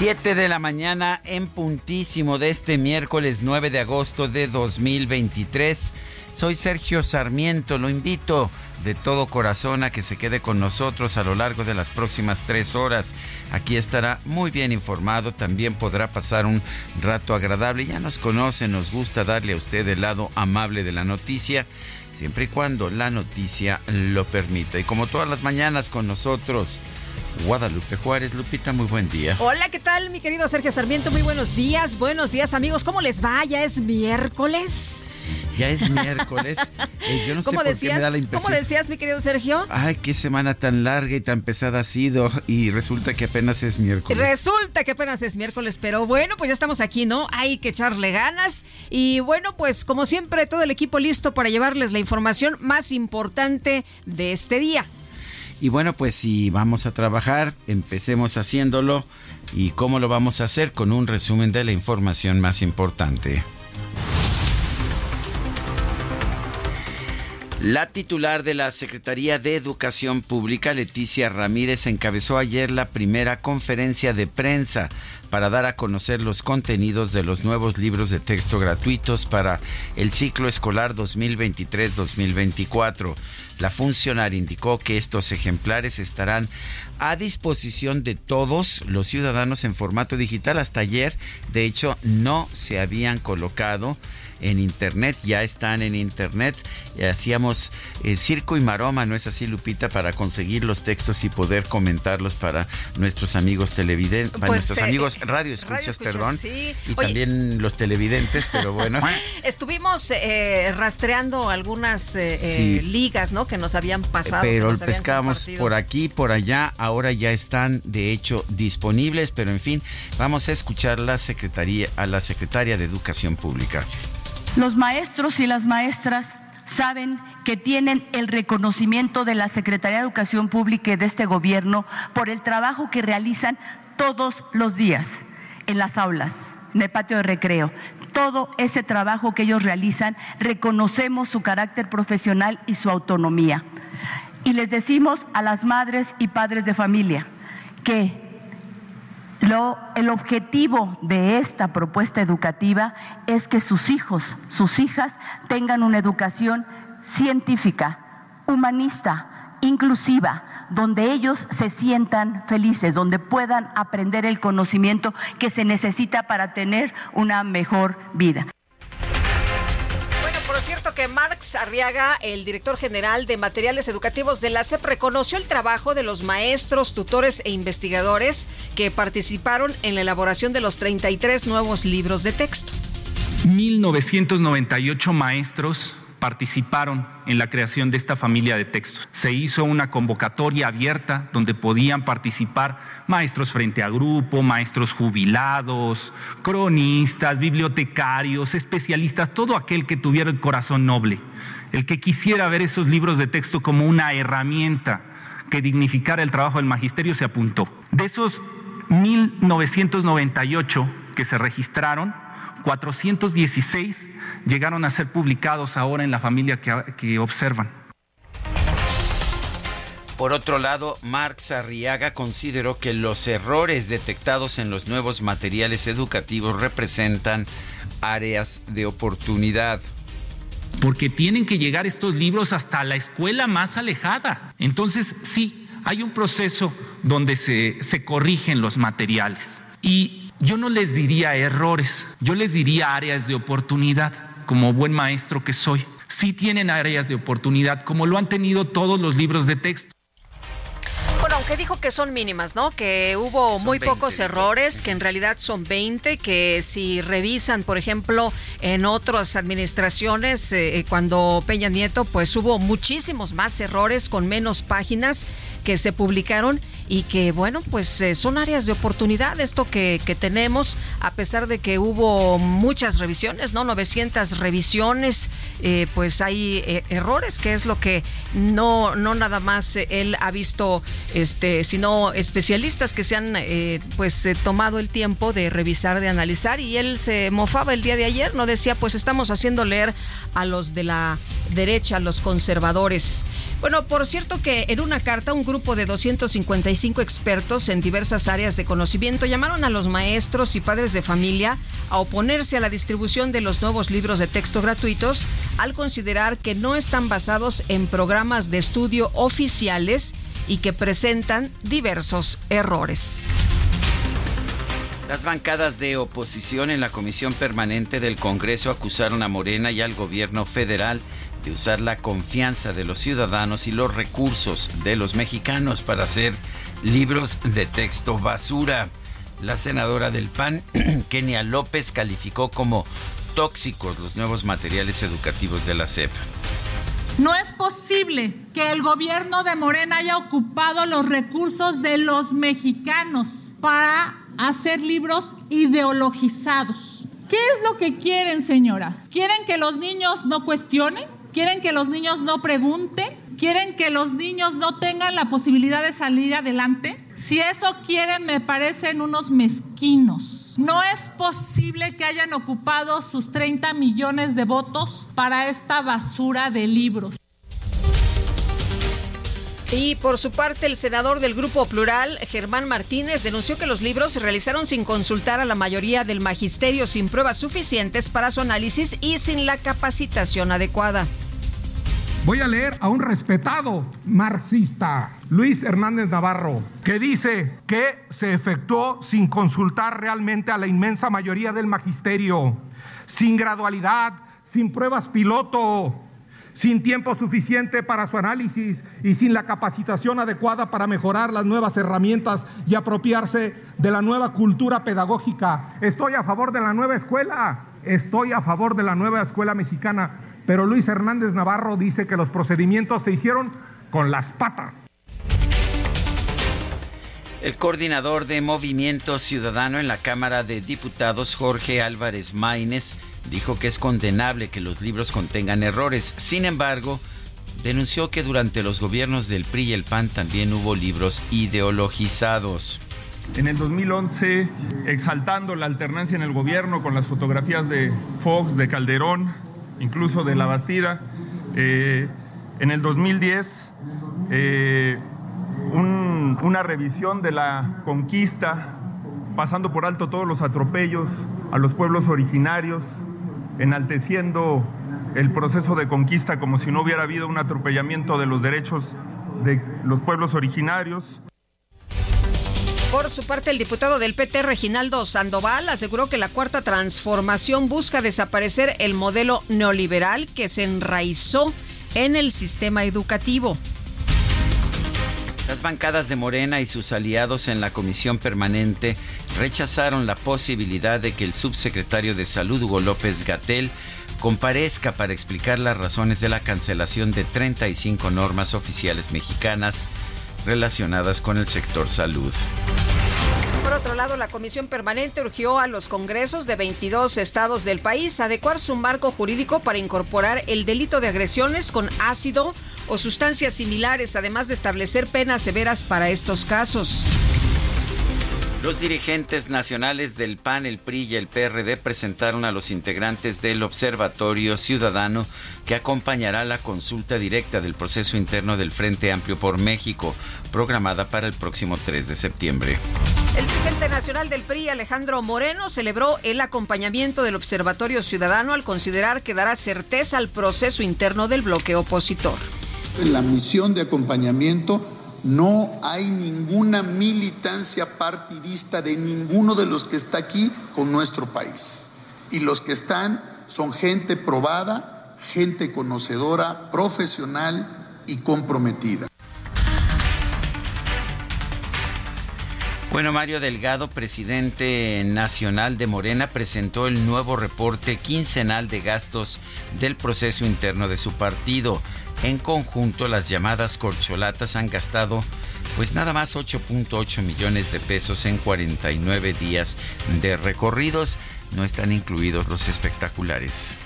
Siete de la mañana en puntísimo de este miércoles 9 de agosto de 2023. Soy Sergio Sarmiento, lo invito de todo corazón a que se quede con nosotros a lo largo de las próximas tres horas. Aquí estará muy bien informado, también podrá pasar un rato agradable. Ya nos conoce, nos gusta darle a usted el lado amable de la noticia, siempre y cuando la noticia lo permita. Y como todas las mañanas con nosotros, Guadalupe Juárez. Lupita, muy buen día. Hola, ¿qué tal, mi querido Sergio Sarmiento? Muy buenos días. Buenos días, amigos. ¿Cómo les va? Ya es miércoles. Ya es miércoles. Eh, yo no sé por qué me da la impresión. ¿Cómo decías, mi querido Sergio? Ay, qué semana tan larga y tan pesada ha sido. Y resulta que apenas es miércoles. Resulta que apenas es miércoles, pero bueno, pues ya estamos aquí, ¿no? Hay que echarle ganas. Y bueno, pues como siempre, todo el equipo listo para llevarles la información más importante de este día. Y bueno, pues si vamos a trabajar, empecemos haciéndolo. ¿Y cómo lo vamos a hacer? Con un resumen de la información más importante. La titular de la Secretaría de Educación Pública, Leticia Ramírez, encabezó ayer la primera conferencia de prensa para dar a conocer los contenidos de los nuevos libros de texto gratuitos para el ciclo escolar 2023-2024. La funcionaria indicó que estos ejemplares estarán a disposición de todos los ciudadanos en formato digital. Hasta ayer, de hecho, no se habían colocado en internet, ya están en internet. Hacíamos eh, circo y maroma, ¿no es así, Lupita? Para conseguir los textos y poder comentarlos para nuestros amigos televidentes, para Pues, nuestros eh, amigos eh, radio escuchas, perdón, sí. y Oye. también los televidentes, pero bueno. Estuvimos eh, rastreando algunas Sí. ligas, ¿no? Que nos habían pasado. que Pero nos habían pescamos por aquí, por allá, ahora ya están de hecho disponibles, pero en fin, vamos a escuchar la secretaría, a la secretaria de Educación Pública. Los maestros y las maestras saben que tienen el reconocimiento de la Secretaría de Educación Pública y de este gobierno por el trabajo que realizan todos los días en las aulas, en el patio de recreo. Todo ese trabajo que ellos realizan, reconocemos su carácter profesional y su autonomía. Y les decimos a las madres y padres de familia que lo- el objetivo de esta propuesta educativa es que sus hijos, sus hijas tengan una educación científica, humanista, inclusiva, donde ellos se sientan felices, donde puedan aprender el conocimiento que se necesita para tener una mejor vida. Bueno, por cierto que Marx Arriaga, el director general de materiales educativos de la SEP, reconoció el trabajo de los maestros, tutores e investigadores que participaron en la elaboración de los 33 nuevos libros de texto. 1998 maestros participaron en la creación de esta familia de textos. Se hizo una convocatoria abierta donde podían participar maestros frente a grupo, maestros jubilados, cronistas, bibliotecarios, especialistas, todo aquel que tuviera el corazón noble, el que quisiera ver esos libros de texto como una herramienta que dignificara el trabajo del magisterio se apuntó. De esos 1998 que se registraron, 416 llegaron a ser publicados ahora en la familia que, que observan. Por otro lado, Marx Arriaga consideró que los errores detectados en los nuevos materiales educativos representan áreas de oportunidad. porque tienen que llegar estos libros hasta la escuela más alejada. Entonces, sí, hay un proceso donde se, se corrigen los materiales. Y yo no les diría errores, yo les diría áreas de oportunidad, como buen maestro que soy. Sí tienen áreas de oportunidad, como lo han tenido todos los libros de texto. Aunque dijo que son mínimas, ¿no? Que hubo muy pocos errores, que en realidad son 20, que si revisan, por ejemplo, en otras administraciones, eh, cuando Peña Nieto, pues hubo muchísimos más errores con menos páginas que se publicaron y que, bueno, pues eh, son áreas de oportunidad esto que, que, tenemos, a pesar de que hubo muchas revisiones, ¿no? 900 revisiones, eh, pues hay errores, que es lo que no, no nada más él ha visto este, sino especialistas que se han eh, pues eh, tomado el tiempo de revisar, de analizar y él se mofaba el día de ayer, no decía pues estamos haciendo leer a los de la derecha, a los conservadores. Bueno, por cierto que en una carta un grupo de 255 expertos en diversas áreas de conocimiento llamaron a los maestros y padres de familia a oponerse a la distribución de los nuevos libros de texto gratuitos al considerar que no están basados en programas de estudio oficiales y que presentan diversos errores. Las bancadas de oposición en la Comisión Permanente del Congreso acusaron a Morena y al gobierno federal de usar la confianza de los ciudadanos y los recursos de los mexicanos para hacer libros de texto basura. La senadora del PAN, Kenia López, calificó como tóxicos los nuevos materiales educativos de la CEP. No es posible que el gobierno de Morena haya ocupado los recursos de los mexicanos para hacer libros ideologizados. ¿Qué es lo que quieren, señoras? ¿Quieren que los niños no cuestionen? ¿Quieren que los niños no pregunten? ¿Quieren que los niños no tengan la posibilidad de salir adelante? Si eso quieren, me parecen unos mezquinos. No es posible que hayan ocupado sus 30 millones de votos para esta basura de libros. Y por su parte, el senador del Grupo Plural, Germán Martínez, denunció que los libros se realizaron sin consultar a la mayoría del magisterio, sin pruebas suficientes para su análisis y sin la capacitación adecuada. Voy a leer a un respetado marxista, Luis Hernández Navarro, que dice que se efectuó sin consultar realmente a la inmensa mayoría del magisterio, sin gradualidad, sin pruebas piloto, sin tiempo suficiente para su análisis y sin la capacitación adecuada para mejorar las nuevas herramientas y apropiarse de la nueva cultura pedagógica. Estoy a favor de la nueva escuela, estoy a favor de la nueva escuela mexicana pero Luis Hernández Navarro dice que los procedimientos se hicieron con las patas. El coordinador de Movimiento Ciudadano en la Cámara de Diputados, Jorge Álvarez Maínez, dijo que es condenable que los libros contengan errores. Sin embargo, denunció que durante los gobiernos del PRI y el PAN también hubo libros ideologizados. En el 2011, exaltando la alternancia en el gobierno con las fotografías de Fox, de Calderón, incluso de la Bastida. Eh, en el 2010, eh, una revisión de la conquista, pasando por alto todos los atropellos a los pueblos originarios, enalteciendo el proceso de conquista como si no hubiera habido un atropellamiento de los derechos de los pueblos originarios. Por su parte, el diputado del PT, Reginaldo Sandoval, aseguró que la cuarta transformación busca desaparecer el modelo neoliberal que se enraizó en el sistema educativo. Las bancadas de Morena y sus aliados en la comisión permanente rechazaron la posibilidad de que el subsecretario de Salud, Hugo López Gatel, comparezca para explicar las razones de la cancelación de 35 normas oficiales mexicanas relacionadas con el sector salud. Por otro lado, la Comisión Permanente urgió a los congresos de 22 estados del país adecuar su marco jurídico para incorporar el delito de agresiones con ácido o sustancias similares, además de establecer penas severas para estos casos. Los dirigentes nacionales del PAN, el PRI y el PRD presentaron a los integrantes del Observatorio Ciudadano que acompañará la consulta directa del proceso interno del Frente Amplio por México, programada para el próximo 3 de septiembre. El dirigente nacional del PRI, Alejandro Moreno, celebró el acompañamiento del Observatorio Ciudadano al considerar que dará certeza al proceso interno del bloque opositor. La misión de acompañamiento no hay ninguna militancia partidista de ninguno de los que está aquí con nuestro país. Y los que están son gente probada, gente conocedora, profesional y comprometida. Bueno, Mario Delgado, presidente nacional de Morena, presentó el nuevo reporte quincenal de gastos del proceso interno de su partido. En conjunto, las llamadas corcholatas han gastado pues nada más 8.8 millones de pesos en 49 días de recorridos. No están incluidos los espectaculares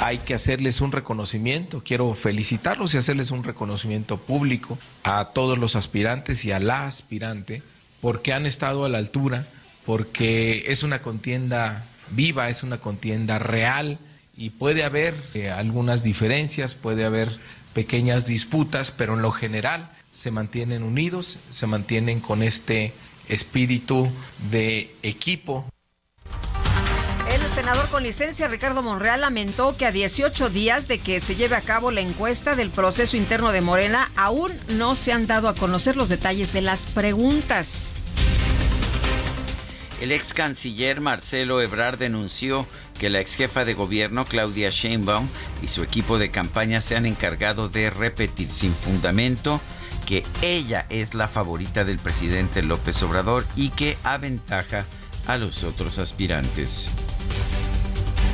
hay que hacerles un reconocimiento. Quiero felicitarlos y hacerles un reconocimiento público a todos los aspirantes y a la aspirante porque han estado a la altura, porque es una contienda viva, es una contienda real y puede haber eh, algunas diferencias, puede haber pequeñas disputas, pero en lo general se mantienen unidos, se mantienen con este espíritu de equipo. El senador con licencia Ricardo Monreal lamentó que a 18 días de que se lleve a cabo la encuesta del proceso interno de Morena aún no se han dado a conocer los detalles de las preguntas. El ex canciller Marcelo Ebrard denunció que la ex jefa de gobierno Claudia Sheinbaum y su equipo de campaña se han encargado de repetir sin fundamento que ella es la favorita del presidente López Obrador y que aventaja a los otros aspirantes.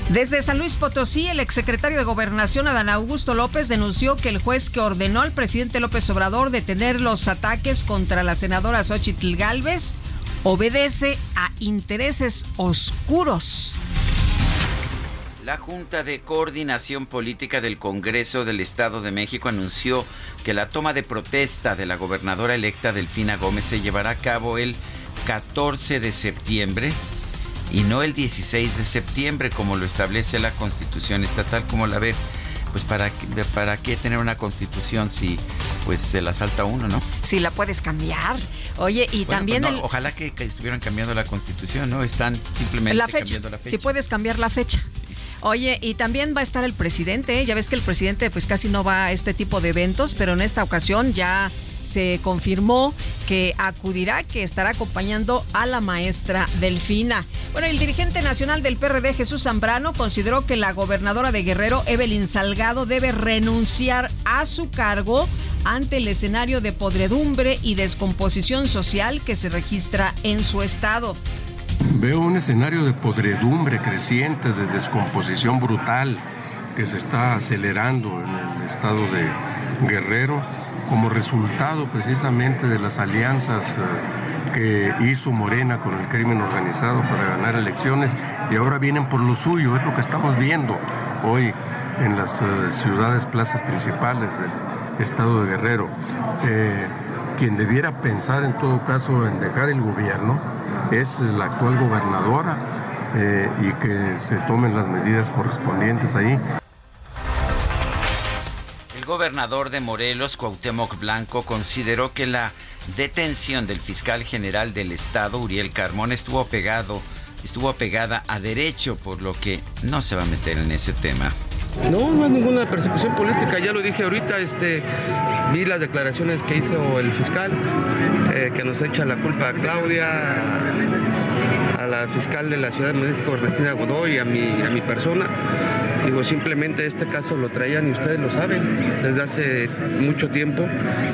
Desde San Luis Potosí, el exsecretario de Gobernación Adán Augusto López denunció que el juez que ordenó al presidente López Obrador detener los ataques contra la senadora Xochitl Gálvez obedece a intereses oscuros. La Junta de Coordinación Política del Congreso del Estado de México anunció que la toma de protesta de la gobernadora electa Delfina Gómez se llevará a cabo el 14 de septiembre y no el 16 de septiembre como lo establece la Constitución estatal, como la ve. Pues para, para qué tener una constitución si pues se la salta uno, ¿no? Si la puedes cambiar. Oye, y pues también ojalá que, estuvieran cambiando la constitución, ¿no? Están simplemente cambiando la fecha. Si puedes cambiar la fecha. Oye, y también va a estar el presidente, ¿eh? ya ves que el presidente pues casi no va a este tipo de eventos, pero en esta ocasión ya se confirmó que acudirá, que estará acompañando a la maestra Delfina. Bueno, el dirigente nacional del PRD, Jesús Zambrano, consideró que la gobernadora de Guerrero, Evelyn Salgado, debe renunciar a su cargo ante el escenario de podredumbre y descomposición social que se registra en su estado. Veo un escenario de podredumbre creciente, de descomposición brutal que se está acelerando en el estado de Guerrero como resultado precisamente de las alianzas eh, que hizo Morena con el crimen organizado para ganar elecciones y ahora vienen por lo suyo, es lo que estamos viendo hoy en las eh, ciudades, plazas principales del estado de Guerrero. Eh, quien debiera pensar en todo caso en dejar el gobierno es la actual gobernadora y que se tomen las medidas correspondientes ahí gobernador de Morelos, Cuauhtémoc Blanco, consideró que la detención del fiscal general del estado, Uriel Carmón, estuvo pegado, estuvo apegada a derecho, por lo que no se va a meter en ese tema. No, no hay ninguna persecución política, ya lo dije ahorita, este, vi las declaraciones que hizo el fiscal, eh, que nos echa la culpa a Claudia, a la fiscal de la Ciudad de México, Ernestina Godoy, a mi, a mi persona. Digo, simplemente este caso lo traían y ustedes lo saben desde hace mucho tiempo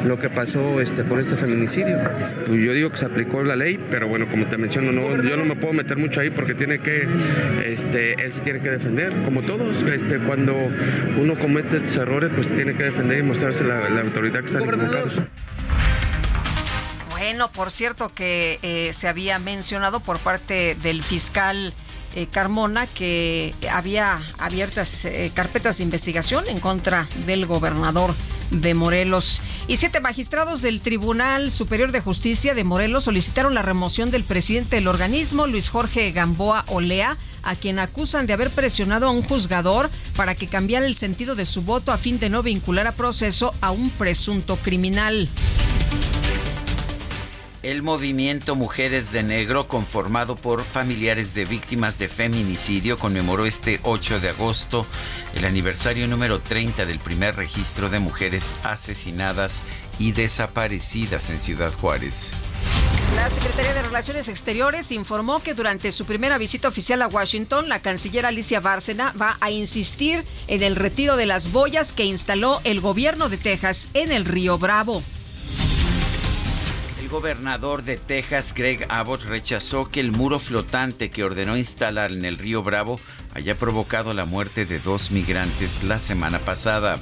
lo que pasó este, con este feminicidio. Pues yo digo que se aplicó la ley, pero bueno, como te menciono, no, yo no me puedo meter mucho ahí porque tiene que, este, él se tiene que defender, como todos. Este, cuando uno comete estos errores, pues tiene que defender y mostrarse la, autoridad que están equivocados. Bueno, por cierto que eh, se había mencionado por parte del fiscal eh, Carmona que había abiertas eh, carpetas de investigación en contra del gobernador de Morelos. Y siete magistrados del Tribunal Superior de Justicia de Morelos solicitaron la remoción del presidente del organismo, Luis Jorge Gamboa Olea, a quien acusan de haber presionado a un juzgador para que cambiara el sentido de su voto a fin de no vincular a proceso a un presunto criminal. El movimiento Mujeres de Negro, conformado por familiares de víctimas de feminicidio, conmemoró este 8 de agosto el aniversario número 30 del primer registro de mujeres asesinadas y desaparecidas en Ciudad Juárez. La Secretaría de Relaciones Exteriores informó que durante su primera visita oficial a Washington, la canciller Alicia Bárcena va a insistir en el retiro de las boyas que instaló el gobierno de Texas en el río Bravo gobernador de Texas, Greg Abbott, rechazó que el muro flotante que ordenó instalar en el río Bravo haya provocado la muerte de dos migrantes la semana pasada.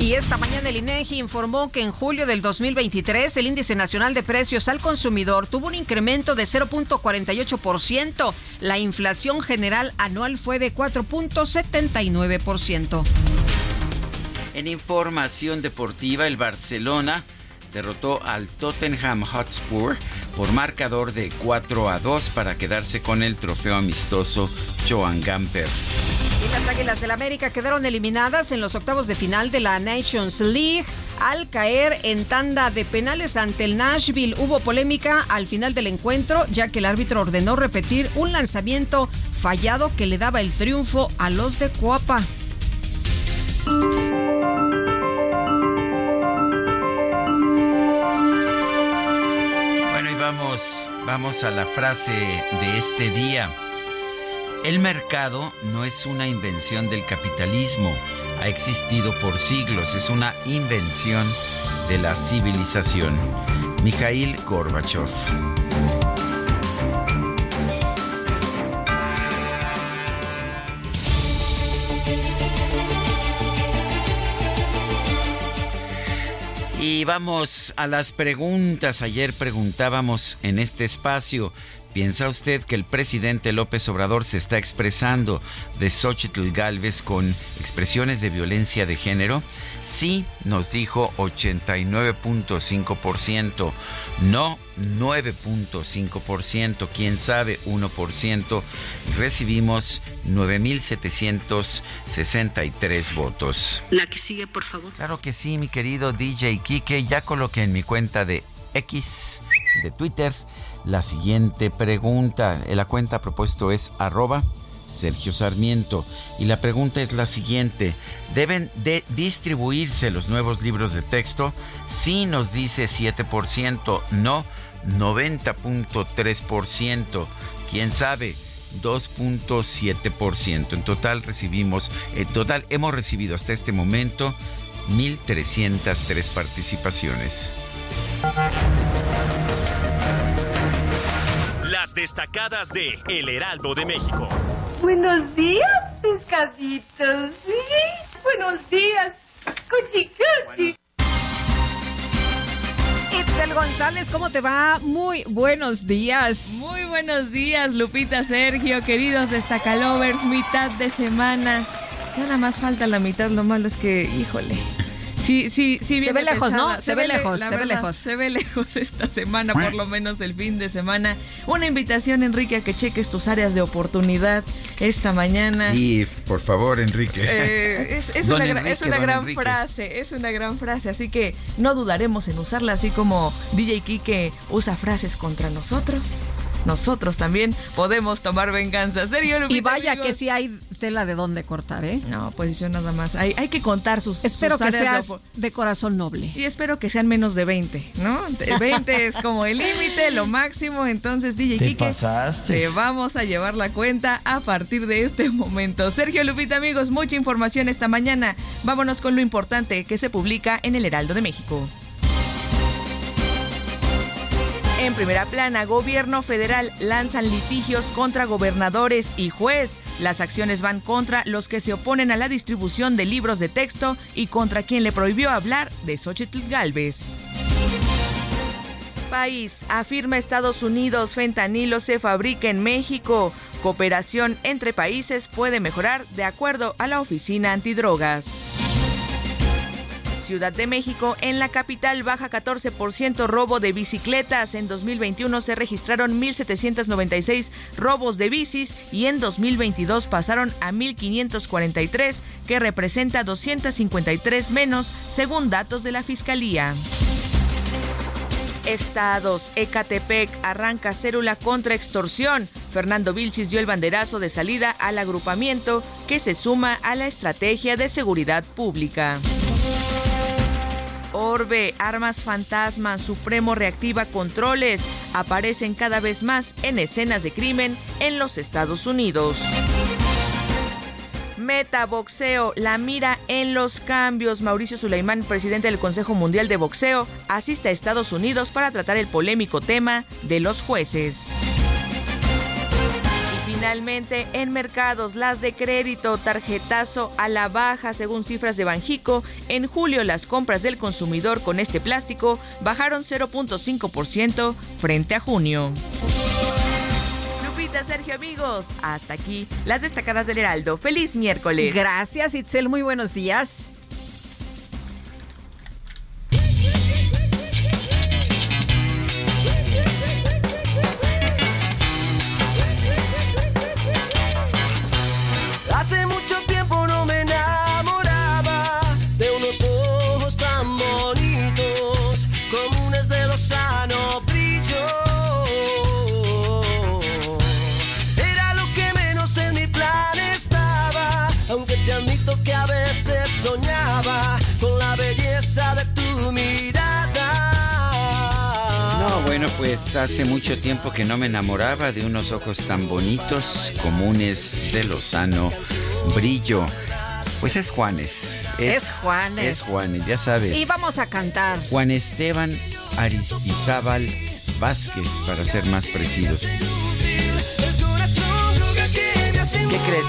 Y esta mañana el INEGI informó que en julio del 2023 el índice nacional de precios al consumidor tuvo un incremento de 0.48%. La inflación general anual fue de 4.79%. En información deportiva, el Barcelona derrotó al Tottenham Hotspur por marcador de 4 a 2 para quedarse con el trofeo amistoso Joan Gamper. Las Águilas del América quedaron eliminadas en los octavos de final de la Nations League al caer en tanda de penales ante el Nashville. Hubo polémica al final del encuentro ya que el árbitro ordenó repetir un lanzamiento fallado que le daba el triunfo a los de Coapa. Vamos, a la frase de este día. El mercado no es una invención del capitalismo, ha existido por siglos, es una invención de la civilización. Mikhail Gorbachev. Y vamos a las preguntas. Ayer preguntábamos en este espacio, ¿piensa usted que el presidente López Obrador se está expresando de Xochitl Galvez con expresiones de violencia de género? Sí, nos dijo 89.5%, no 9.5%, quién sabe 1%. Recibimos 9.763 votos. La que sigue, por favor. Claro que sí, mi querido DJ Kike, ya coloqué en mi cuenta de X, de Twitter, la siguiente pregunta. La cuenta propuesto es arroba Sergio Sarmiento. Y la pregunta es la siguiente. ¿Deben de distribuirse los nuevos libros de texto? Sí nos dice 7%, no 90.3%. ¿Quién sabe? 2.7%. En total recibimos, en total hemos recibido hasta este momento 1.303 participaciones. Destacadas de El Heraldo de México. Buenos días, pescaditos. ¿Sí? Buenos días, cuchicuchi. Itzel González, ¿cómo te va? Muy buenos días. Muy buenos días, Lupita Sergio, queridos destacalovers, mitad de semana. Ya nada más falta la mitad, lo malo es que, híjole, Sí, sí, sí. Se ve lejos, ¿no? Se, ve, lejos, se ve lejos. Se ve lejos esta semana, por lo menos el fin de semana. Una invitación, Enrique, a que cheques tus áreas de oportunidad esta mañana. Sí, por favor, Enrique. Eh, es, una, es, una, gran frase, es una gran frase, así que no dudaremos en usarla, así como DJ Kike usa frases contra nosotros nosotros también podemos tomar venganza. ¿Serio, Y vaya que sí hay tela de dónde cortar, ¿eh? No, pues yo nada más. Hay, hay que contar sus Espero que seas de, corazón noble. Y espero que sean menos de 20, ¿no? 20 es como el límite, lo máximo. Entonces, DJ te Kike, pasaste. te vamos a llevar la cuenta a partir de este momento. Sergio Lupita, amigos, mucha información esta mañana. Vámonos con lo importante que se publica en el Heraldo de México. En primera plana, gobierno federal lanzan litigios contra gobernadores y juez. Las acciones van contra los que se oponen a la distribución de libros de texto y contra quien le prohibió hablar de Xochitl Galvez. País, afirma Estados Unidos, fentanilo se fabrica en México. Cooperación entre países puede mejorar de acuerdo a la Oficina Antidrogas. Ciudad de México, en la capital baja 14% robo de bicicletas. En 2021 se registraron 1.796 robos de bicis y en 2022 pasaron a 1.543, que representa 253 menos según datos de la Fiscalía. Estados, Ecatepec arranca célula contra extorsión. Fernando Vilchis dio el banderazo de salida al agrupamiento que se suma a la estrategia de seguridad pública. Orbe, Armas Fantasma, Supremo reactiva controles, aparecen cada vez más en escenas de crimen en los Estados Unidos. Meta Boxeo, la mira en los cambios. Mauricio Sulaimán, presidente del Consejo Mundial de Boxeo, asiste a Estados Unidos para tratar el polémico tema de los jueces. Finalmente, en mercados, las de crédito, tarjetazo a la baja, según cifras de Banjico, en julio las compras del consumidor con este plástico bajaron 0.5% frente a junio. Lupita, Sergio, amigos, hasta aquí las destacadas del Heraldo. Feliz miércoles. Gracias, Itzel, muy buenos días. Pues hace mucho tiempo que no me enamoraba de unos ojos tan bonitos, comunes, de Lozano, brillo. Pues es Juanes. Es, Juanes. Es Juanes, ya sabes. Y vamos a cantar. Juan Esteban Aristizábal Vázquez, para ser más precisos. ¿Qué crees?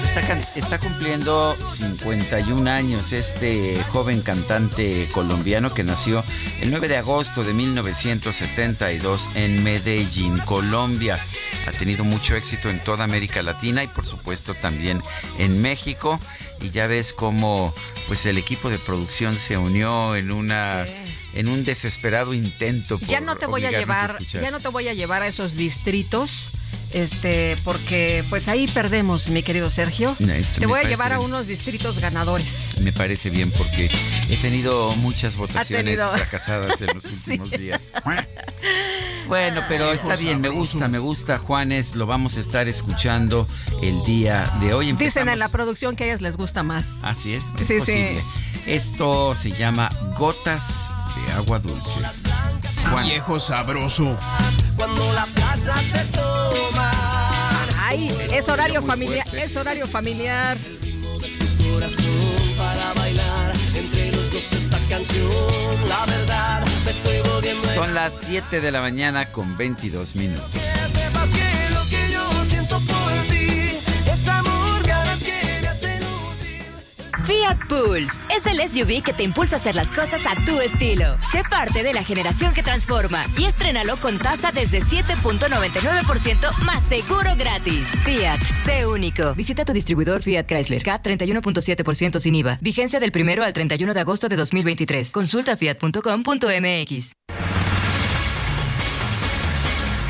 Está, cumpliendo 51 años este joven cantante colombiano que nació el 9 de agosto de 1972 en Medellín, Colombia. Ha tenido mucho éxito en toda América Latina y por supuesto también en México. Y ya ves cómo pues el equipo de producción se unió en una en un desesperado intento por Ya no te voy a llevar, ya no te voy a llevar a esos distritos este, porque pues ahí perdemos, mi querido Sergio. Te voy a llevar a unos distritos ganadores. Me parece bien porque he tenido muchas votaciones fracasadas en los últimos días. Bueno, pero está bien, me gusta, me gusta, Juanes, lo vamos a estar escuchando el día de hoy. Dicen en la producción que a ellas les gusta más. Así es, sí, Sí. Esto se llama Gotas Agua Dulce. Viejo sabroso. Cuando la plaza se toma. Ay, es horario familiar, es horario familiar. para bailar entre los dos esta canción, la verdad, Son las 7 de la mañana con 22 minutos. Que sepas que lo que yo siento por ti Fiat Pulse es el SUV que te impulsa a hacer las cosas a tu estilo. Sé parte de la generación que transforma y estrénalo con tasa desde 7.99% más seguro gratis. Fiat, sé único. Visita tu distribuidor Fiat Chrysler. CAT 31.7% sin IVA. Vigencia del 1 al 31 de agosto de 2023. Consulta fiat.com.mx.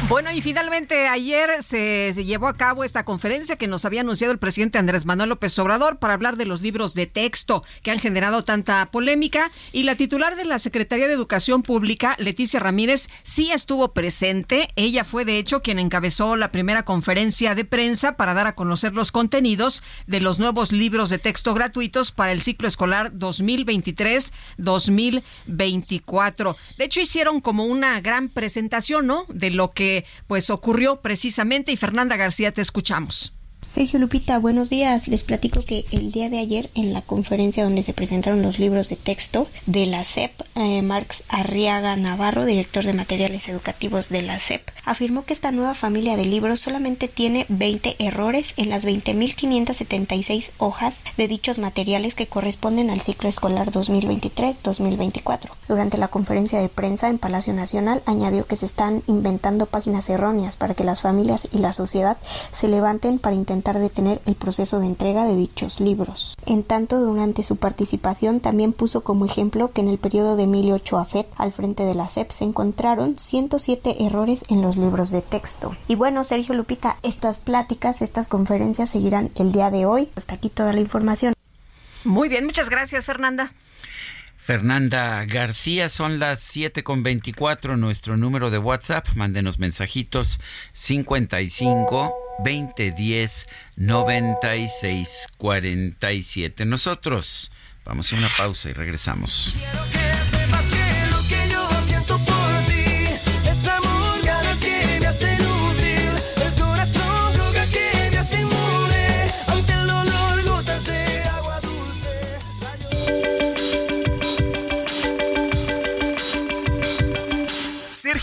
Bueno, y finalmente ayer se, llevó a cabo esta conferencia que nos había anunciado el presidente Andrés Manuel López Obrador para hablar de los libros de texto que han generado tanta polémica. Y la titular de la Secretaría de Educación Pública, Leticia Ramírez, sí estuvo presente. Ella fue, de hecho, quien encabezó la primera conferencia de prensa para dar a conocer los contenidos de los nuevos libros de texto gratuitos para el ciclo escolar 2023-2024. De hecho, hicieron como una gran presentación, ¿no? De lo que pues ocurrió precisamente y Fernanda García te escuchamos. Sergio Lupita, buenos días. Les platico que el día de ayer en la conferencia donde se presentaron los libros de texto de la SEP, eh, Marx Arriaga Navarro, director de materiales educativos de la SEP, afirmó que esta nueva familia de libros solamente tiene 20 errores en las 20.576 hojas de dichos materiales que corresponden al ciclo escolar 2023-2024. Durante la conferencia de prensa en Palacio Nacional añadió que se están inventando páginas erróneas para que las familias y la sociedad se levanten para intentar detener el proceso de entrega de dichos libros. En tanto, durante su participación también puso como ejemplo que en el periodo de Emilio Choafet al frente de la SEP se encontraron 107 errores en los libros de texto. Y bueno, Sergio Lupita, estas pláticas, estas conferencias seguirán el día de hoy. Hasta aquí toda la información. Muy bien, muchas gracias, Fernanda. Fernanda García, son las 7 con 24, nuestro número de WhatsApp, mándenos mensajitos 55 2010 96 47. Nosotros vamos a una pausa y regresamos.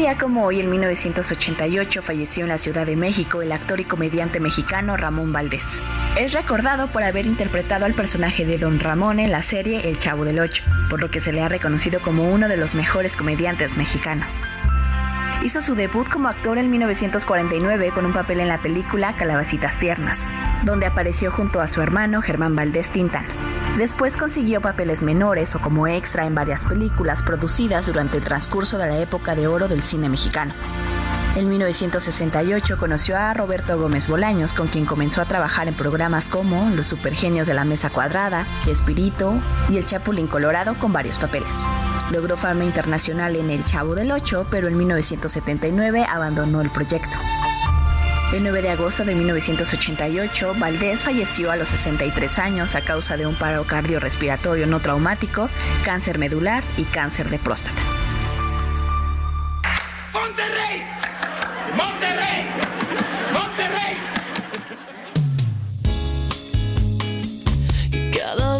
Día como hoy, en 1988, falleció en la Ciudad de México el actor y comediante mexicano Ramón Valdés. Es recordado por haber interpretado al personaje de Don Ramón en la serie El Chavo del Ocho, por lo que se le ha reconocido como uno de los mejores comediantes mexicanos. Hizo su debut como actor en 1949 con un papel en la película Calabacitas Tiernas, donde apareció junto a su hermano Germán Valdés Tintán. Después consiguió papeles menores o como extra en varias películas producidas durante el transcurso de la época de oro del cine mexicano. En 1968 conoció a Roberto Gómez Bolaños, con quien comenzó a trabajar en programas como Los Supergenios de la Mesa Cuadrada, Chespirito y El Chapulín Colorado con varios papeles. Logró fama internacional en El Chavo del Ocho, pero en 1979 abandonó el proyecto. El 9 de agosto de 1988, Valdés falleció a los 63 años a causa de un paro cardiorrespiratorio no traumático, cáncer medular y cáncer de próstata. ¡Monterrey!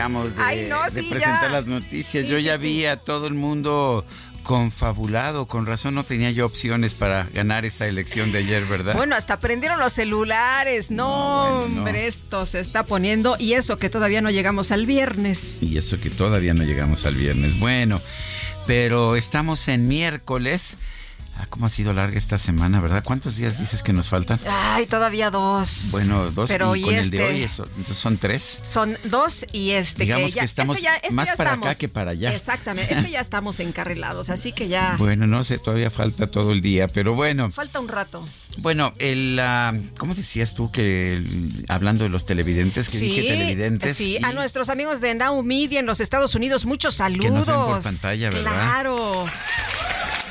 dejamos de, Ay, no, de sí, presentar ya. las noticias. Sí, Yo sí, ya vi a todo el mundo confabulado. Con razón no tenía yo opciones para ganar esa elección de ayer, ¿verdad? Bueno, hasta prendieron los celulares. No, No, bueno, no. hombre, esto se está poniendo. Y eso que todavía no llegamos al viernes. Y eso que todavía no llegamos al viernes. Bueno, pero estamos en miércoles. Ah, ¿Cómo ha sido larga esta semana, verdad? ¿Cuántos días dices que nos faltan? Ay, todavía dos. Bueno, dos Pero y y con el de este- hoy eso, son tres. Son dos y este Digamos que ya que estamos este ya- este más ya para estamos- acá que para allá. Exactamente, este ya estamos encarrilados, así que ya Bueno, no sé, todavía falta todo el día, pero bueno. falta un rato. Bueno, el, ah, ¿cómo decías tú que el- hablando de los televidentes, que dije televidentes? sí, y a nuestros amigos de Now Media en los Estados Unidos, muchos saludos. Que nos ven por pantalla, ¿verdad? Claro.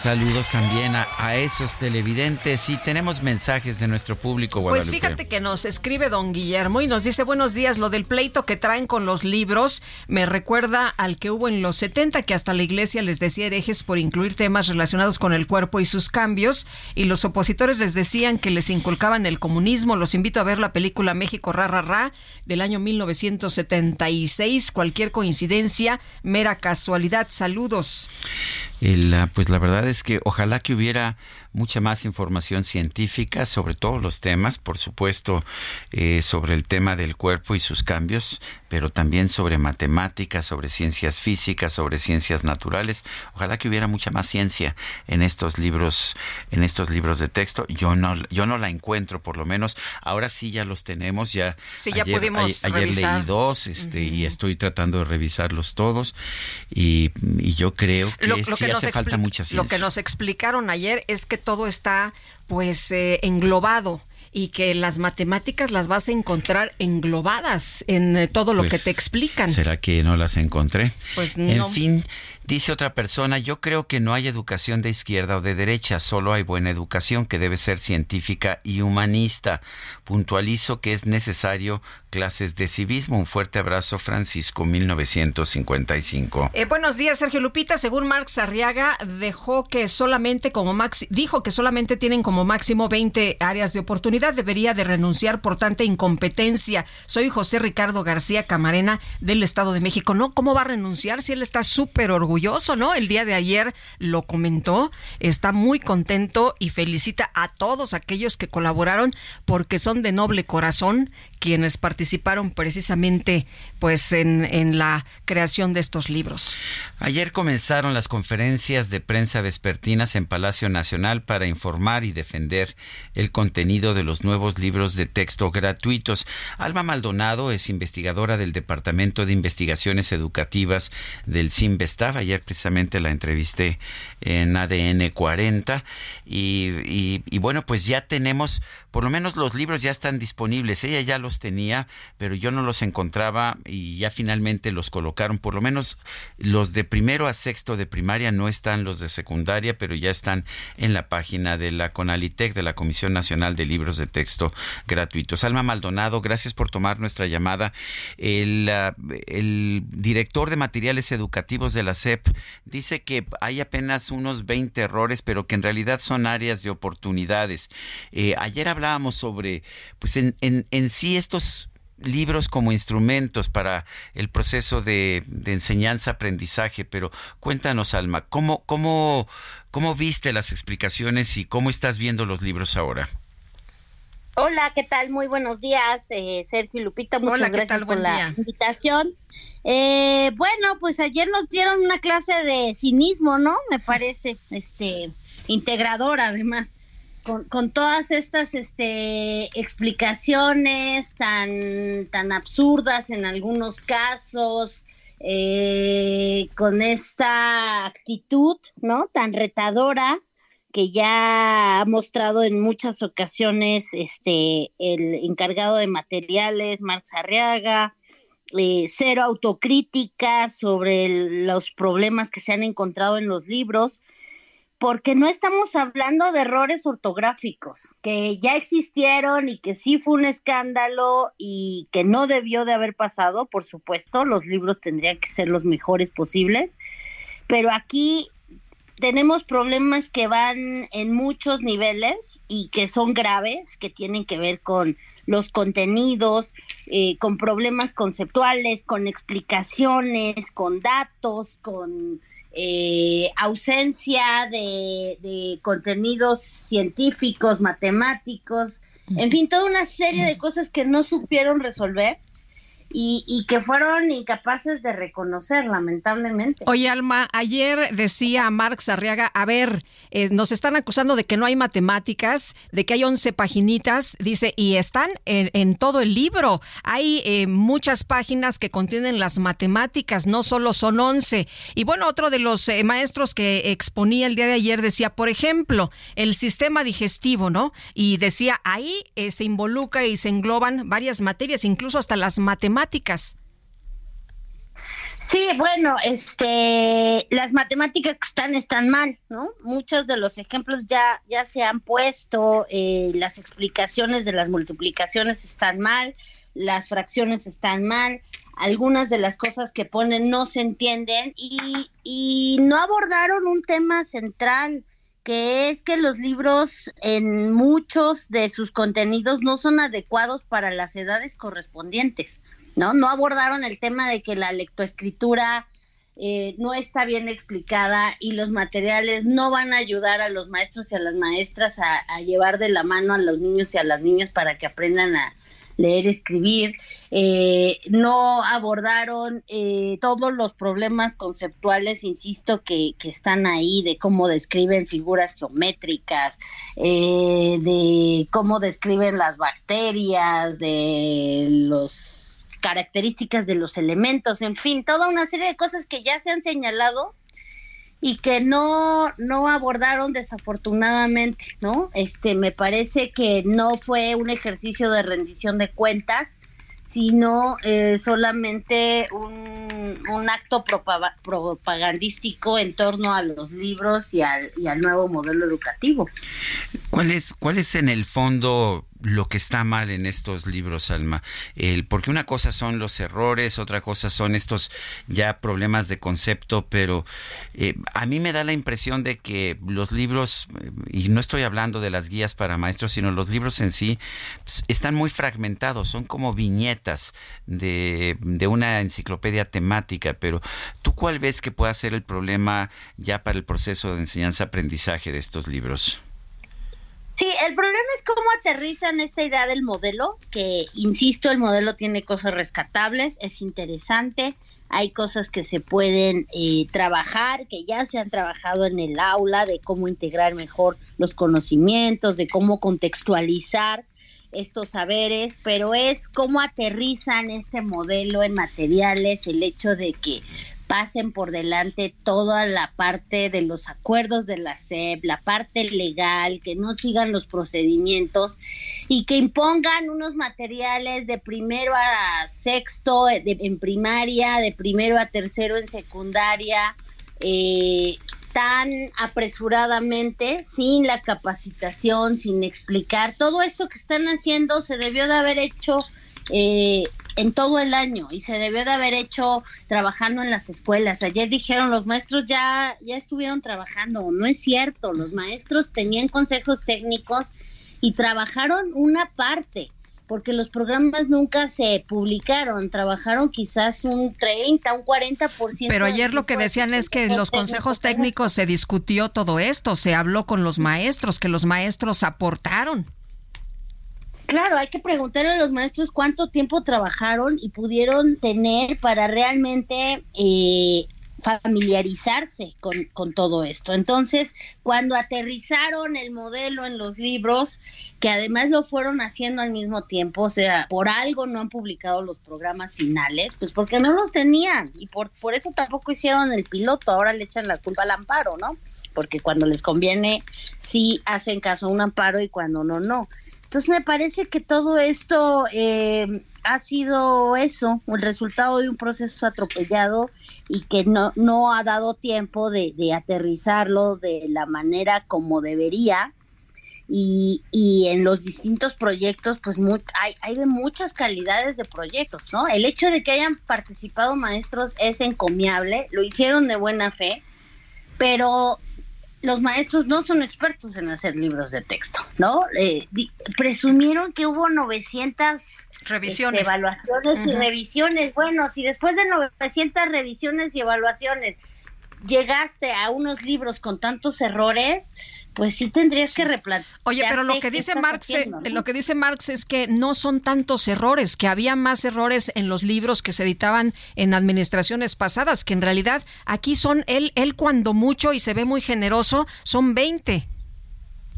Saludos también a, a esos televidentes y tenemos mensajes de nuestro público, Pues Guadalupe. fíjate que nos escribe don Guillermo y nos dice buenos días, lo del pleito que traen con los libros me recuerda al que hubo en los 70 que hasta la iglesia les decía herejes por incluir temas relacionados con el cuerpo y sus cambios y los opositores les decían que les inculcaban el comunismo. Los invito a ver la película México Ra Ra Ra del año 1976. Cualquier coincidencia, mera casualidad. Saludos. El, ah, pues la verdad es que ojalá que hubiera mucha más información científica sobre todos los temas, por supuesto, eh, sobre el tema del cuerpo y sus cambios, pero también sobre matemáticas, sobre ciencias físicas, sobre ciencias naturales. Ojalá que hubiera mucha más ciencia en estos libros, en estos libros de texto. Yo no, yo no la encuentro, por lo menos. Ahora sí ya los tenemos. Ya Sí, ya ayer, pudimos ayer revisar. leí dos, este, y estoy tratando de revisarlos todos. Y, y yo creo que, sí hace falta mucha ciencia. Lo que nos explicaron ayer es que todo está pues eh, englobado y que las matemáticas las vas a encontrar englobadas en eh, todo lo que Pues, te explican. ¿Será que no las encontré? Pues En no. fin, dice otra persona, yo creo que no hay educación de izquierda o de derecha, solo hay buena educación que debe ser científica y humanista. Puntualizo que es necesario clases de civismo. Un fuerte abrazo, Francisco, 1955. Eh, buenos días, Sergio Lupita. Según Marx Arriaga, dejó que solamente como maxi- dijo que solamente tienen como máximo 20 áreas de oportunidad. Debería de renunciar por tanta incompetencia. Soy José Ricardo García Camarena del Estado de México. ¿No? ¿Cómo va a renunciar si él está súper orgulloso, no? El día de ayer lo comentó. Está muy contento y felicita a todos aquellos que colaboraron porque son de noble corazón quienes participaron precisamente pues en, la creación de estos libros. Ayer comenzaron las conferencias de prensa vespertinas en Palacio Nacional para informar y defender el contenido de los nuevos libros de texto gratuitos. Alma Maldonado es investigadora del Departamento de Investigaciones Educativas del CIMBESTAF. Ayer precisamente la entrevisté en ADN 40 y, y- y bueno, pues ya tenemos, por lo menos los libros ya están disponibles. Ella ya los tenía, pero yo no los encontraba y ya finalmente los colocaron. Por lo menos los de primero a sexto de primaria no están los de secundaria, pero ya están en la página de la CONALITEC, de la Comisión Nacional de Libros de Texto Gratuitos. Alma Maldonado, gracias por tomar nuestra llamada. El, ah, el director de materiales educativos de la SEP dice que hay apenas unos 20 errores, pero que en realidad son áreas de oportunidades. Eh, ayer hablábamos sobre, pues en, en, en sí estos libros como instrumentos para el proceso de, de enseñanza-aprendizaje, pero cuéntanos, Alma, ¿cómo, cómo, ¿cómo viste las explicaciones y cómo estás viendo los libros ahora? Hola, ¿qué tal? Muy buenos días, eh, Sergio y Lupita. Muchas Hola, ¿qué gracias tal? por Buen la día. invitación. Eh, bueno, pues ayer nos dieron una clase de cinismo, ¿no? Me parece, este, integrador además, con, todas estas, este, explicaciones tan, tan absurdas en algunos casos, eh, con esta actitud, ¿no? Tan retadora que ya ha mostrado en muchas ocasiones este el encargado de materiales, Marx Arriaga, eh, cero autocrítica sobre los problemas que se han encontrado en los libros, porque no estamos hablando de errores ortográficos, que ya existieron y que sí fue un escándalo y que no debió de haber pasado, por supuesto, los libros tendrían que ser los mejores posibles, pero aquí tenemos problemas que van en muchos niveles y que son graves, que tienen que ver con los contenidos, eh, con problemas conceptuales, con explicaciones, con datos, con eh, ausencia de, de contenidos científicos, matemáticos, en fin, toda una serie de cosas que no supieron resolver y, y que fueron incapaces de reconocer, lamentablemente. Oye, Alma, ayer decía Marx Arriaga, a ver, eh, nos están acusando de que no hay matemáticas, de que hay 11 paginitas, dice, y están en, todo el libro. Hay eh, muchas páginas que contienen las matemáticas, no solo son 11. Y bueno, otro de los eh, maestros que exponía el día de ayer decía, por ejemplo, el sistema digestivo, ¿no? Y decía, ahí eh, se involucra y se engloban varias materias, incluso hasta las matemáticas. Sí, bueno, este, las matemáticas que están están mal, ¿no? Muchos de los ejemplos ya ya se han puesto, eh, las explicaciones de las multiplicaciones están mal, las fracciones están mal, algunas de las cosas que ponen no se entienden y, y no abordaron un tema central que es que los libros en muchos de sus contenidos no son adecuados para las edades correspondientes. ¿No? No abordaron el tema de que la lectoescritura eh, no está bien explicada y los materiales no van a ayudar a los maestros y a las maestras a, llevar de la mano a los niños y a las niñas para que aprendan a leer, escribir. Eh, no abordaron eh, todos los problemas conceptuales, insisto, que, que están ahí, de cómo describen figuras geométricas, eh, de cómo describen las bacterias, de los características de los elementos, en fin, toda una serie de cosas que ya se han señalado y que no no abordaron desafortunadamente, ¿no? Este me parece que no fue un ejercicio de rendición de cuentas, sino eh, solamente un, un acto propa- propagandístico en torno a los libros y al, y al nuevo modelo educativo. ¿Cuál es, ¿Cuál es en el fondo lo que está mal en estos libros, Alma? El, porque una cosa son los errores, otra cosa son estos ya problemas de concepto, pero eh, a mí me da la impresión de que los libros, eh, y no estoy hablando de las guías para maestros, sino los libros en sí, pues, están muy fragmentados, son como viñetas de, de una enciclopedia temática, pero ¿tú cuál ves que pueda ser el problema ya para el proceso de enseñanza-aprendizaje de estos libros? Sí, el problema es cómo aterrizan esta idea del modelo, que, insisto, el modelo tiene cosas rescatables, es interesante, hay cosas que se pueden eh, trabajar, que ya se han trabajado en el aula, de cómo integrar mejor los conocimientos, de cómo contextualizar estos saberes, pero es cómo aterrizan este modelo en materiales, el hecho de que pasen por delante toda la parte de los acuerdos de la SEP, la parte legal, que no sigan los procedimientos y que impongan unos materiales de primero a sexto de- en primaria, de primero a tercero en secundaria, eh, tan apresuradamente, sin la capacitación, sin explicar. Todo esto que están haciendo se debió de haber hecho eh, en todo el año y se debió de haber hecho trabajando en las escuelas. Ayer dijeron los maestros ya ya estuvieron trabajando, no es cierto, los maestros tenían consejos técnicos y trabajaron una parte porque los programas nunca se publicaron, trabajaron quizás un 30, un 40%. Pero ayer lo que decían es que los consejos técnicos se discutió todo esto, se habló con los maestros, que los maestros aportaron. Claro, hay que preguntarle a los maestros cuánto tiempo trabajaron y pudieron tener para realmente eh, familiarizarse con, con todo esto. Entonces, cuando aterrizaron el modelo en los libros, que además lo fueron haciendo al mismo tiempo, o sea, por algo no han publicado los programas finales, pues porque no los tenían y por, por eso tampoco hicieron el piloto, ahora le echan la culpa al amparo, ¿no? Porque cuando les conviene sí hacen caso a un amparo y cuando no, no. Entonces me parece que todo esto eh, ha sido eso, el resultado de un proceso atropellado y que no, no ha dado tiempo de, de aterrizarlo de la manera como debería. Y, y en los distintos proyectos, pues mu- hay, hay de muchas calidades de proyectos, ¿no? El hecho de que hayan participado maestros es encomiable, lo hicieron de buena fe, pero los maestros no son expertos en hacer libros de texto, ¿no? Eh, di- presumieron que hubo 900 Revisiones. este, evaluaciones y revisiones. Bueno, si después de 900 revisiones y evaluaciones llegaste a unos libros con tantos errores, pues sí tendrías que replantear. Oye, pero lo que dice Marx, eh, lo que dice Marx es que no son tantos errores, que había más errores en los libros que se editaban en administraciones pasadas, que en realidad aquí son él, él cuando mucho y se ve muy generoso, son 20.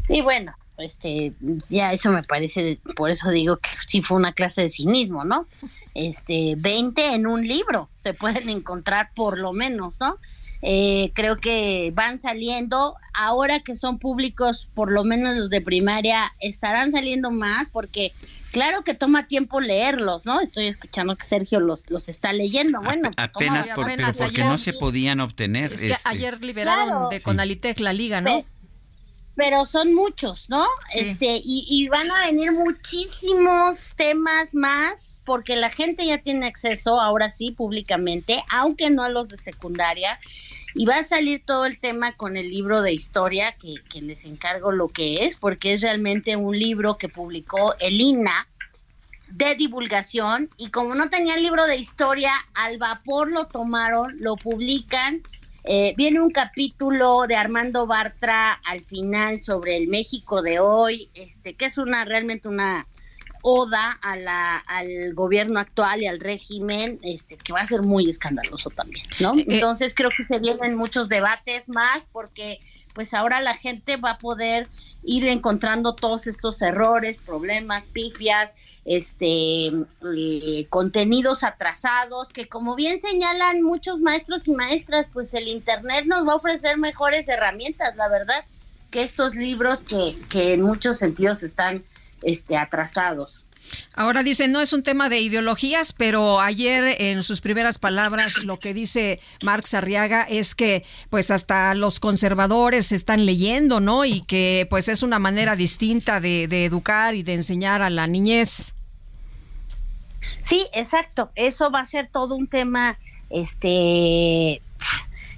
Sí, bueno, este, ya eso me parece, por eso digo que sí fue una clase de cinismo, ¿no? Este, 20 en un libro se pueden encontrar por lo menos, ¿no? Eh, creo que van saliendo, ahora que son públicos, por lo menos los de primaria, estarán saliendo más porque claro que toma tiempo leerlos, ¿no? Estoy escuchando que Sergio los, los está leyendo. Bueno, pues, Apenas, por, pero porque ayer. no se podían obtener. Es que este. ayer liberaron Claro. de. Conalitec la liga, ¿no? Pero son muchos, ¿no? Sí. Este, y, y van a venir muchísimos temas más, porque la gente ya tiene acceso, ahora sí, públicamente, aunque no a los de secundaria, y va a salir todo el tema con el libro de historia, que, que les encargo lo que es, porque es realmente un libro que publicó el INA de divulgación, y como no tenían libro de historia, al vapor lo tomaron, lo publican, eh, viene un capítulo de Armando Bartra al final sobre el México de hoy, este, que es una realmente una oda a la, al gobierno actual y al régimen, este, que va a ser muy escandaloso también, ¿no? Eh, eh. Entonces creo que se vienen muchos debates más porque pues ahora la gente va a poder ir encontrando todos estos errores, problemas, pifias, este eh, contenidos atrasados que como bien señalan muchos maestros y maestras, pues el internet nos va a ofrecer mejores herramientas, la verdad, que estos libros que, que en muchos sentidos están este atrasados. Ahora dice, no es un tema de ideologías, pero ayer en sus primeras palabras lo que dice Marx Arriaga es que pues hasta los conservadores están leyendo, ¿no? Y que pues es una manera distinta de, educar y de enseñar a la niñez. Sí, exacto. Eso va a ser todo un tema, este,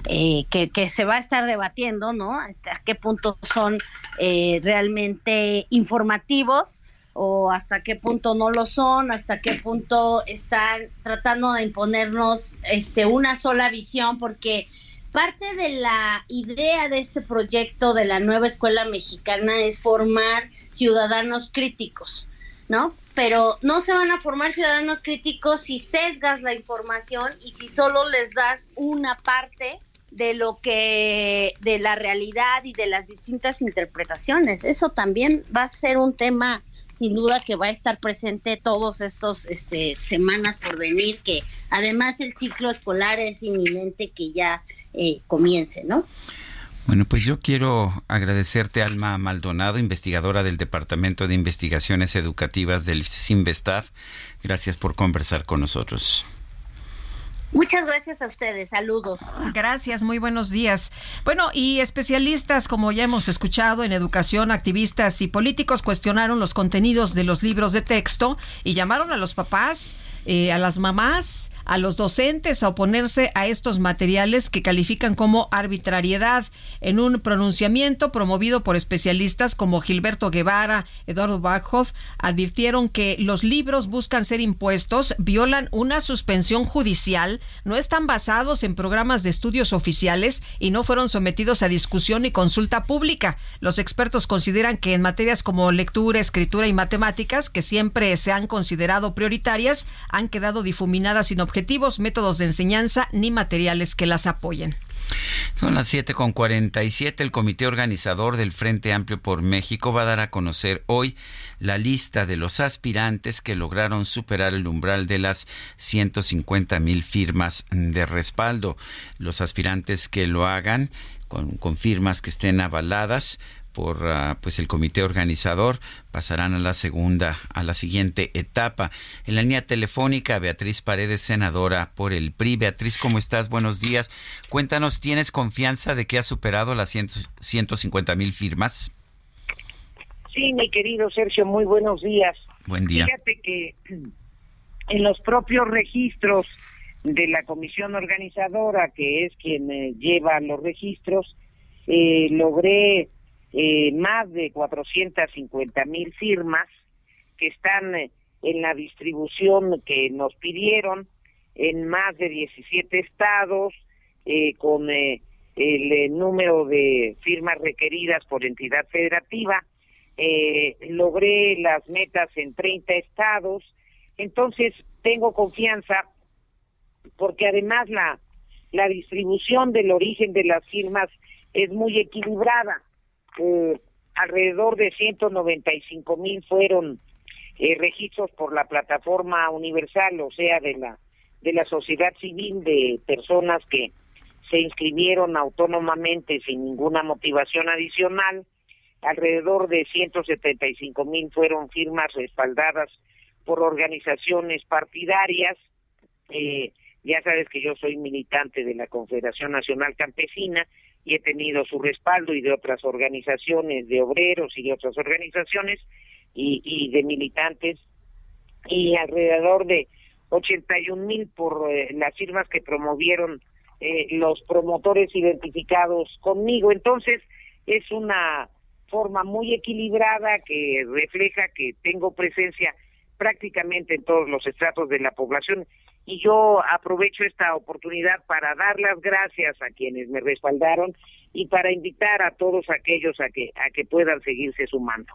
eh, que, que, se va a estar debatiendo, ¿no? Hasta qué punto son eh, realmente informativos o hasta qué punto no lo son, hasta qué punto están tratando de imponernos este una sola visión, porque parte de la idea de este proyecto de la nueva escuela mexicana es formar ciudadanos críticos, ¿no? Pero no se van a formar ciudadanos críticos si sesgas la información y si solo les das una parte de lo que de la realidad y de las distintas interpretaciones. Eso también va a ser un tema sin duda que va a estar presente todos estos este, semanas por venir, que además el ciclo escolar es inminente que ya eh, comience, ¿no? Bueno, pues yo quiero agradecerte, Alma Maldonado, investigadora del Departamento de Investigaciones Educativas del CIMBESTAF. Gracias por conversar con nosotros. Muchas gracias a ustedes, saludos. Gracias, muy buenos días. Bueno, y especialistas, como ya hemos escuchado en educación, activistas y políticos cuestionaron los contenidos de los libros de texto y llamaron a los papás, eh, a las mamás, a los docentes a oponerse a estos materiales que califican como arbitrariedad en un pronunciamiento promovido por especialistas como Gilberto Guevara, Eduardo Bachhoff, advirtieron que los libros buscan ser impuestos, violan una suspensión judicial, no están basados en programas de estudios oficiales y no fueron sometidos a discusión y consulta pública. Los expertos consideran que en materias como lectura, escritura y matemáticas, que siempre se han considerado prioritarias, han quedado difuminadas sin objetivos, métodos de enseñanza ni materiales que las apoyen. Son las 7 con 47. El comité organizador del Frente Amplio por México va a dar a conocer hoy la lista de los aspirantes que lograron superar el umbral de las 150 mil firmas de respaldo. Los aspirantes que lo hagan con, con firmas que estén avaladas por uh, pues el comité organizador pasarán a la segunda a la siguiente etapa. En la línea telefónica Beatriz Paredes senadora por el PRI Beatriz cómo estás buenos días. Cuéntanos tienes confianza de que has superado las ciento, 150 mil firmas sí mi querido Sergio muy buenos días. Buen día. Fíjate que en los propios registros de la comisión organizadora que es quien eh, lleva los registros eh, logré eh, más de 450 mil firmas que están eh, en la distribución que nos pidieron en más de 17 estados eh, con eh, el eh, número de firmas requeridas por entidad federativa. Logré las metas en 30 estados. Entonces, tengo confianza porque además la, la distribución del origen de las firmas es muy equilibrada eh, alrededor de 195 mil fueron eh, registros por la plataforma universal, o sea, de la de la sociedad civil de personas que se inscribieron autónomamente sin ninguna motivación adicional. Alrededor de 175 mil fueron firmas respaldadas por organizaciones partidarias. Eh, ya sabes que yo soy militante de la Confederación Nacional Campesina y he tenido su respaldo y de otras organizaciones de obreros y de otras organizaciones y, y de militantes y alrededor de 81 mil por eh, las firmas que promovieron eh, los promotores identificados conmigo. Entonces, es una forma muy equilibrada que refleja que tengo presencia prácticamente en todos los estratos de la población y yo aprovecho esta oportunidad para dar las gracias a quienes me respaldaron y para invitar a todos aquellos a que a que puedan seguirse sumando.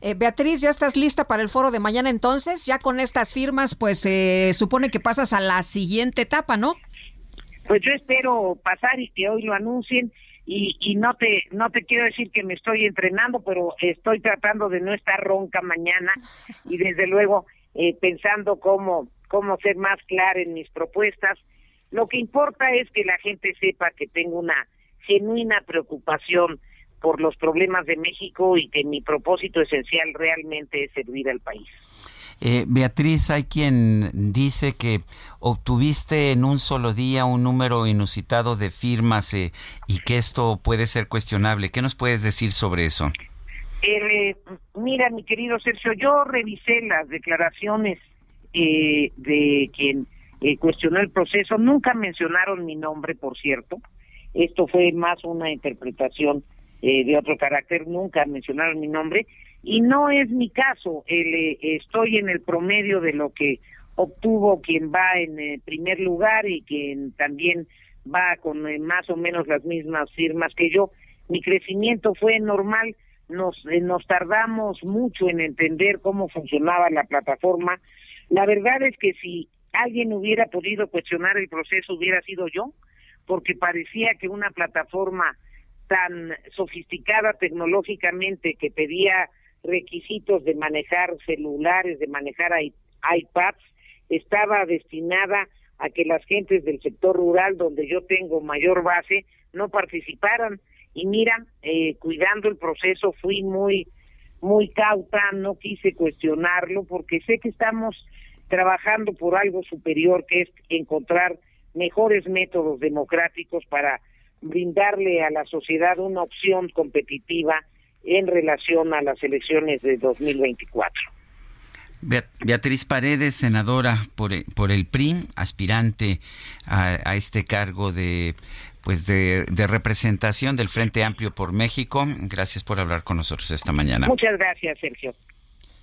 Eh, Beatriz, ¿ya estás lista para el foro de mañana entonces? Ya con estas firmas, pues se supone que pasas a la siguiente etapa, ¿no? Pues yo espero pasar y que hoy lo anuncien y, y no te no te quiero decir que me estoy entrenando, pero estoy tratando de no estar ronca mañana y desde luego eh, pensando cómo cómo ser más clara en mis propuestas. Lo que importa es que la gente sepa que tengo una genuina preocupación por los problemas de México y que mi propósito esencial realmente es servir al país. Eh, Beatriz, hay quien dice que obtuviste en un solo día un número inusitado de firmas eh, y que esto puede ser cuestionable. ¿Qué nos puedes decir sobre eso? Eh, mira, mi querido Sergio, yo revisé las declaraciones de quien cuestionó el proceso. Nunca mencionaron mi nombre, por cierto. Esto fue más una interpretación de otro carácter. Nunca mencionaron mi nombre y no es mi caso. Eh, estoy en el promedio de lo que obtuvo quien va en eh, primer lugar y quien también va con eh, más o menos las mismas firmas que yo. Mi crecimiento fue normal. Nos, nos tardamos mucho en entender cómo funcionaba la plataforma. La verdad es que si alguien hubiera podido cuestionar el proceso hubiera sido yo, porque parecía que una plataforma tan sofisticada tecnológicamente que pedía requisitos de manejar celulares, de manejar iPads, estaba destinada a que las gentes del sector rural, donde yo tengo mayor base, no participaran. Y mira, eh, cuidando el proceso fui muy, muy cauta, no quise cuestionarlo, porque sé que estamos trabajando por algo superior, que es encontrar mejores métodos democráticos para brindarle a la sociedad una opción competitiva en relación a las elecciones de 2024. Beatriz Paredes, senadora por, por el PRI, aspirante a, este cargo de pues de, de, representación del Frente Amplio por México. Gracias por hablar con nosotros esta mañana. Muchas gracias, Sergio.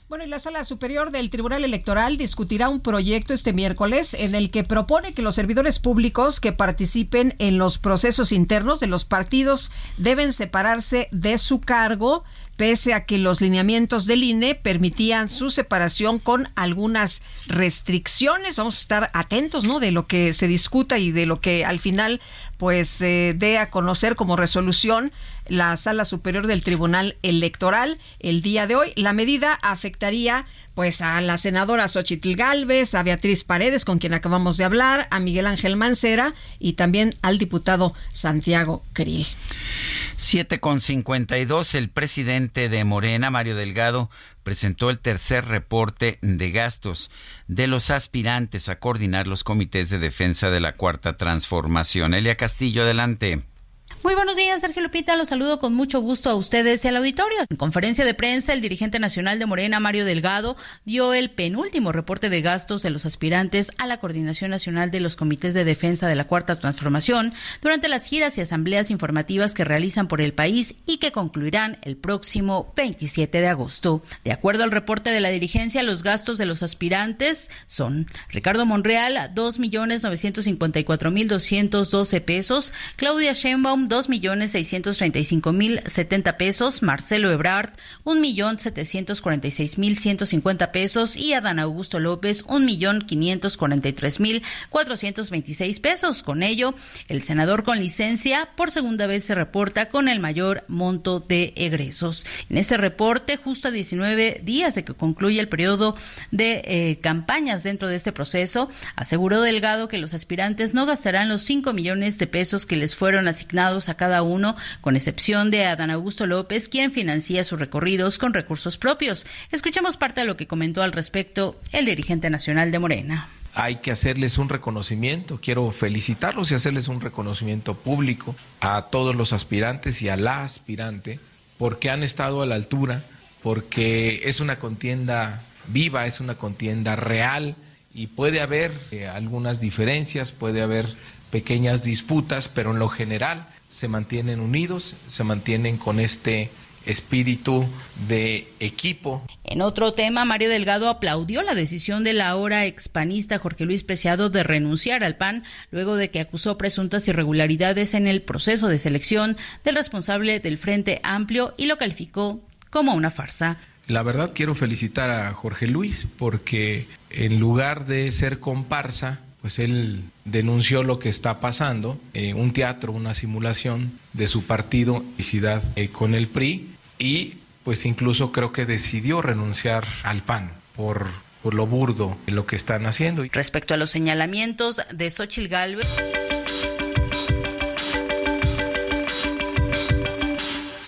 Bueno, y la Sala Superior del Tribunal Electoral discutirá un proyecto este miércoles en el que propone que los servidores públicos que participen en los procesos internos de los partidos deben separarse de su cargo pese a que los lineamientos del INE permitían su separación con algunas restricciones. Vamos a estar atentos, ¿no? De lo que se discuta y de lo que al final, pues, se dé a conocer como resolución la Sala Superior del Tribunal Electoral el día de hoy. La medida afectaría pues a la senadora Xochitl Galvez, a Beatriz Paredes, con quien acabamos de hablar, a Miguel Ángel Mancera y también al diputado Santiago Krill. 7 con 52, el presidente de Morena, Mario Delgado, presentó el tercer reporte de gastos de los aspirantes a coordinar los comités de defensa de la cuarta transformación. Elia Castillo, adelante. Muy buenos días, Sergio Lupita. Los saludo con mucho gusto a ustedes y al auditorio. En conferencia de prensa, el dirigente nacional de Morena, Mario Delgado, dio el penúltimo reporte de gastos de los aspirantes a la Coordinación Nacional de los Comités de Defensa de la Cuarta Transformación durante las giras y asambleas informativas que realizan por el país y que concluirán el próximo 27 de agosto. De acuerdo al reporte de la dirigencia, los gastos de los aspirantes son Ricardo Monreal, 2.954.212 pesos, Claudia Sheinbaum, mil setenta pesos, Marcelo Ebrard, un millón setecientos cuarenta y seis mil ciento cincuenta pesos y Adán Augusto López, un millón quinientos cuarenta y tres mil cuatrocientos veintiséis pesos. Con ello, el senador con licencia por segunda vez se reporta con el mayor monto de egresos. En este reporte, justo a 19 días de que concluye el periodo de eh, campañas dentro de este proceso, aseguró Delgado que los aspirantes no gastarán los cinco millones de pesos que les fueron asignados a cada uno, con excepción de Adán Augusto López, quien financia sus recorridos con recursos propios. Escuchemos parte de lo que comentó al respecto el dirigente nacional de Morena hay que hacerles un reconocimiento. Quiero felicitarlos y hacerles un reconocimiento público a todos los aspirantes y a la aspirante porque han estado a la altura, porque es una contienda viva, es una contienda real y puede haber eh, algunas diferencias, puede haber pequeñas disputas, pero en lo general se mantienen unidos, se mantienen con este espíritu de equipo. En otro tema, Mario Delgado aplaudió la decisión de la ahora expanista Jorge Luis Preciado de renunciar al PAN luego de que acusó presuntas irregularidades en el proceso de selección del responsable del Frente Amplio y lo calificó como una farsa. La verdad quiero felicitar a Jorge Luis porque en lugar de ser comparsa, pues él denunció lo que está pasando, eh, un teatro, una simulación de su partido, Icidad, eh, con el PRI, y pues incluso creo que decidió renunciar al PAN por, por lo burdo de lo que están haciendo. Respecto a los señalamientos de Xochil Gálvez.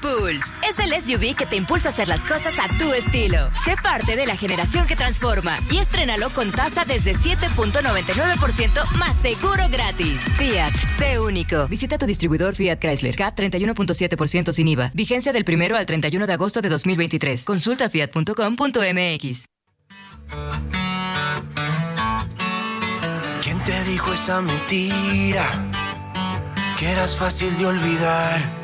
Pulse es el SUV que te impulsa a hacer las cosas a tu estilo. Sé parte de la generación que transforma y estrénalo con tasa desde 7.99% más seguro gratis. Fiat, sé único. Visita tu distribuidor Fiat Chrysler K 31.7% sin IVA. Vigencia del 1 al 31 de agosto de 2023. Consulta fiat.com.mx. ¿Quién te dijo esa mentira? Que eras fácil de olvidar.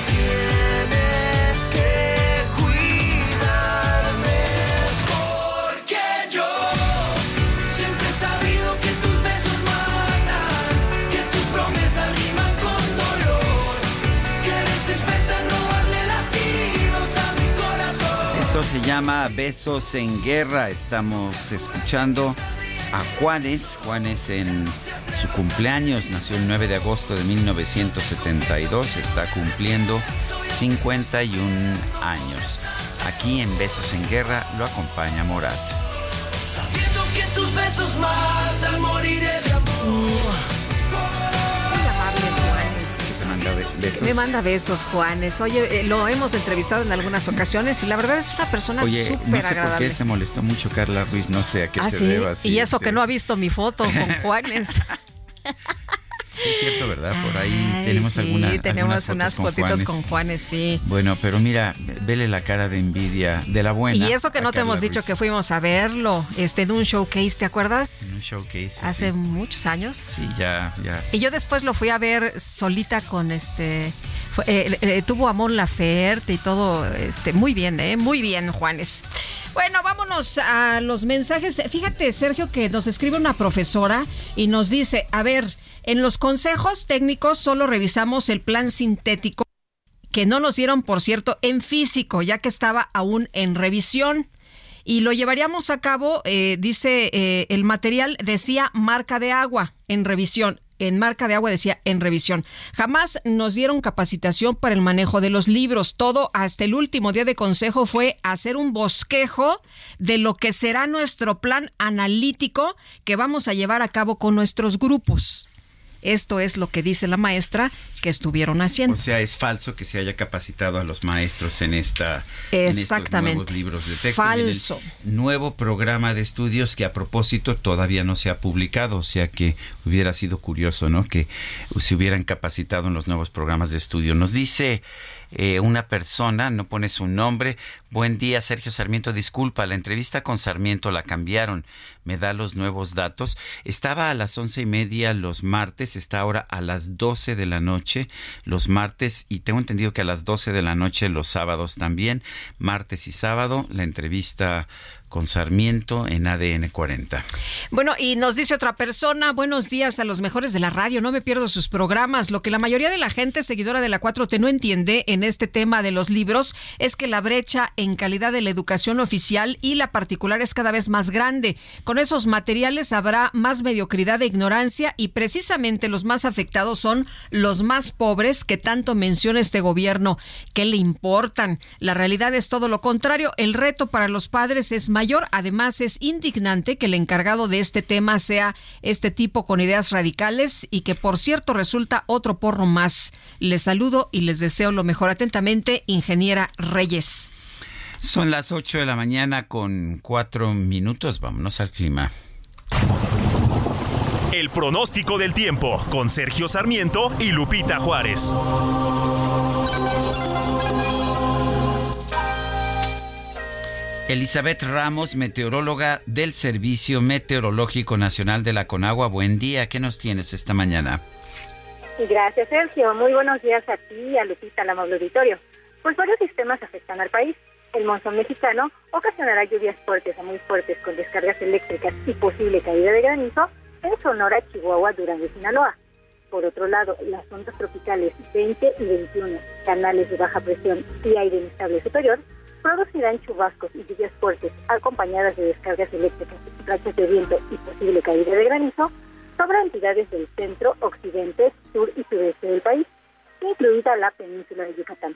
se llama Besos en Guerra. Estamos escuchando a Juanes. Juanes en su cumpleaños nació el 9 de agosto de 1972. Está cumpliendo 51 años. Aquí en Besos en Guerra lo acompaña Morat. Besos. Me manda besos, Juanes. Oye, eh, lo hemos entrevistado en algunas ocasiones y la verdad es una persona súper no sé por agradable. qué se molestó mucho Carla Ruiz, no sé a qué ah, se sí. deba. sí, y eso este, que no ha visto mi foto con Juanes. sí es cierto, ¿verdad? Por ahí Ay, tenemos sí, alguna, tenemos algunas unas fotitos Juanes. con Juanes, sí. Bueno, pero mira, vele la cara de envidia de la buena. Y eso que no te hemos dicho Ruiz. que fuimos a verlo, este, en un showcase, ¿te acuerdas? En un showcase. Hace sí. muchos años. Sí, ya, ya. Y yo después lo fui a ver solita con este. Eh, tuvo Amor Laferte y todo. este Muy bien, ¿eh? Muy bien, Juanes. Bueno, vámonos a los mensajes. Fíjate, Sergio, que nos escribe una profesora y nos dice: A ver, en los consejos técnicos solo revisamos el plan sintético que no nos dieron, por cierto, en físico, ya que estaba aún en revisión. Y lo llevaríamos a cabo, eh, dice, eh, el material decía marca de agua en revisión. En marca de agua decía en revisión. Jamás nos dieron capacitación para el manejo de los libros. Todo hasta el último día de consejo fue hacer un bosquejo de lo que será nuestro plan analítico que vamos a llevar a cabo con nuestros grupos. Esto es lo que dice la maestra que estuvieron haciendo. O sea, es falso que se haya capacitado a los maestros en esta en estos Exactamente. nuevos libros de texto. y en el Falso. nuevo programa de estudios que a propósito todavía no se ha publicado, o sea que hubiera sido curioso, ¿no? Que se hubieran capacitado en los nuevos programas de estudio. Nos dice eh, una persona, no pone su nombre. Buen día, Sergio Sarmiento. Disculpa, la entrevista con Sarmiento la cambiaron. Me da los nuevos datos. Estaba a las once y media los martes, está ahora a las doce de la noche los martes y tengo entendido que a las doce de la noche los sábados también. Martes y sábado la entrevista con Sarmiento en ADN 40. Bueno, y nos dice otra persona, buenos días a los mejores de la radio, no me pierdo sus programas. Lo que la mayoría de la gente seguidora de la 4T no entiende en este tema de los libros es que la brecha en calidad de la educación oficial y la particular es cada vez más grande. Con esos materiales habrá más mediocridad e ignorancia y precisamente los más afectados son los más pobres que tanto menciona este gobierno. ¿Qué le importan? La realidad es todo lo contrario. El reto para los padres es más mayor. Además, es indignante que el encargado de este tema sea este tipo con ideas radicales y que, por cierto, resulta otro porro más. Les saludo y les deseo lo mejor atentamente, ingeniera Reyes. Son las 8 de la mañana con cuatro minutos. Vámonos al clima. El pronóstico del tiempo con Sergio Sarmiento y Lupita Juárez. Elizabeth Ramos, meteoróloga del Servicio Meteorológico Nacional de la Conagua. Buen día, ¿qué nos tienes esta mañana? Gracias, Sergio. Muy buenos días a ti a Lupita, al amable auditorio. Pues varios sistemas afectan al país. El monzón mexicano ocasionará lluvias fuertes a muy fuertes con descargas eléctricas y posible caída de granizo en Sonora, Chihuahua, Durango y Sinaloa. Por otro lado, las ondas tropicales 20 y 21, canales de baja presión y aire inestable superior, producirán chubascos y lluvias fuertes acompañadas de descargas eléctricas, rachas de viento y posible caída de granizo sobre entidades del centro, occidente, sur y sudeste del país, incluida la península de Yucatán.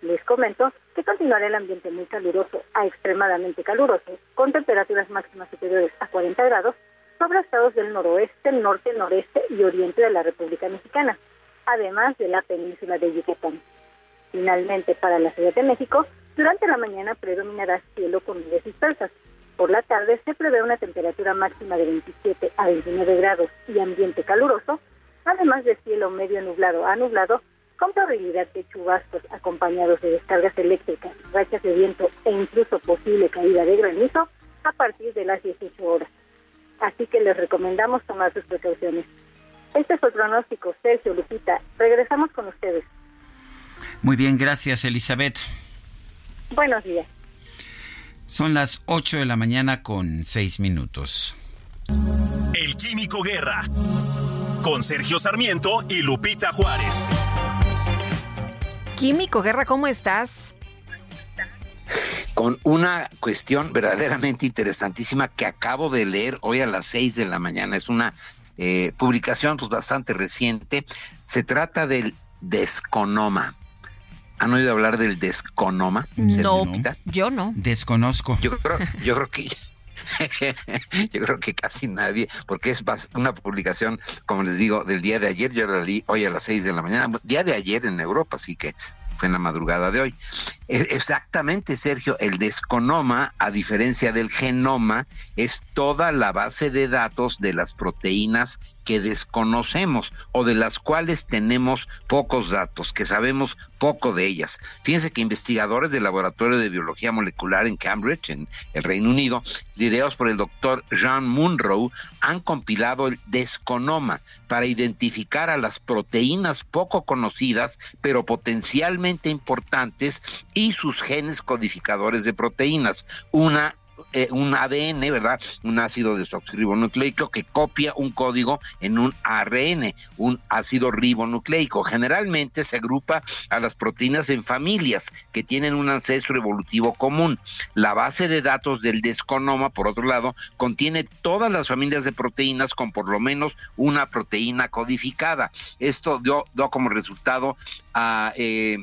Les comento que continuará el ambiente muy caluroso a extremadamente caluroso, con temperaturas máximas superiores a 40 grados sobre estados del noroeste, norte, noreste y oriente de la República Mexicana, además de la península de Yucatán. Finalmente, para la Ciudad de México, durante la mañana predominará cielo con nubes dispersas. Por la tarde se prevé una temperatura máxima de 27 a 29 grados y ambiente caluroso, además de cielo medio nublado a nublado, con probabilidad de chubascos acompañados de descargas eléctricas, rachas de viento e incluso posible caída de granizo a partir de las 18 horas. Así que les recomendamos tomar sus precauciones. Este es el pronóstico, Sergio Lupita. Regresamos con ustedes. Muy bien, gracias Elizabeth. Buenos días. Son las 8 de la mañana con 6 minutos. El Químico Guerra. Con Sergio Sarmiento y Lupita Juárez. Químico Guerra, ¿cómo estás? Con una cuestión verdaderamente interesantísima que acabo de leer hoy a las 6 de la mañana. Es una eh, publicación pues, bastante reciente. Se trata del desconoma. ¿Han oído hablar del desconoma? No, yo no. Desconozco. Yo creo, yo creo que yo creo que casi nadie, porque es una publicación, como les digo, del día de ayer, yo la leí hoy a las seis de la mañana, día de ayer en Europa, así que fue en la madrugada de hoy. E, exactamente, Sergio, el desconoma, a diferencia del genoma, es toda la base de datos de las proteínas que desconocemos o de las cuales tenemos pocos datos, que sabemos poco de ellas. Fíjense que investigadores del Laboratorio de Biología Molecular en Cambridge, en el Reino Unido, liderados por el doctor Jean Munro, han compilado el desconoma para identificar a las proteínas poco conocidas, pero potencialmente importantes, y sus genes codificadores de proteínas. Una eh, un ADN, ¿verdad? Un ácido desoxirribonucleico que copia un código en un ARN, un ácido ribonucleico. Generalmente se agrupa a las proteínas en familias que tienen un ancestro evolutivo común. La base de datos del desconoma, por otro lado, contiene todas las familias de proteínas con por lo menos una proteína codificada. Esto dio, como resultado a... Eh,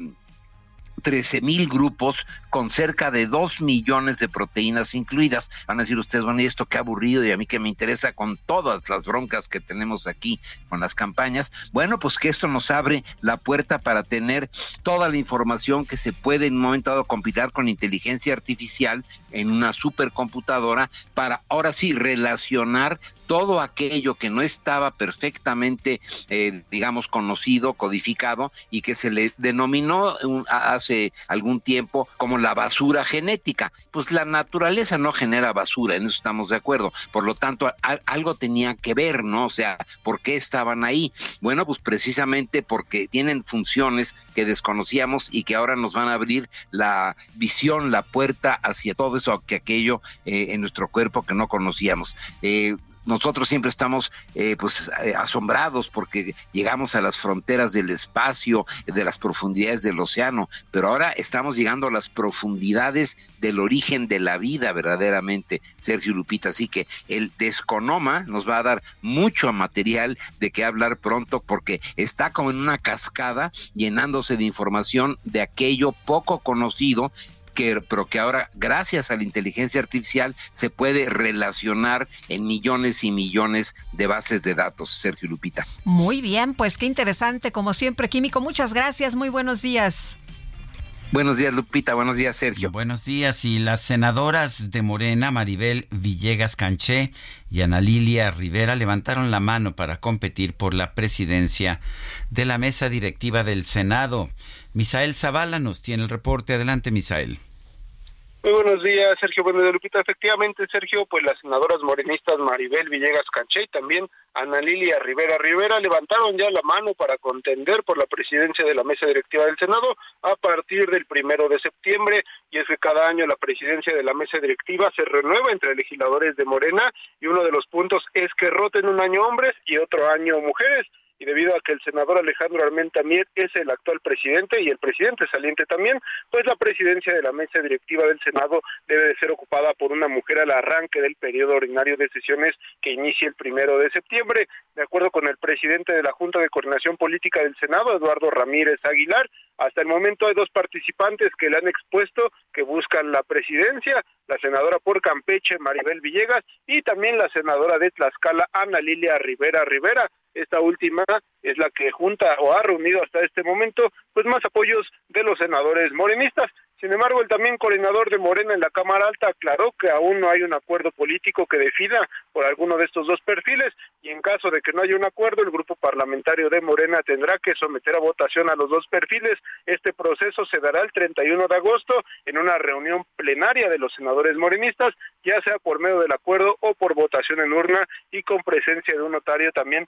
13 mil grupos con cerca de 2 millones de proteínas incluidas. Van a decir ustedes, bueno, y esto qué aburrido y a mí que me interesa con todas las broncas que tenemos aquí con las campañas. Bueno, pues que esto nos abre la puerta para tener toda la información que se puede en un momento dado compilar con inteligencia artificial en una supercomputadora para ahora sí relacionar todo aquello que no estaba perfectamente, eh, digamos, conocido, codificado y que se le denominó hace algún tiempo como la basura genética. Pues la naturaleza no genera basura, en eso estamos de acuerdo. Por lo tanto, algo tenía que ver, ¿no? O sea, ¿por qué estaban ahí? Bueno, pues precisamente porque tienen funciones que desconocíamos y que ahora nos van a abrir la visión, la puerta hacia todo eso, que aquello eh, en nuestro cuerpo que no conocíamos. Eh, nosotros siempre estamos eh, pues eh, asombrados porque llegamos a las fronteras del espacio, de las profundidades del océano, pero ahora estamos llegando a las profundidades del origen de la vida verdaderamente, Sergio Lupita. Así que el Desconoma nos va a dar mucho material de qué hablar pronto porque está como en una cascada llenándose de información de aquello poco conocido pero que ahora, gracias a la inteligencia artificial, se puede relacionar en millones y millones de bases de datos, Sergio Lupita. Muy bien, pues qué interesante, como siempre, Químico. Muchas gracias, muy buenos días. Buenos días, Lupita. Buenos días, Sergio. Buenos días. Y las senadoras de Morena, Maribel Villegas Canché y Ana Lilia Rivera, levantaron la mano para competir por la presidencia de la mesa directiva del Senado. Misael Zavala nos tiene el reporte. Adelante, Misael. Muy buenos días, Sergio. Bueno, de Lupita, efectivamente, Sergio, pues las senadoras morenistas Maribel Villegas Canché y también Ana Lilia Rivera Rivera levantaron ya la mano para contender por la presidencia de la mesa directiva del Senado a partir del primero de septiembre. Y es que cada año la presidencia de la mesa directiva se renueva entre legisladores de Morena y uno de los puntos es que roten un año hombres y otro año mujeres y debido a que el senador Alejandro Armenta Mier es el actual presidente y el presidente saliente también, pues la presidencia de la mesa directiva del Senado debe de ser ocupada por una mujer al arranque del periodo ordinario de sesiones que inicia el primero de septiembre. De acuerdo con el presidente de la Junta de Coordinación Política del Senado, Eduardo Ramírez Aguilar, hasta el momento hay dos participantes que le han expuesto que buscan la presidencia, la senadora por Campeche, Maribel Villegas, y también la senadora de Tlaxcala, Ana Lilia Rivera Rivera. Esta última es la que junta o ha reunido hasta este momento pues más apoyos de los senadores morenistas. Sin embargo, el también coordinador de Morena en la Cámara Alta aclaró que aún no hay un acuerdo político que defina por alguno de estos dos perfiles y en caso de que no haya un acuerdo, el grupo parlamentario de Morena tendrá que someter a votación a los dos perfiles. Este proceso se dará el 31 de agosto en una reunión plenaria de los senadores morenistas, ya sea por medio del acuerdo o por votación en urna y con presencia de un notario también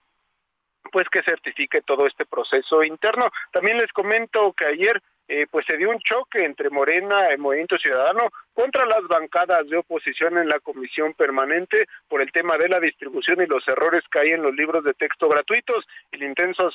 pues que certifique todo este proceso interno. También les comento que ayer eh, pues se dio un choque entre Morena y Movimiento Ciudadano contra las bancadas de oposición en la comisión permanente por el tema de la distribución y los errores que hay en los libros de texto gratuitos. El intenso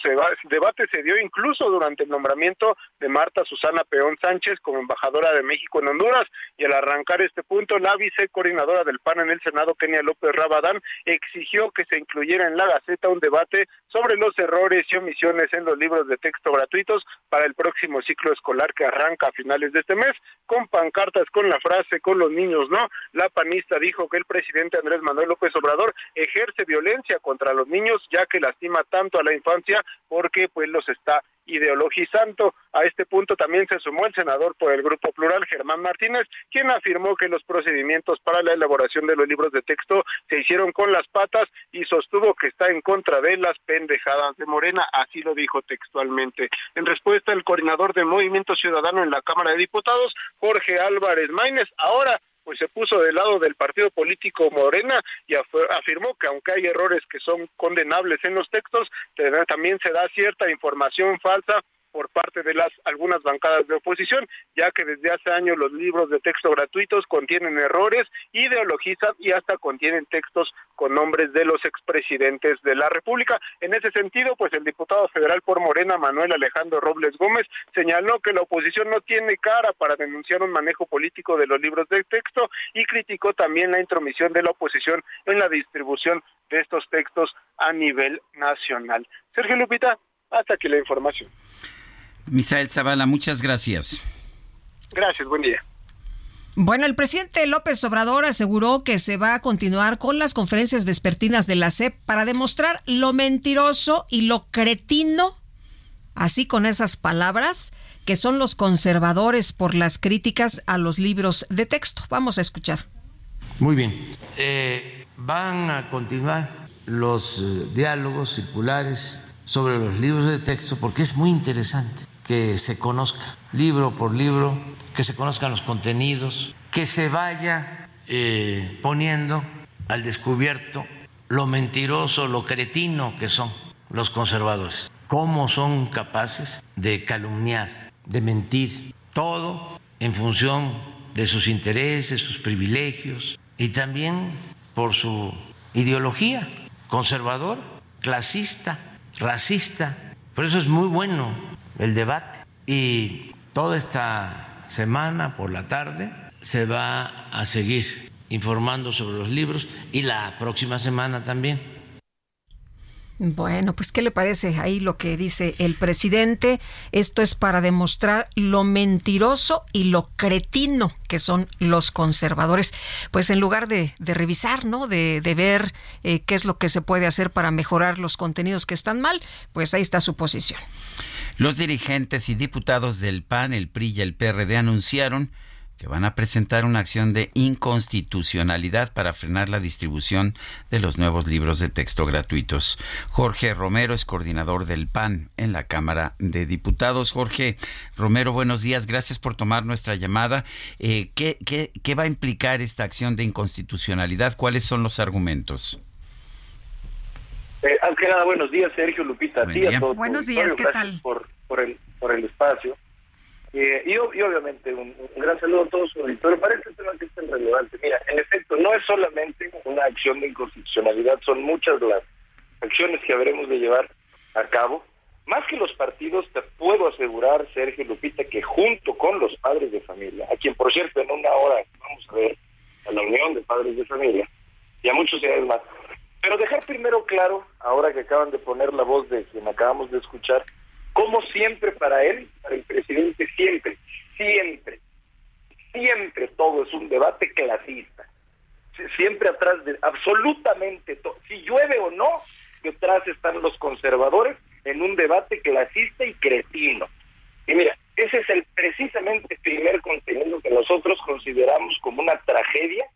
debate se dio incluso durante el nombramiento de Marta Susana Peón Sánchez como embajadora de México en Honduras y al arrancar este punto la vicecoordinadora del PAN en el Senado, Kenia López Rabadán, exigió que se incluyera en la Gaceta un debate sobre los errores y omisiones en los libros de texto gratuitos para el próximo ciclo escolar que arranca a finales de este mes, con pancartas con la frase con los niños, ¿no? La panista dijo que el presidente Andrés Manuel López Obrador ejerce violencia contra los niños ya que lastima tanto a la infancia porque pues los está ideologizando. A este punto también se sumó el senador por el Grupo Plural, Germán Martínez, quien afirmó que los procedimientos para la elaboración de los libros de texto se hicieron con las patas y sostuvo que está en contra de las pendejadas de Morena, así lo dijo textualmente. En respuesta, el coordinador de Movimiento Ciudadano en la Cámara de Diputados, Jorge Álvarez Maínez, ahora pues se puso del lado del partido político Morena y afirmó que aunque hay errores que son condenables en los textos, también se da cierta información falsa por parte de las algunas bancadas de oposición, ya que desde hace años los libros de texto gratuitos contienen errores, ideologizan y hasta contienen textos con nombres de los expresidentes de la República. En ese sentido, pues el diputado federal por Morena, Manuel Alejandro Robles Gómez, señaló que la oposición no tiene cara para denunciar un manejo político de los libros de texto y criticó también la intromisión de la oposición en la distribución de estos textos a nivel nacional. Sergio Lupita, hasta aquí la información. Misael Zavala, muchas gracias. Gracias, buen día. Bueno, el presidente López Obrador aseguró que se va a continuar con las conferencias vespertinas de la SEP para demostrar lo mentiroso y lo cretino, así con esas palabras, que son los conservadores por las críticas a los libros de texto. Vamos a escuchar. Muy bien. Eh, van a continuar los eh, diálogos circulares sobre los libros de texto porque es muy interesante que se conozca libro por libro, que se conozcan los contenidos, que se vaya eh, poniendo al descubierto lo mentiroso, lo cretino que son los conservadores, cómo son capaces de calumniar, de mentir, todo en función de sus intereses, sus privilegios y también por su ideología conservador, clasista, racista. Por eso es muy bueno el debate. Y toda esta semana por la tarde se va a seguir informando sobre los libros y la próxima semana también. Bueno, pues ¿qué le parece ahí lo que dice el presidente? Esto es para demostrar lo mentiroso y lo cretino que son los conservadores. Pues en lugar de, revisar, ¿no? De, ver eh, qué es lo que se puede hacer para mejorar los contenidos que están mal, pues ahí está su posición. Los dirigentes y diputados del PAN, el PRI y el PRD anunciaron que van a presentar una acción de inconstitucionalidad para frenar la distribución de los nuevos libros de texto gratuitos. Jorge Romero es coordinador del PAN en la Cámara de Diputados. Jorge Romero, buenos días. Gracias por tomar nuestra llamada. Eh, ¿qué, qué, va a implicar esta acción de inconstitucionalidad? ¿Cuáles son los argumentos? Eh, antes nada, buenos días, Sergio Lupita. buenos días, ¿qué tal? Por, por, el, por el espacio. Eh, y, obviamente un, gran saludo a todos su Pero Para este tema que es tan relevante, mira, en efecto, no es solamente una acción de inconstitucionalidad, son muchas las acciones que habremos de llevar a cabo. Más que los partidos, te puedo asegurar, Sergio Lupita, que junto con los padres de familia, a quien por cierto en una hora vamos a ver a la Unión de Padres de Familia, y a muchos ciudades más. Pero dejar primero claro, ahora que acaban de poner la voz de quien acabamos de escuchar, como siempre para él, para el presidente, siempre, siempre, siempre todo es un debate clasista. Siempre atrás de absolutamente todo. Si llueve o no, detrás están los conservadores en un debate clasista y cretino. Y mira, ese es el precisamente primer contenido que nosotros consideramos como una tragedia,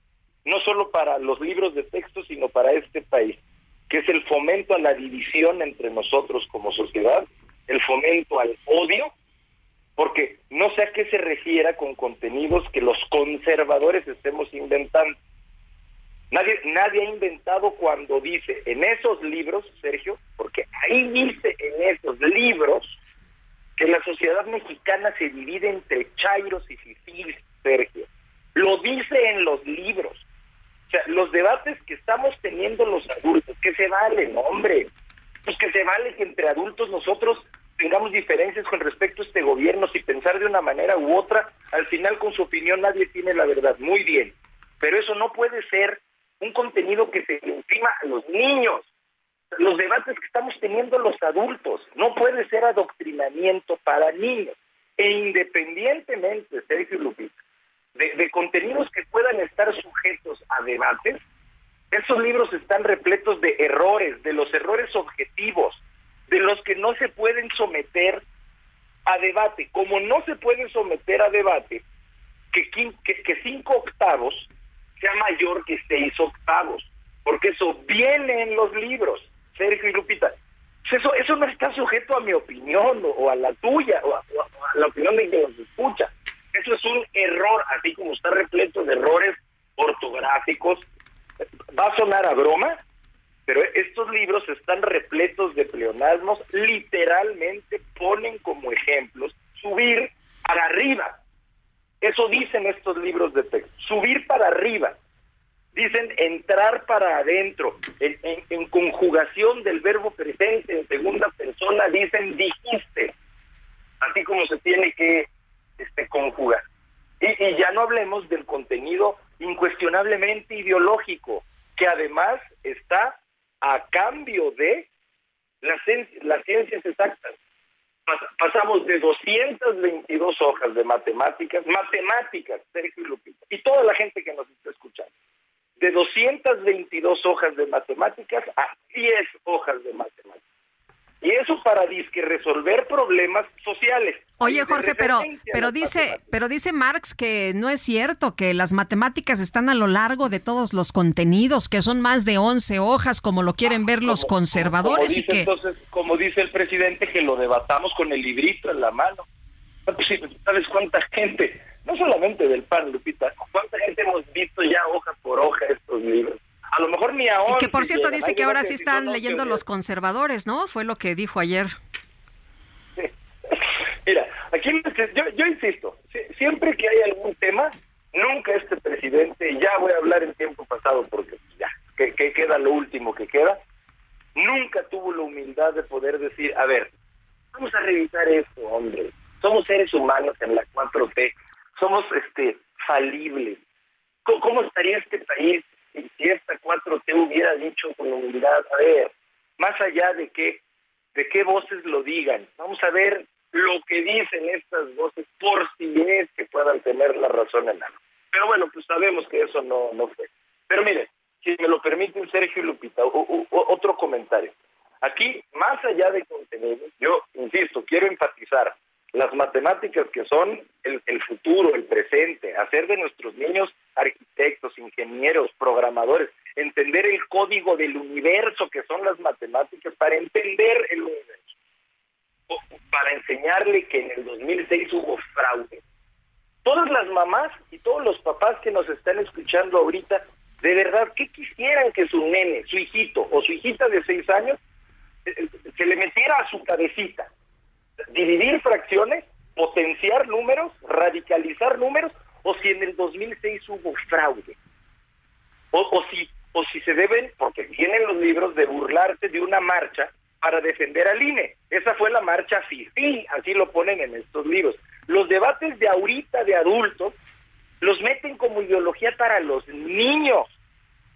no solo para los libros de texto, sino para este país, que es el fomento a la división entre nosotros como sociedad el fomento al odio, porque no sé a qué se refiera con contenidos que los conservadores estemos inventando. Nadie, nadie ha inventado cuando dice en esos libros, Sergio, porque ahí dice en esos libros que la sociedad mexicana se divide entre chairos y fifís, Sergio. Lo dice en los libros. O sea, los debates que estamos teniendo los adultos, que se valen, hombre, pues que se vale entre adultos nosotros tengamos diferencias con respecto a este gobierno, si pensar de una manera u otra, al final con su opinión nadie tiene la verdad. Muy bien, pero eso no puede ser un contenido que se encima a los niños. Los debates que estamos teniendo los adultos no puede ser adoctrinamiento para niños. E independientemente, Sergio Lupita, de, de contenidos que puedan estar sujetos a debates, esos libros están repletos de errores, de los errores objetivos, de los que no se pueden someter a debate. Como no se pueden someter a debate, que, que, cinco octavos sea mayor que seis octavos, porque eso viene en los libros, Sergio y Lupita. Eso, eso no está sujeto a mi opinión o, a la tuya o a, la opinión de quien nos escucha. Eso es un error, así como está repleto de errores ortográficos. Va a sonar a broma, pero estos libros están repletos de pleonasmos, literalmente ponen como ejemplos subir para arriba. Eso dicen estos libros de texto, subir para arriba. Dicen entrar para adentro. En, conjugación del verbo presente en segunda persona dicen dijiste, así como se tiene que este, conjugar. y ya no hablemos del contenido incuestionablemente ideológico, que además está a cambio de las, las ciencias exactas. pasamos de 222 hojas de matemáticas, matemáticas, Sergio Lupita, y toda la gente que nos está escuchando, de 222 hojas de matemáticas a 10 hojas de matemáticas. Y eso para disque resolver problemas sociales. Oye, Jorge, pero, pero dice, pero dice Marx que no es cierto, que las matemáticas están a lo largo de todos los contenidos, que son más de 11 hojas, como lo quieren ver los conservadores. y que... Entonces, como dice el presidente, que lo debatamos con el librito en la mano. Pues, ¿Sabes cuánta gente, no solamente del PAN, Lupita, cuánta gente hemos visto ya hoja por hoja estos libros? A lo mejor ni ahora. Y que por cierto dice que ahora sí están leyendo los conservadores, ¿no? Fue lo que dijo ayer. Mira, aquí yo, yo insisto, siempre que hay algún tema, nunca este presidente, ya voy a hablar en tiempo pasado porque ya, que, que queda lo último que queda, nunca tuvo la humildad de poder decir, a ver, vamos a revisar esto, hombre. Somos seres humanos en la 4T, somos este falibles. ¿Cómo, estaría este país si esta 4T hubiera dicho con humildad, a ver, más allá de que de qué voces lo digan, vamos a ver lo que dicen estas voces por si es que puedan tener la razón en algo. Pero bueno, pues sabemos que eso no, no fue. Pero mire, si me lo permiten Sergio y Lupita, otro comentario. Aquí, más allá de contenido, yo insisto, quiero enfatizar las matemáticas que son el, futuro, el presente, hacer de nuestros niños arquitectos, ingenieros, programadores, entender el código del universo que son las matemáticas para entender el universo, para enseñarle que en el 2006 hubo fraude. Todas las mamás y todos los papás que nos están escuchando ahorita, de verdad, ¿qué quisieran que su nene, su hijito o su hijita de seis años eh, eh, se le metiera a su cabecita? Dividir fracciones, potenciar números, radicalizar números, o si en el 2006 hubo fraude. O, si, o si se deben, porque tienen los libros, de burlarse de una marcha para defender al INE. Esa fue la marcha FIFI, así lo ponen en estos libros. Los debates de ahorita, de adultos, los meten como ideología para los niños.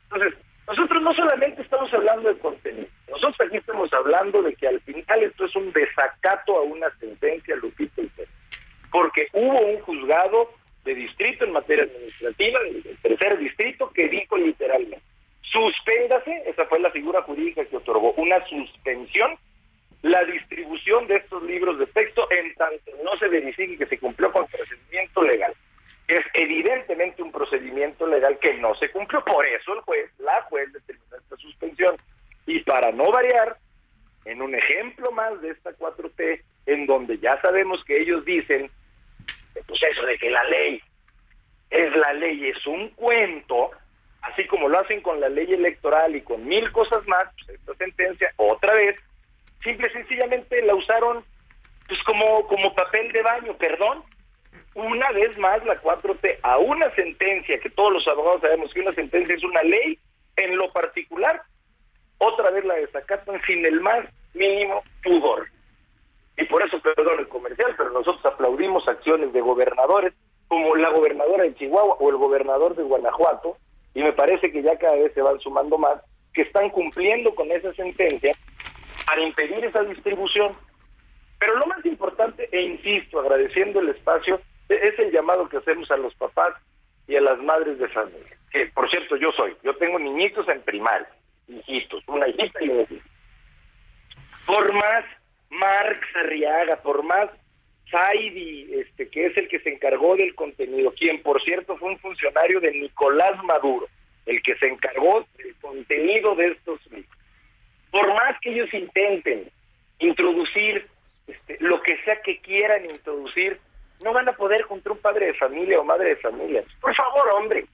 Entonces, nosotros no solamente estamos hablando de contenido, nosotros aquí estamos hablando de que al final esto es un desacato a una sentencia, Lupita, porque hubo un juzgado de distrito en materia administrativa, el tercer distrito, que dijo literalmente, suspéndase, esa fue la figura jurídica que otorgó una suspensión, la distribución de estos libros de texto en tanto no se verifique que se cumplió con procedimiento legal. Es evidentemente procedimiento legal que no se cumplió. Por eso el juez, la juez determinó esta suspensión. Y para no variar, en un ejemplo más de esta 4T, en donde ya sabemos que ellos dicen, pues eso de que la ley es la ley, es un cuento, así como lo hacen con la ley electoral y con mil cosas más, pues esta sentencia, otra vez, simple y sencillamente la usaron pues como, como papel de baño, perdón, una vez más la 4T a una sentencia, que todos los abogados sabemos que una sentencia es una ley, en lo particular, otra vez la desacatan sin el más mínimo pudor. Y por eso, perdón el comercial, pero nosotros aplaudimos acciones de gobernadores, como la gobernadora de Chihuahua o el gobernador de Guanajuato, y me parece que ya cada vez se van sumando más, que están cumpliendo con esa sentencia para impedir esa distribución. Pero lo más importante, e insisto, agradeciendo el espacio, es el llamado que hacemos a los papás y a las madres de familia. Que, por cierto, yo soy. Yo tengo niñitos en primaria, hijitos, una hijita y un hijito. Por más Marx Arriaga, por más Saidi, este, que es el que se encargó del contenido, quien, por cierto, fue un funcionario de Nicolás Maduro, el que se encargó del contenido de estos libros. Por más que ellos intenten introducir este, lo que sea que quieran introducir, no van a poder contra un padre de familia o madre de familia. Por favor, hombre,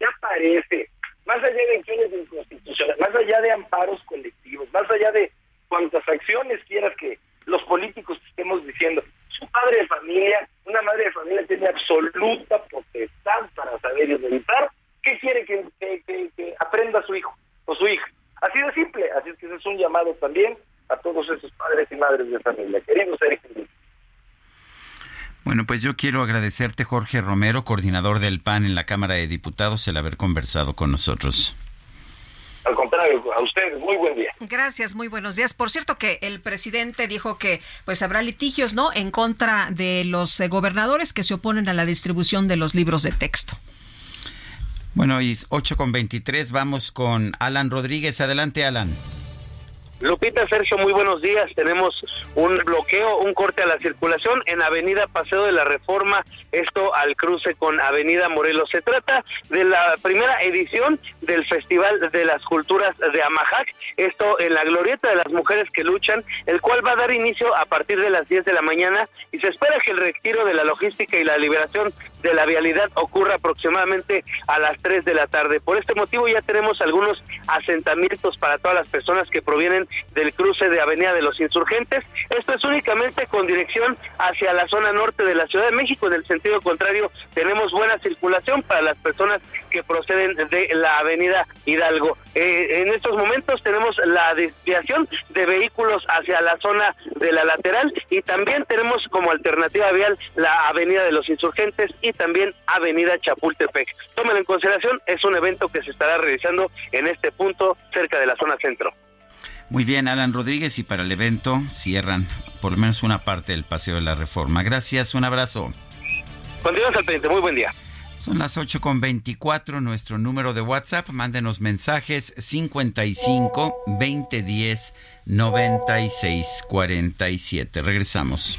ya parece. Más allá de acciones inconstitucionales, más allá de amparos colectivos, más allá de cuantas acciones quieras que los políticos estemos diciendo, su padre de familia, una madre de familia tiene absoluta potestad para saber y meditar qué quiere que, aprenda su hijo o su hija. Así de simple, así es que ese es un llamado también a todos esos padres y madres de familia. Queremos ser bueno, pues yo quiero agradecerte, Jorge Romero, coordinador del PAN en la Cámara de Diputados, el haber conversado con nosotros. Al contrario, a ustedes, muy buen día. Gracias, muy buenos días. Por cierto que el presidente dijo que pues habrá litigios, ¿no? En contra de los eh, gobernadores que se oponen a la distribución de los libros de texto. Bueno, y 8 con 23, vamos con Alan Rodríguez. Adelante, Alan. Lupita, Sergio, muy buenos días. Tenemos un bloqueo, un corte a la circulación en Avenida Paseo de la Reforma, esto al cruce con Avenida Morelos. Se trata de la primera edición del Festival de las Culturas de Amajac, esto en la glorieta de las mujeres que luchan, el cual va a dar inicio a partir de las 10 de la mañana y se espera que el retiro de la logística y la liberación de la vialidad ocurra aproximadamente a las 3 de la tarde. Por este motivo ya tenemos algunos asentamientos para todas las personas que provienen del cruce de Avenida de los Insurgentes. Esto es únicamente con dirección hacia la zona norte de la Ciudad de México. En el sentido contrario, tenemos buena circulación para las personas que proceden de la Avenida Hidalgo. Eh, en estos momentos tenemos la desviación de vehículos hacia la zona de la lateral y también tenemos como alternativa vial la Avenida de los Insurgentes y también Avenida Chapultepec. Tómenlo en consideración, es un evento que se estará realizando en este punto cerca de la zona centro. Muy bien, Alan Rodríguez, y para el evento cierran por lo menos una parte del Paseo de la Reforma. Gracias, un abrazo. Continuamos al pendiente, muy buen día. Son las 8 con 24, nuestro número de WhatsApp. Mándenos mensajes 55 2010 96 47. Regresamos.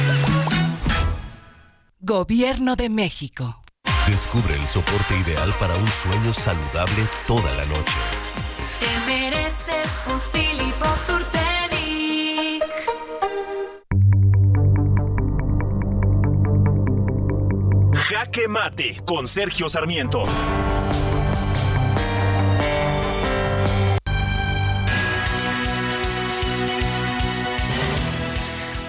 Gobierno de México. Descubre el soporte ideal para un sueño saludable toda la noche. Te mereces un Jaque Mate con Sergio Sarmiento.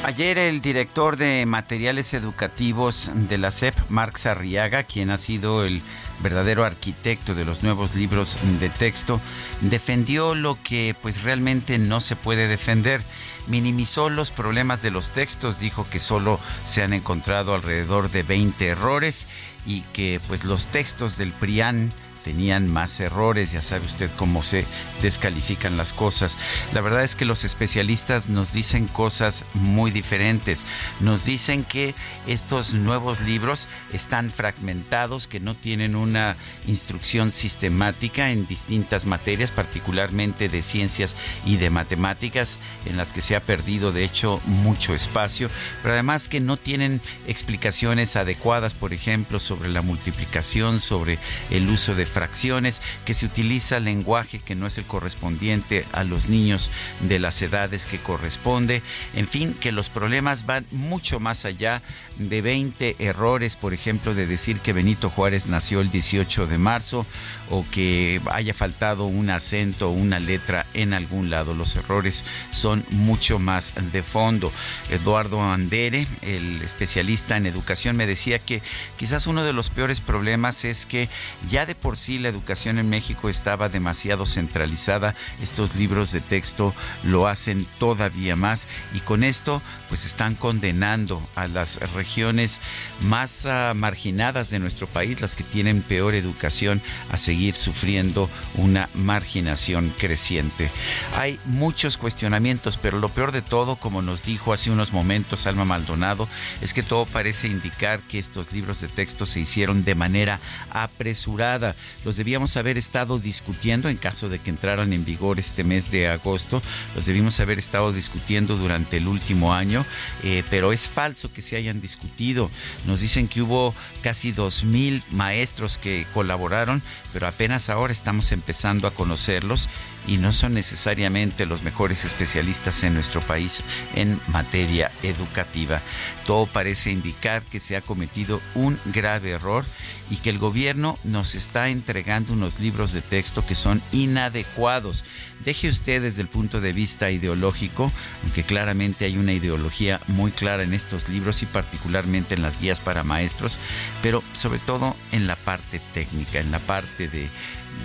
Ayer el director de materiales educativos de la SEP, Marx Arriaga, quien ha sido el verdadero arquitecto de los nuevos libros de texto, defendió lo que pues realmente no se puede defender. Minimizó los problemas de los textos, dijo que solo se han encontrado alrededor de 20 errores y que pues los textos del PRIAN tenían más errores, ya sabe usted cómo se descalifican las cosas. La verdad es que los especialistas nos dicen cosas muy diferentes. Nos dicen que estos nuevos libros están fragmentados, que no tienen una instrucción sistemática en distintas materias, particularmente de ciencias y de matemáticas, en las que se ha perdido de hecho mucho espacio, pero además que no tienen explicaciones adecuadas, por ejemplo, sobre la multiplicación, sobre el uso de fracciones, que se utiliza lenguaje que no es el correspondiente a los niños de las edades que corresponde, en fin, que los problemas van mucho más allá de 20 errores, por ejemplo, de decir que Benito Juárez nació el 18 de marzo o que haya faltado un acento o una letra en algún lado. Los errores son mucho más de fondo. Eduardo Andere, el especialista en educación, me decía que quizás uno de los peores problemas es que ya de por sí la educación en México estaba demasiado centralizada. Estos libros de texto lo hacen todavía más y con esto pues están condenando a las regiones más uh, marginadas de nuestro país, las que tienen peor educación, a seguir sufriendo una marginación creciente. Hay muchos cuestionamientos, pero lo peor de todo, como nos dijo hace unos momentos Alma Maldonado, es que todo parece indicar que estos libros de texto se hicieron de manera apresurada los debíamos haber estado discutiendo en caso de que entraran en vigor este mes de agosto, los debimos haber estado discutiendo durante el último año, eh, pero es falso que se hayan discutido. Nos dicen que hubo casi dos mil maestros que colaboraron, pero apenas ahora estamos empezando a conocerlos y no son necesariamente los mejores especialistas en nuestro país en materia educativa. Todo parece indicar que se ha cometido un grave error y que el gobierno nos está entregando unos libros de texto que son inadecuados. Deje usted desde el punto de vista ideológico, aunque claramente hay una ideología muy clara en estos libros y particularmente en las guías para maestros, pero sobre todo en la parte técnica, en la parte de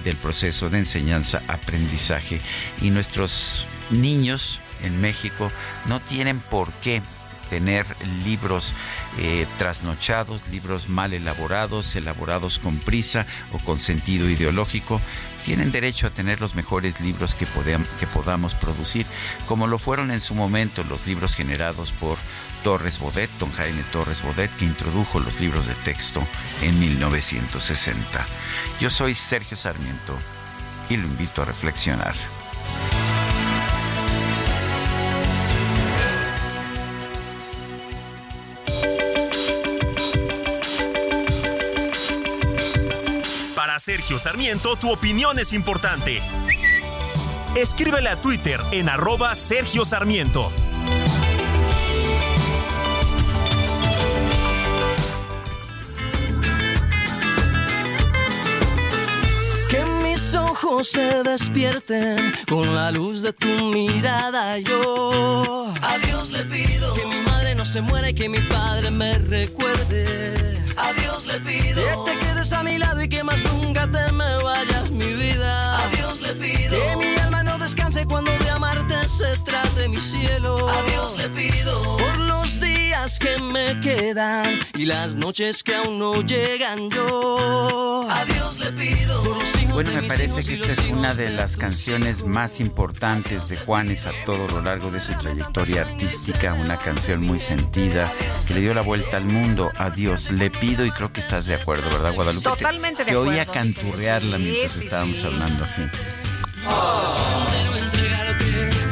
del proceso de enseñanza-aprendizaje. Y nuestros niños en México no tienen por qué tener libros eh, trasnochados, libros mal elaborados, elaborados con prisa o con sentido ideológico. Tienen derecho a tener los mejores libros que, que podamos producir, como lo fueron en su momento los libros generados por Torres Bodet, don Jaime Torres Bodet, que introdujo los libros de texto en 1960. Yo soy Sergio Sarmiento y lo invito a reflexionar. Sergio Sarmiento, tu opinión es importante. Escríbele a Twitter en arroba Sergio Sarmiento. se despierten con la luz de tu mirada. Yo a Dios le pido que mi madre no se muera y que mi padre me recuerde. A Dios le pido que te quedes a mi lado y que más nunca te me vayas mi vida. A Dios le pido que mi descanse cuando de amarte se trate mi cielo. A Dios le pido por los días que me quedan y las noches que aún no llegan yo. A Dios le pido bueno, me parece que esta es una de las canciones más importantes de Juanes a todo lo largo de su trayectoria artística, una canción muy sentida que le dio la vuelta al mundo. Adiós, le pido y creo que estás de acuerdo, ¿verdad, Guadalupe? Totalmente de acuerdo. Te oía canturrearla mientras estábamos hablando así.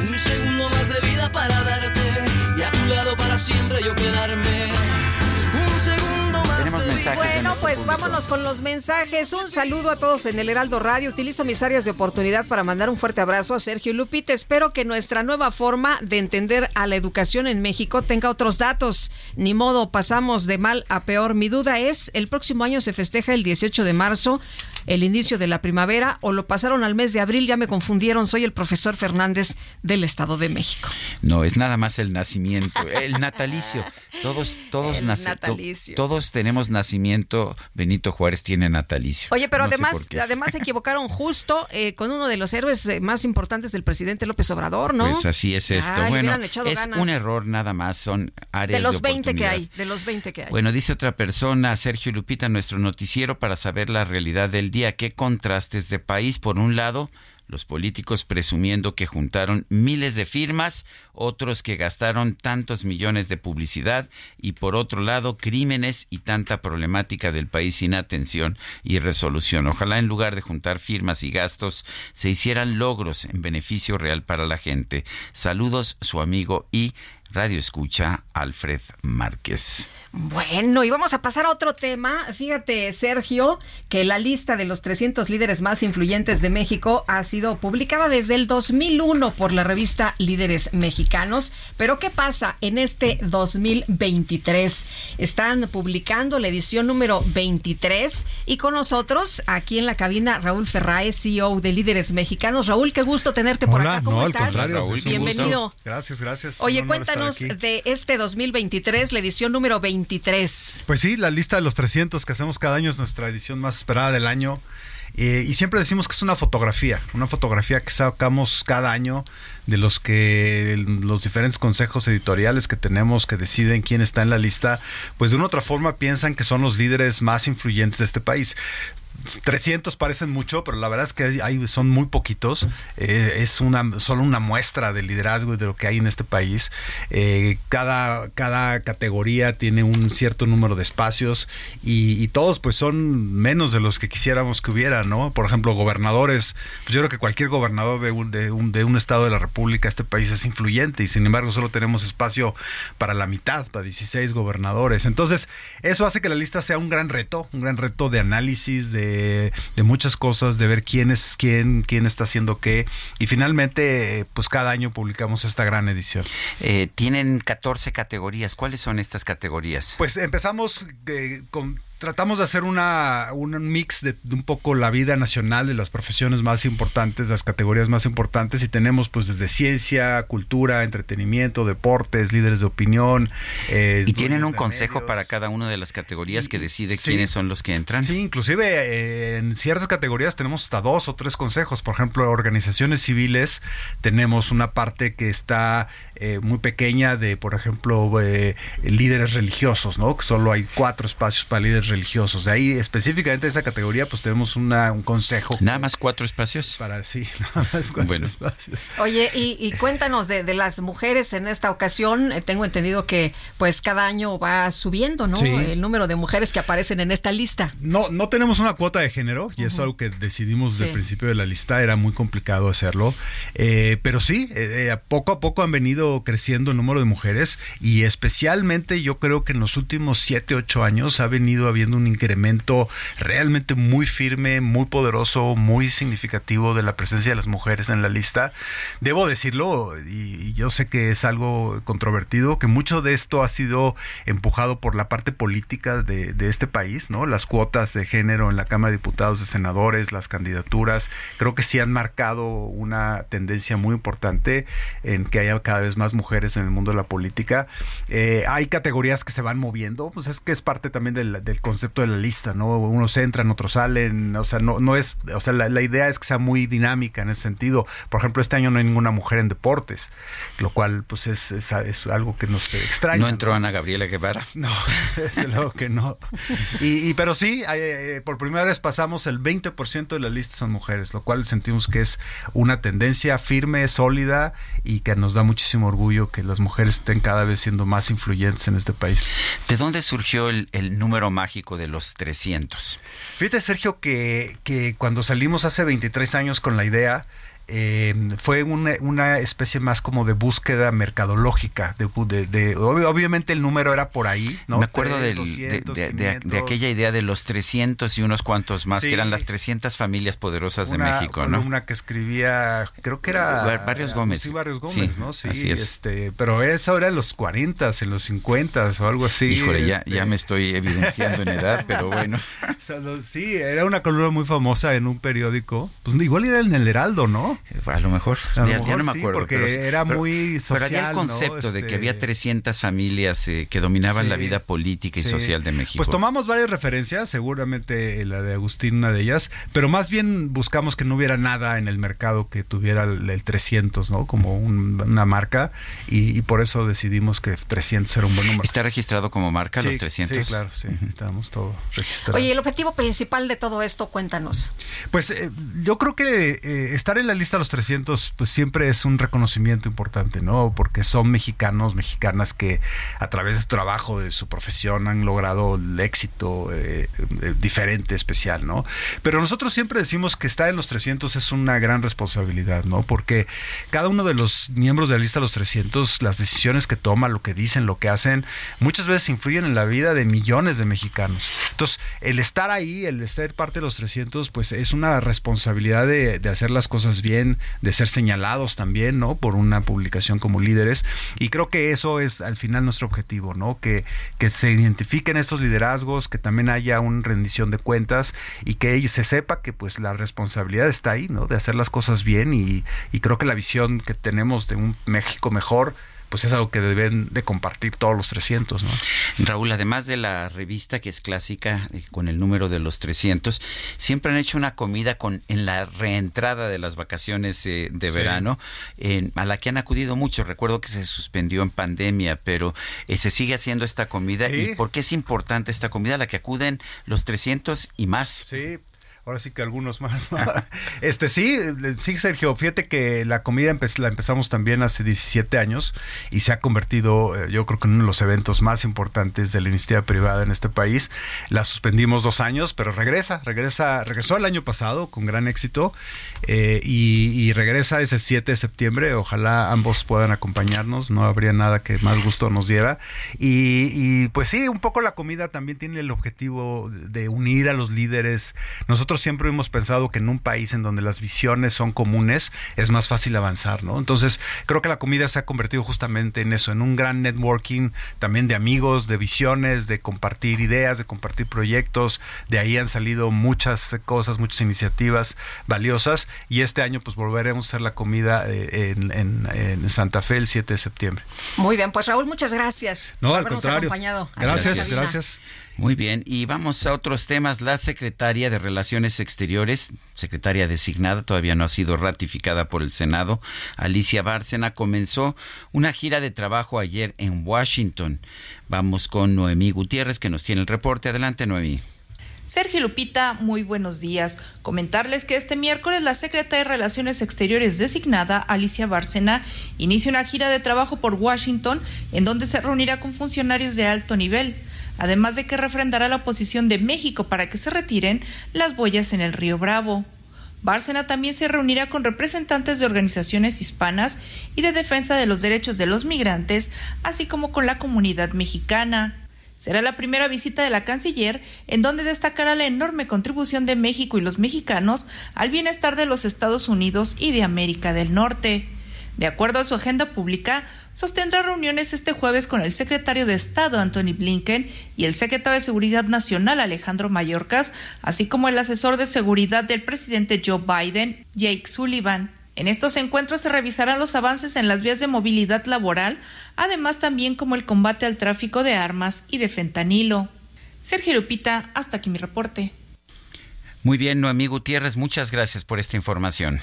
Un segundo más de vida para darte y a tu lado para siempre yo quedarme. Bueno, pues vámonos con los mensajes. Un saludo a todos en el Heraldo Radio. Utilizo mis áreas de oportunidad para mandar un fuerte abrazo a Sergio Lupita. Espero que nuestra nueva forma de entender a la educación en México tenga otros datos. Ni modo, pasamos de mal a peor. Mi duda es, ¿el próximo año se festeja el 18 de marzo, el inicio de la primavera, o lo pasaron al mes de abril? Ya me confundieron. Soy el profesor Fernández del Estado de México. No, es nada más el nacimiento, el natalicio. Todos, todos, todos tenemos nacimiento Benito Juárez tiene natalicio. Oye, pero además, además se equivocaron justo eh, con uno de los héroes eh, más importantes del presidente López Obrador, ¿no? Pues así es esto. bueno, es un error nada más, son áreas de los de 20 que hay, de los 20 que hay. Bueno, dice otra persona, Sergio Lupita, nuestro noticiero para saber la realidad del día. Qué contrastes de país. Por un lado, los políticos presumiendo que juntaron miles de firmas, otros que gastaron tantos millones de publicidad y por otro lado crímenes y tanta problemática del país sin atención y resolución. Ojalá en lugar de juntar firmas y gastos se hicieran logros en beneficio real para la gente. Saludos su amigo y Radio Escucha Alfred Márquez. Bueno, y vamos a pasar a otro tema. Fíjate, Sergio, que la lista de los 300 líderes más influyentes de México ha sido publicada desde el 2001 por la revista Líderes Mexicanos. Pero ¿qué pasa en este 2023? Están publicando la edición número 23 y con nosotros aquí en la cabina Raúl Ferrae, CEO de Líderes Mexicanos. Raúl, qué gusto tenerte por acá. ¿Cómo estás? Raúl, Bienvenido. Gracias, gracias. Oye, cuéntanos de este 2023, la edición número 23 pues sí, la lista de los 300 que hacemos cada año es nuestra edición más esperada del año. Eh, y siempre decimos que es una fotografía, una fotografía que sacamos cada año de los que los diferentes consejos editoriales que tenemos que deciden quién está en la lista, pues de una u otra forma piensan que son los líderes más influyentes de este país. 300 parecen mucho, pero la verdad es que hay, son muy poquitos. Eh, es una solo una muestra del liderazgo y de lo que hay en este país. Eh, cada, cada categoría tiene un cierto número de espacios y, todos pues son menos de los que quisiéramos que hubiera, ¿no? Por ejemplo, gobernadores, pues yo creo que cualquier gobernador de un, de un, de un estado de la República, este país es influyente y sin embargo solo tenemos espacio para la mitad, para 16 gobernadores. Entonces, eso hace que la lista sea un gran reto, un gran reto de análisis, de, de muchas cosas, de ver quién es quién, quién está haciendo qué y finalmente, pues cada año publicamos esta gran edición. Eh, tienen 14 categorías. ¿Cuáles son estas categorías? Pues empezamos eh, con tratamos de hacer una, un mix de, un poco la vida nacional de las profesiones más importantes, las categorías más importantes y tenemos pues desde ciencia, cultura, entretenimiento, deportes, líderes de opinión. Eh, y tienen un consejo para cada una de las categorías que decide quiénes son los que entran. Sí, inclusive eh, en ciertas categorías tenemos hasta dos o tres consejos. Por ejemplo, organizaciones civiles tenemos una parte que está eh, muy pequeña de, por ejemplo, líderes religiosos, ¿no? Que solo hay cuatro espacios para líderes religiosos. De ahí específicamente esa categoría, pues tenemos una, un consejo. Nada más cuatro espacios. Para sí, nada más cuatro espacios. Oye, y, cuéntanos de, las mujeres en esta ocasión. Eh, tengo entendido que pues cada año va subiendo, ¿no? El número de mujeres que aparecen en esta lista. No, no tenemos una cuota de género y eso es algo que decidimos desde el principio de la lista. Era muy complicado hacerlo. Eh, pero sí, eh, poco a poco han venido creciendo el número de mujeres y especialmente yo creo que en los últimos siete, ocho años ha venido habiendo un incremento realmente muy firme, muy poderoso, muy significativo de la presencia de las mujeres en la lista. Debo decirlo, y, yo sé que es algo controvertido, que mucho de esto ha sido empujado por la parte política de, este país, ¿no? Las cuotas de género en la Cámara de Diputados, de senadores, las candidaturas, creo que sí han marcado una tendencia muy importante en que haya cada vez más mujeres en el mundo de la política. Eh, hay categorías que se van moviendo, pues es que es parte también del, del concepto de la lista, ¿no? Unos entran, otros salen, o sea, no, no es, o sea, la, idea es que sea muy dinámica en ese sentido. Por ejemplo, este año no hay ninguna mujer en deportes, lo cual, pues, es, es, algo que nos extraña. ¿No entró Ana Gabriela Guevara? No, desde luego que no. Y, pero sí, eh, por primera vez pasamos el 20% de la lista son mujeres, lo cual sentimos que es una tendencia firme, sólida y que nos da muchísimo orgullo que las mujeres estén cada vez siendo más influyentes en este país. ¿De dónde surgió el, el número mágico? De los 300. Fíjate, Sergio, que, que cuando salimos hace 23 años con la idea, eh, fue una, especie más como de búsqueda mercadológica. De, de, obviamente el número era por ahí. ¿no? Me acuerdo de, aquella idea de los 300 y unos cuantos más, que eran las 300 familias poderosas de México, ¿no? Una que escribía, creo que era... Barrios Gómez. Sí, Barrios Gómez, ¿no? Sí, Este, pero eso era en los 40, en los 50 o algo así. Híjole, ya, ya este. me estoy evidenciando en edad, pero bueno. sí, era una columna muy famosa en un periódico. Pues igual era en el Heraldo, ¿no? A lo mejor, ya, no me acuerdo. porque era muy social. Pero había el concepto de que había 300 este, familias eh, que dominaban la vida política y social de México. Pues tomamos varias referencias, seguramente la de Agustín, una de ellas, pero más bien buscamos que no hubiera nada en el mercado que tuviera el, 300, ¿no? Como una marca, y, por eso decidimos que 300 era un buen número. ¿Está registrado como marca los 300? Sí, claro, sí, estamos todo registrado. Oye, el objetivo principal de todo esto, cuéntanos. Pues eh, yo creo que eh, estar en la lista a los 300 pues siempre es un reconocimiento importante, ¿no? Porque son mexicanos, mexicanas que a través de su trabajo, de su profesión han logrado el éxito eh, eh, diferente, especial, ¿no? Pero nosotros siempre decimos que estar en los 300 es una gran responsabilidad, ¿no? Porque cada uno de los miembros de la lista de los 300, las decisiones que toma, lo que dicen, lo que hacen, muchas veces influyen en la vida de millones de mexicanos. Entonces, el estar ahí, el estar parte de los 300, pues es una responsabilidad de, de hacer las cosas bien de ser señalados también, ¿no? Por una publicación como líderes. Y creo que eso es al final nuestro objetivo, ¿no? Que, que se identifiquen estos liderazgos, que también haya una rendición de cuentas y que se sepa que pues la responsabilidad está ahí, ¿no? De hacer las cosas bien y, y creo que la visión que tenemos de un México mejor pues es algo que deben de compartir todos los 300, ¿no? Raúl, además de la revista que es clásica eh, con el número de los 300, siempre han hecho una comida con en la reentrada de las vacaciones eh, de verano, a la que han acudido mucho. Recuerdo que se suspendió en pandemia, pero eh, se sigue haciendo esta comida. ¿Y por qué es importante esta comida a la que acuden los 300 y más? Sí, ahora sí que algunos más. este sí, sí, Sergio, fíjate que la comida la empezamos también hace 17 años y se ha convertido, eh, yo creo que en uno de los eventos más importantes de la iniciativa privada en este país. La suspendimos dos años, pero regresa, regresa, regresó el año pasado con gran éxito eh, y, regresa ese 7 de septiembre. Ojalá ambos puedan acompañarnos, no habría nada que más gusto nos diera. Y, y pues sí, un poco la comida también tiene el objetivo de unir a los líderes. Nosotros siempre hemos pensado que en un país en donde las visiones son comunes es más fácil avanzar, ¿no? Entonces, creo que la comida se ha convertido justamente en eso, en un gran networking también de amigos, de visiones, de compartir ideas, de compartir proyectos. De ahí han salido muchas cosas, muchas iniciativas valiosas y este año pues volveremos a hacer la comida eh, en, en, Santa Fe el 7 de septiembre. Muy bien, pues Raúl, muchas gracias. No, al contrario. Gracias, gracias. Muy bien, y vamos a otros temas. La secretaria de Relaciones Exteriores, secretaria designada, todavía no ha sido ratificada por el Senado, Alicia Bárcena, comenzó una gira de trabajo ayer en Washington. Vamos con Noemí Gutiérrez, que nos tiene el reporte. Adelante, Noemí. Sergio Lupita, muy buenos días. Comentarles que este miércoles la secretaria de Relaciones Exteriores designada, Alicia Bárcena, inicia una gira de trabajo por Washington, en donde se reunirá con funcionarios de alto nivel además de que refrendará la oposición de México para que se retiren las boyas en el río Bravo. Bárcena también se reunirá con representantes de organizaciones hispanas y de defensa de los derechos de los migrantes, así como con la comunidad mexicana. Será la primera visita de la canciller en donde destacará la enorme contribución de México y los mexicanos al bienestar de los Estados Unidos y de América del Norte. De acuerdo a su agenda pública, sostendrá reuniones este jueves con el secretario de Estado Anthony Blinken y el secretario de Seguridad Nacional Alejandro Mayorkas, así como el asesor de seguridad del presidente Joe Biden, Jake Sullivan. En estos encuentros se revisarán los avances en las vías de movilidad laboral, además también como el combate al tráfico de armas y de fentanilo. Sergio Lupita, hasta aquí mi reporte. Muy bien, Noemí Gutiérrez, muchas gracias por esta información.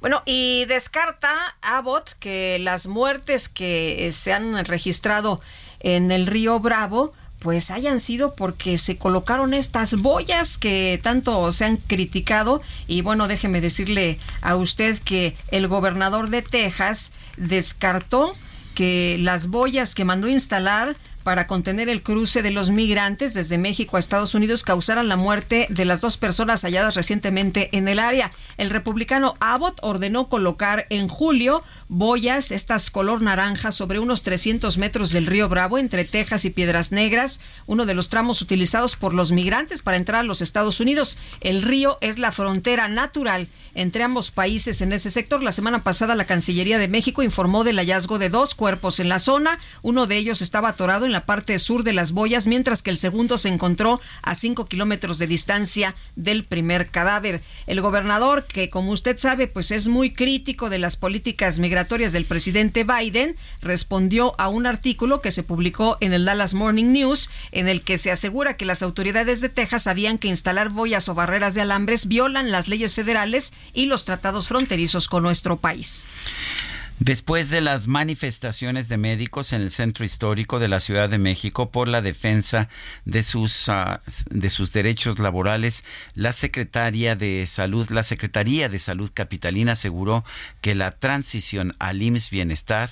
Bueno, y descarta Abbott que las muertes que eh, se han registrado en el río Bravo pues hayan sido porque se colocaron estas boyas que tanto se han criticado. Y bueno, déjeme decirle a usted que el gobernador de Texas descartó que las boyas que mandó instalar para contener el cruce de los migrantes desde México a Estados Unidos causaran la muerte de las dos personas halladas recientemente en el área. El republicano Abbott ordenó colocar en julio boyas, estas color naranja, sobre unos 300 metros del río Bravo entre Texas y Piedras Negras, uno de los tramos utilizados por los migrantes para entrar a los Estados Unidos. El río es la frontera natural entre ambos países en ese sector. La semana pasada la Cancillería de México informó del hallazgo de dos cuerpos en la zona. Uno de ellos estaba atorado en la parte sur de las boyas, mientras que el segundo se encontró a cinco kilómetros de distancia del primer cadáver. El gobernador, que como usted sabe, pues es muy crítico de las políticas migratorias del presidente Biden, respondió a un artículo que se publicó en el Dallas Morning News, en el que se asegura que las autoridades de Texas sabían que instalar boyas o barreras de alambres violan las leyes federales y los tratados fronterizos con nuestro país. Después de las manifestaciones de médicos en el centro histórico de la Ciudad de México por la defensa de sus, ah, de sus derechos laborales, la Secretaría de Salud, la Secretaría de Salud Capitalina aseguró que la transición al IMSS Bienestar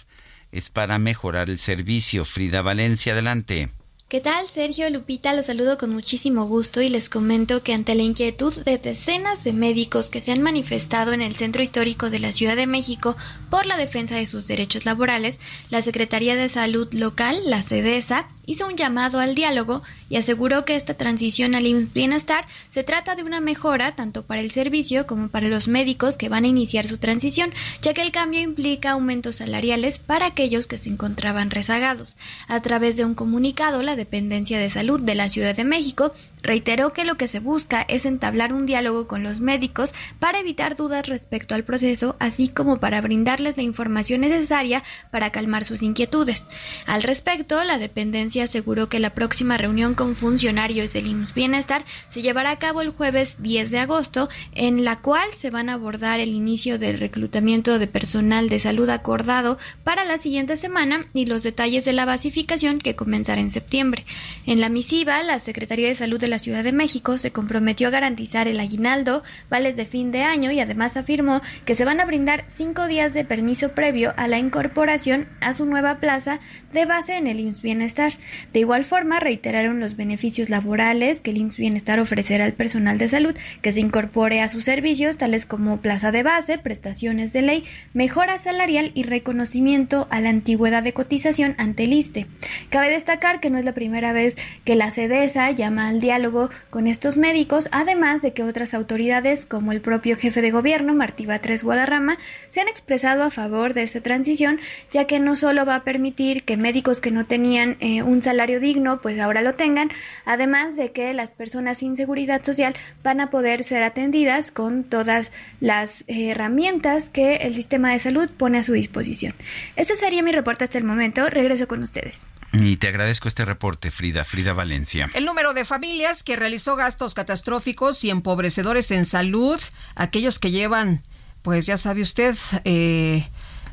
es para mejorar el servicio. Frida Valencia, adelante. ¿Qué tal, Sergio Lupita? Los saludo con muchísimo gusto y les comento que ante la inquietud de decenas de médicos que se han manifestado en el centro histórico de la Ciudad de México por la defensa de sus derechos laborales, la Secretaría de Salud local, la CEDESA, hizo un llamado al diálogo y aseguró que esta transición al Bienestar se trata de una mejora tanto para el servicio como para los médicos que van a iniciar su transición, ya que el cambio implica aumentos salariales para aquellos que se encontraban rezagados. A través de un comunicado, la Dependencia de Salud de la Ciudad de México reiteró que lo que se busca es entablar un diálogo con los médicos para evitar dudas respecto al proceso, así como para brindarles la información necesaria para calmar sus inquietudes. Al respecto, la dependencia aseguró que la próxima reunión con funcionarios del IMSS Bienestar se llevará a cabo el jueves 10 de agosto, en la cual se van a abordar el inicio del reclutamiento de personal de salud acordado para la siguiente semana y los detalles de la basificación que comenzará en septiembre. En la misiva, la Secretaría de Salud de la la Ciudad de México se comprometió a garantizar el aguinaldo, vales de fin de año y además afirmó que se van a brindar cinco días de permiso previo a la incorporación a su nueva plaza de base en el IMSS Bienestar. De igual forma, reiteraron los beneficios laborales que el IMSS Bienestar ofrecerá al personal de salud que se incorpore a sus servicios, tales como plaza de base, prestaciones de ley, mejora salarial y reconocimiento a la antigüedad de cotización ante el ISTE. Cabe destacar que no es la primera vez que la CEDESA llama al diálogo con estos médicos, además de que otras autoridades, como el propio jefe de gobierno, Martí Batres Guadarrama, se han expresado a favor de esta transición, ya que no solo va a permitir que médicos que no tenían eh, un salario digno, pues ahora lo tengan, además de que las personas sin seguridad social van a poder ser atendidas con todas las eh, herramientas que el sistema de salud pone a su disposición. Este sería mi reporte hasta el momento. Regreso con ustedes. Y te agradezco este reporte, Frida, Frida Valencia. El número de familias que realizó gastos catastróficos y empobrecedores en salud, aquellos que llevan, pues ya sabe usted, eh,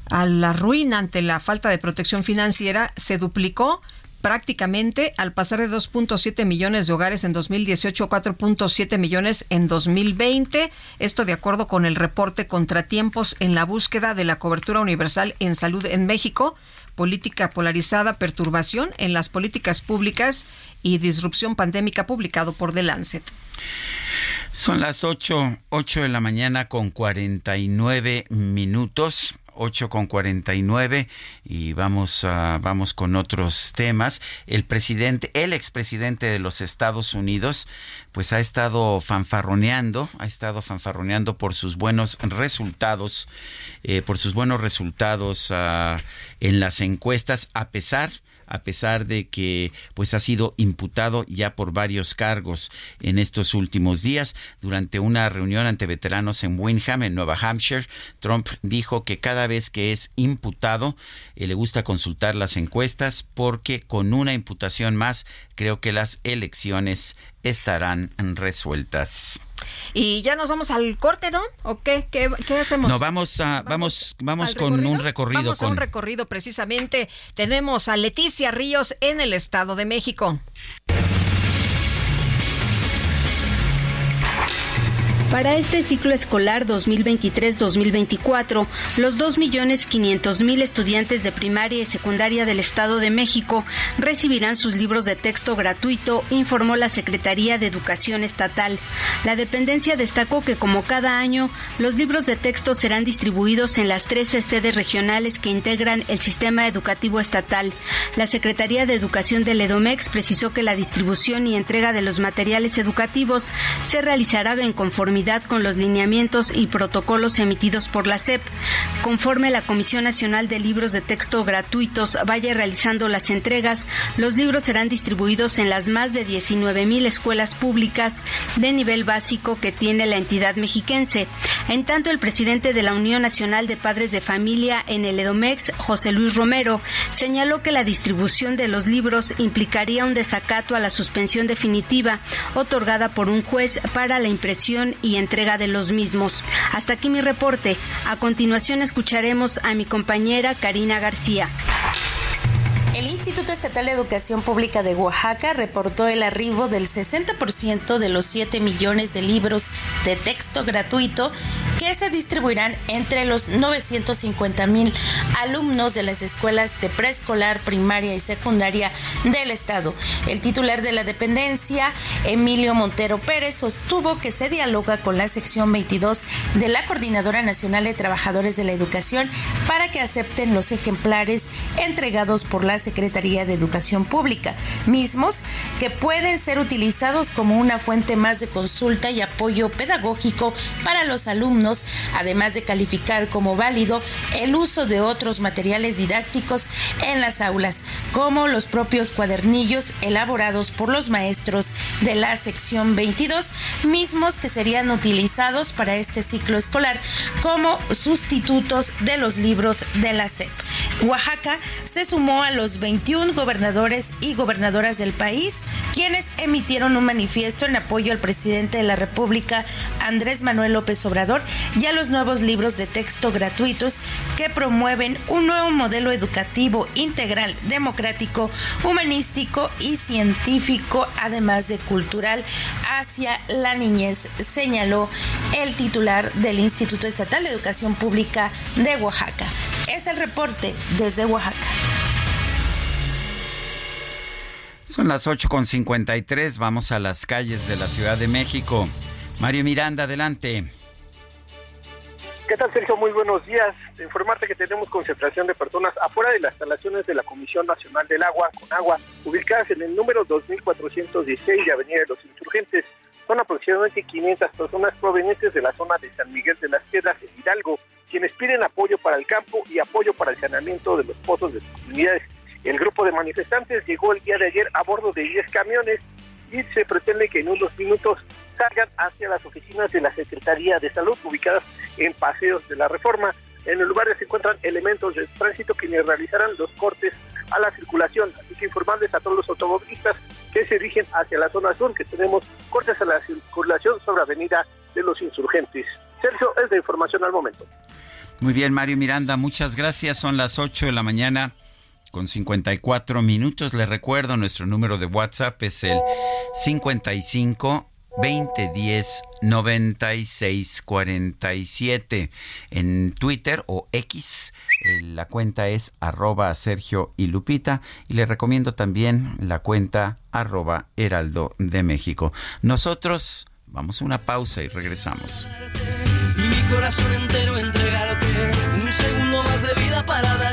a la ruina ante la falta de protección financiera, se duplicó prácticamente al pasar de 2.7 millones de hogares en 2018 a 4.7 millones en 2020. Esto de acuerdo con el reporte Contratiempos en la búsqueda de la cobertura universal en salud en México, política polarizada, perturbación en las políticas públicas y disrupción pandémica publicado por The Lancet. Son las 8, 8 de la mañana con 49 minutos. 8 con 49 y vamos a, vamos con otros temas. El presidente, el expresidente de los Estados Unidos, pues ha estado fanfarroneando, ha estado fanfarroneando por sus buenos resultados, eh, por sus buenos resultados uh, en las encuestas, a pesar a pesar de que pues ha sido imputado ya por varios cargos en estos últimos días. Durante una reunión ante veteranos en Windham, en Nueva Hampshire, Trump dijo que cada vez que es imputado eh, le gusta consultar las encuestas porque con una imputación más creo que las elecciones estarán resueltas. Y ya nos vamos al corte, ¿no? ¿O qué? ¿Qué, hacemos? No, vamos a, vamos, vamos, con un recorrido. Vamos con... a un recorrido precisamente. Tenemos a Leticia Ríos en el Estado de México. Para este ciclo escolar 2023-2024, los 2.500.000 estudiantes de primaria y secundaria del Estado de México recibirán sus libros de texto gratuito, informó la Secretaría de Educación Estatal. La dependencia destacó que, como cada año, los libros de texto serán distribuidos en las 13 sedes regionales que integran el sistema educativo estatal. La Secretaría de Educación del EDOMEX precisó que la distribución y entrega de los materiales educativos se realizará en conformidad con los lineamientos y protocolos emitidos por la SEP. Conforme la Comisión Nacional de Libros de Texto Gratuitos vaya realizando las entregas, los libros serán distribuidos en las más de 19 mil escuelas públicas de nivel básico que tiene la entidad mexiquense. En tanto, el presidente de la Unión Nacional de Padres de Familia en el EDOMEX, José Luis Romero, señaló que la distribución de los libros implicaría un desacato a la suspensión definitiva otorgada por un juez para la impresión y entrega de los mismos. Hasta aquí mi reporte. A continuación escucharemos a mi compañera Karina García. El Instituto Estatal de Educación Pública de Oaxaca reportó el arribo del 60% de los 7 millones de libros de texto gratuito que se distribuirán entre los 950 mil alumnos de las escuelas de preescolar, primaria y secundaria del Estado. El titular de la dependencia, Emilio Montero Pérez, sostuvo que se dialoga con la sección 22 de la Coordinadora Nacional de Trabajadores de la Educación para que acepten los ejemplares entregados por las Secretaría de Educación Pública, mismos que pueden ser utilizados como una fuente más de consulta y apoyo pedagógico para los alumnos, además de calificar como válido el uso de otros materiales didácticos en las aulas, como los propios cuadernillos elaborados por los maestros de la sección 22, mismos que serían utilizados para este ciclo escolar como sustitutos de los libros de la SEP. Oaxaca se sumó a los 21 gobernadores y gobernadoras del país, quienes emitieron un manifiesto en apoyo al presidente de la República, Andrés Manuel López Obrador, y a los nuevos libros de texto gratuitos que promueven un nuevo modelo educativo integral, democrático, humanístico y científico, además de cultural, hacia la niñez, señaló el titular del Instituto Estatal de Educación Pública de Oaxaca. Es el reporte desde Oaxaca. Son las 8.53, vamos a las calles de la Ciudad de México. Mario Miranda, adelante. ¿Qué tal, Sergio? Muy buenos días. Informarte que tenemos concentración de personas afuera de las instalaciones de la Comisión Nacional del Agua, con agua, ubicadas en el número 2416 de Avenida de los Insurgentes. Son aproximadamente 500 personas provenientes de la zona de San Miguel de las Piedras, en Hidalgo, quienes piden apoyo para el campo y apoyo para el saneamiento de los pozos de sus comunidades. El grupo de manifestantes llegó el día de ayer a bordo de 10 camiones y se pretende que en unos minutos salgan hacia las oficinas de la Secretaría de Salud ubicadas en Paseos de la Reforma. En el lugar se encuentran elementos de tránsito quienes realizarán los cortes a la circulación. Así que informarles a todos los automovilistas que se dirigen hacia la zona sur que tenemos cortes a la circulación sobre Avenida de los Insurgentes. Sergio, es de información al momento. Muy bien, Mario Miranda, muchas gracias. Son las 8 de la mañana con 54 minutos. Le recuerdo, nuestro número de WhatsApp es el 55 2010 96 47. En Twitter o X, eh, la cuenta es arroba Sergio y Lupita. Y le recomiendo también la cuenta arroba Heraldo de México. Nosotros vamos a una pausa y regresamos. Y mi corazón entero entregarte, un segundo más de vida para para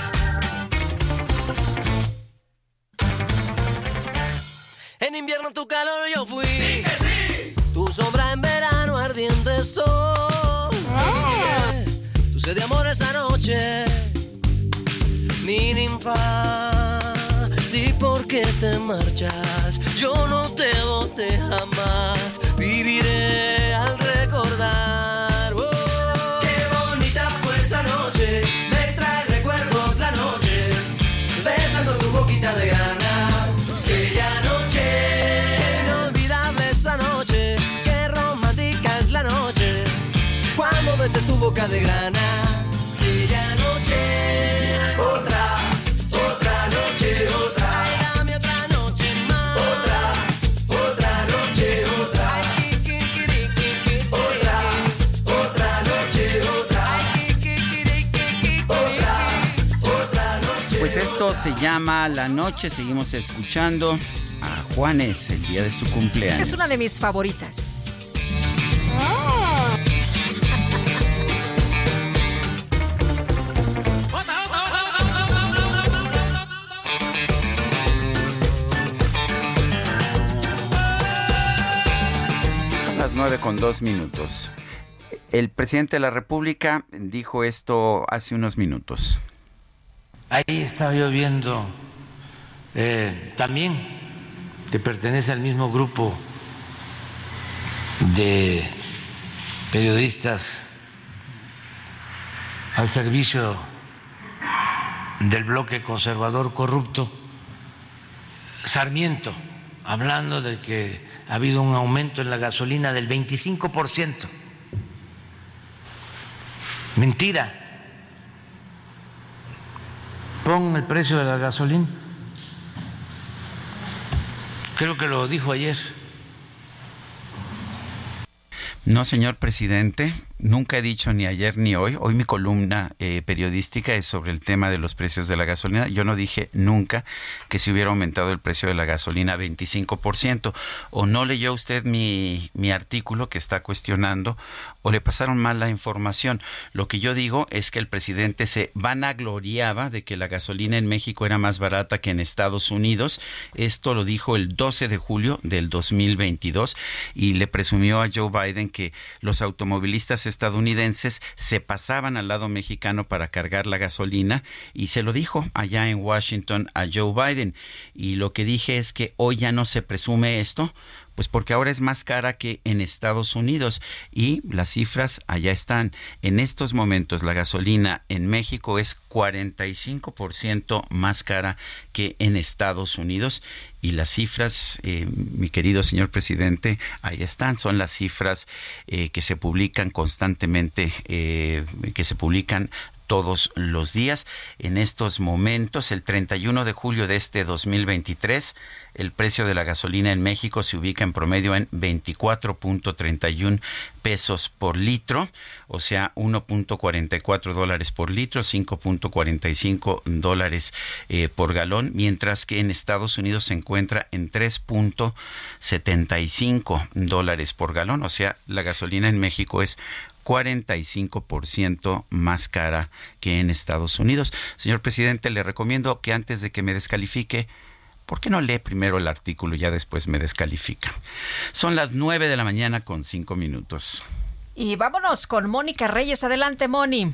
En invierno tu calor yo fui. Tu sombra en verano ardiente sol. Ah. Tu sed de amor esta noche. Mi ninfa. Di por qué te marchas. Yo no te bote jamás. Boca de grana. Aquella noche, otra, otra noche, otra. Ay, dame otra noche más. Otra, otra noche, otra. Ay, ki, ki, ki, otra, otra noche, otra. Ay, ki, otra, otra noche. Pues esto se llama La Noche. Seguimos escuchando a Juanes el día de su cumpleaños. Es una de mis favoritas. Con dos minutos. El presidente de la República dijo esto hace unos minutos. Ahí estaba yo viendo eh, también que pertenece al mismo grupo de periodistas al servicio del bloque conservador corrupto, Sarmiento, hablando de que ha habido un aumento en la gasolina del 25%. Mentira. Pon el precio de la gasolina. Creo que lo dijo ayer. No, señor presidente, nunca he dicho ni ayer ni hoy. Hoy mi columna eh, periodística es sobre el tema de los precios de la gasolina. Yo no dije nunca que se hubiera aumentado el precio de la gasolina 25%. O no leyó usted mi, mi artículo que está cuestionando o le pasaron mal la información. Lo que yo digo es que el presidente se vanagloriaba de que la gasolina en México era más barata que en Estados Unidos. Esto lo dijo el 12 de julio del 2022 y le presumió a Joe Biden que los automovilistas estadounidenses se pasaban al lado mexicano para cargar la gasolina y se lo dijo allá en Washington a Joe Biden. Y lo que dije es que hoy ya no se presume esto, pues porque ahora es más cara que en Estados Unidos. Y las cifras allá están. En estos momentos la gasolina en México es 45% más cara que en Estados Unidos. Y las cifras, eh, mi querido señor presidente, ahí están, son las cifras eh, que se publican constantemente, eh, que se publican todos los días. En estos momentos, el 31 de julio de este 2023, el precio de la gasolina en México se ubica en promedio en 24.31 pesos por litro, o sea, 1.44 dólares por litro, 5.45 dólares eh, por galón, mientras que en Estados Unidos se encuentra en 3.75 dólares por galón, o sea, la gasolina en México es 45% más cara que en Estados Unidos. Señor presidente, le recomiendo que antes de que me descalifique, ¿por qué no lee primero el artículo y ya después me descalifica? Son las 9 de la mañana con 5 minutos. Y vámonos con Mónica Reyes. Adelante, Moni.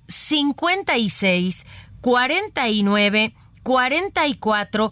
56 49 44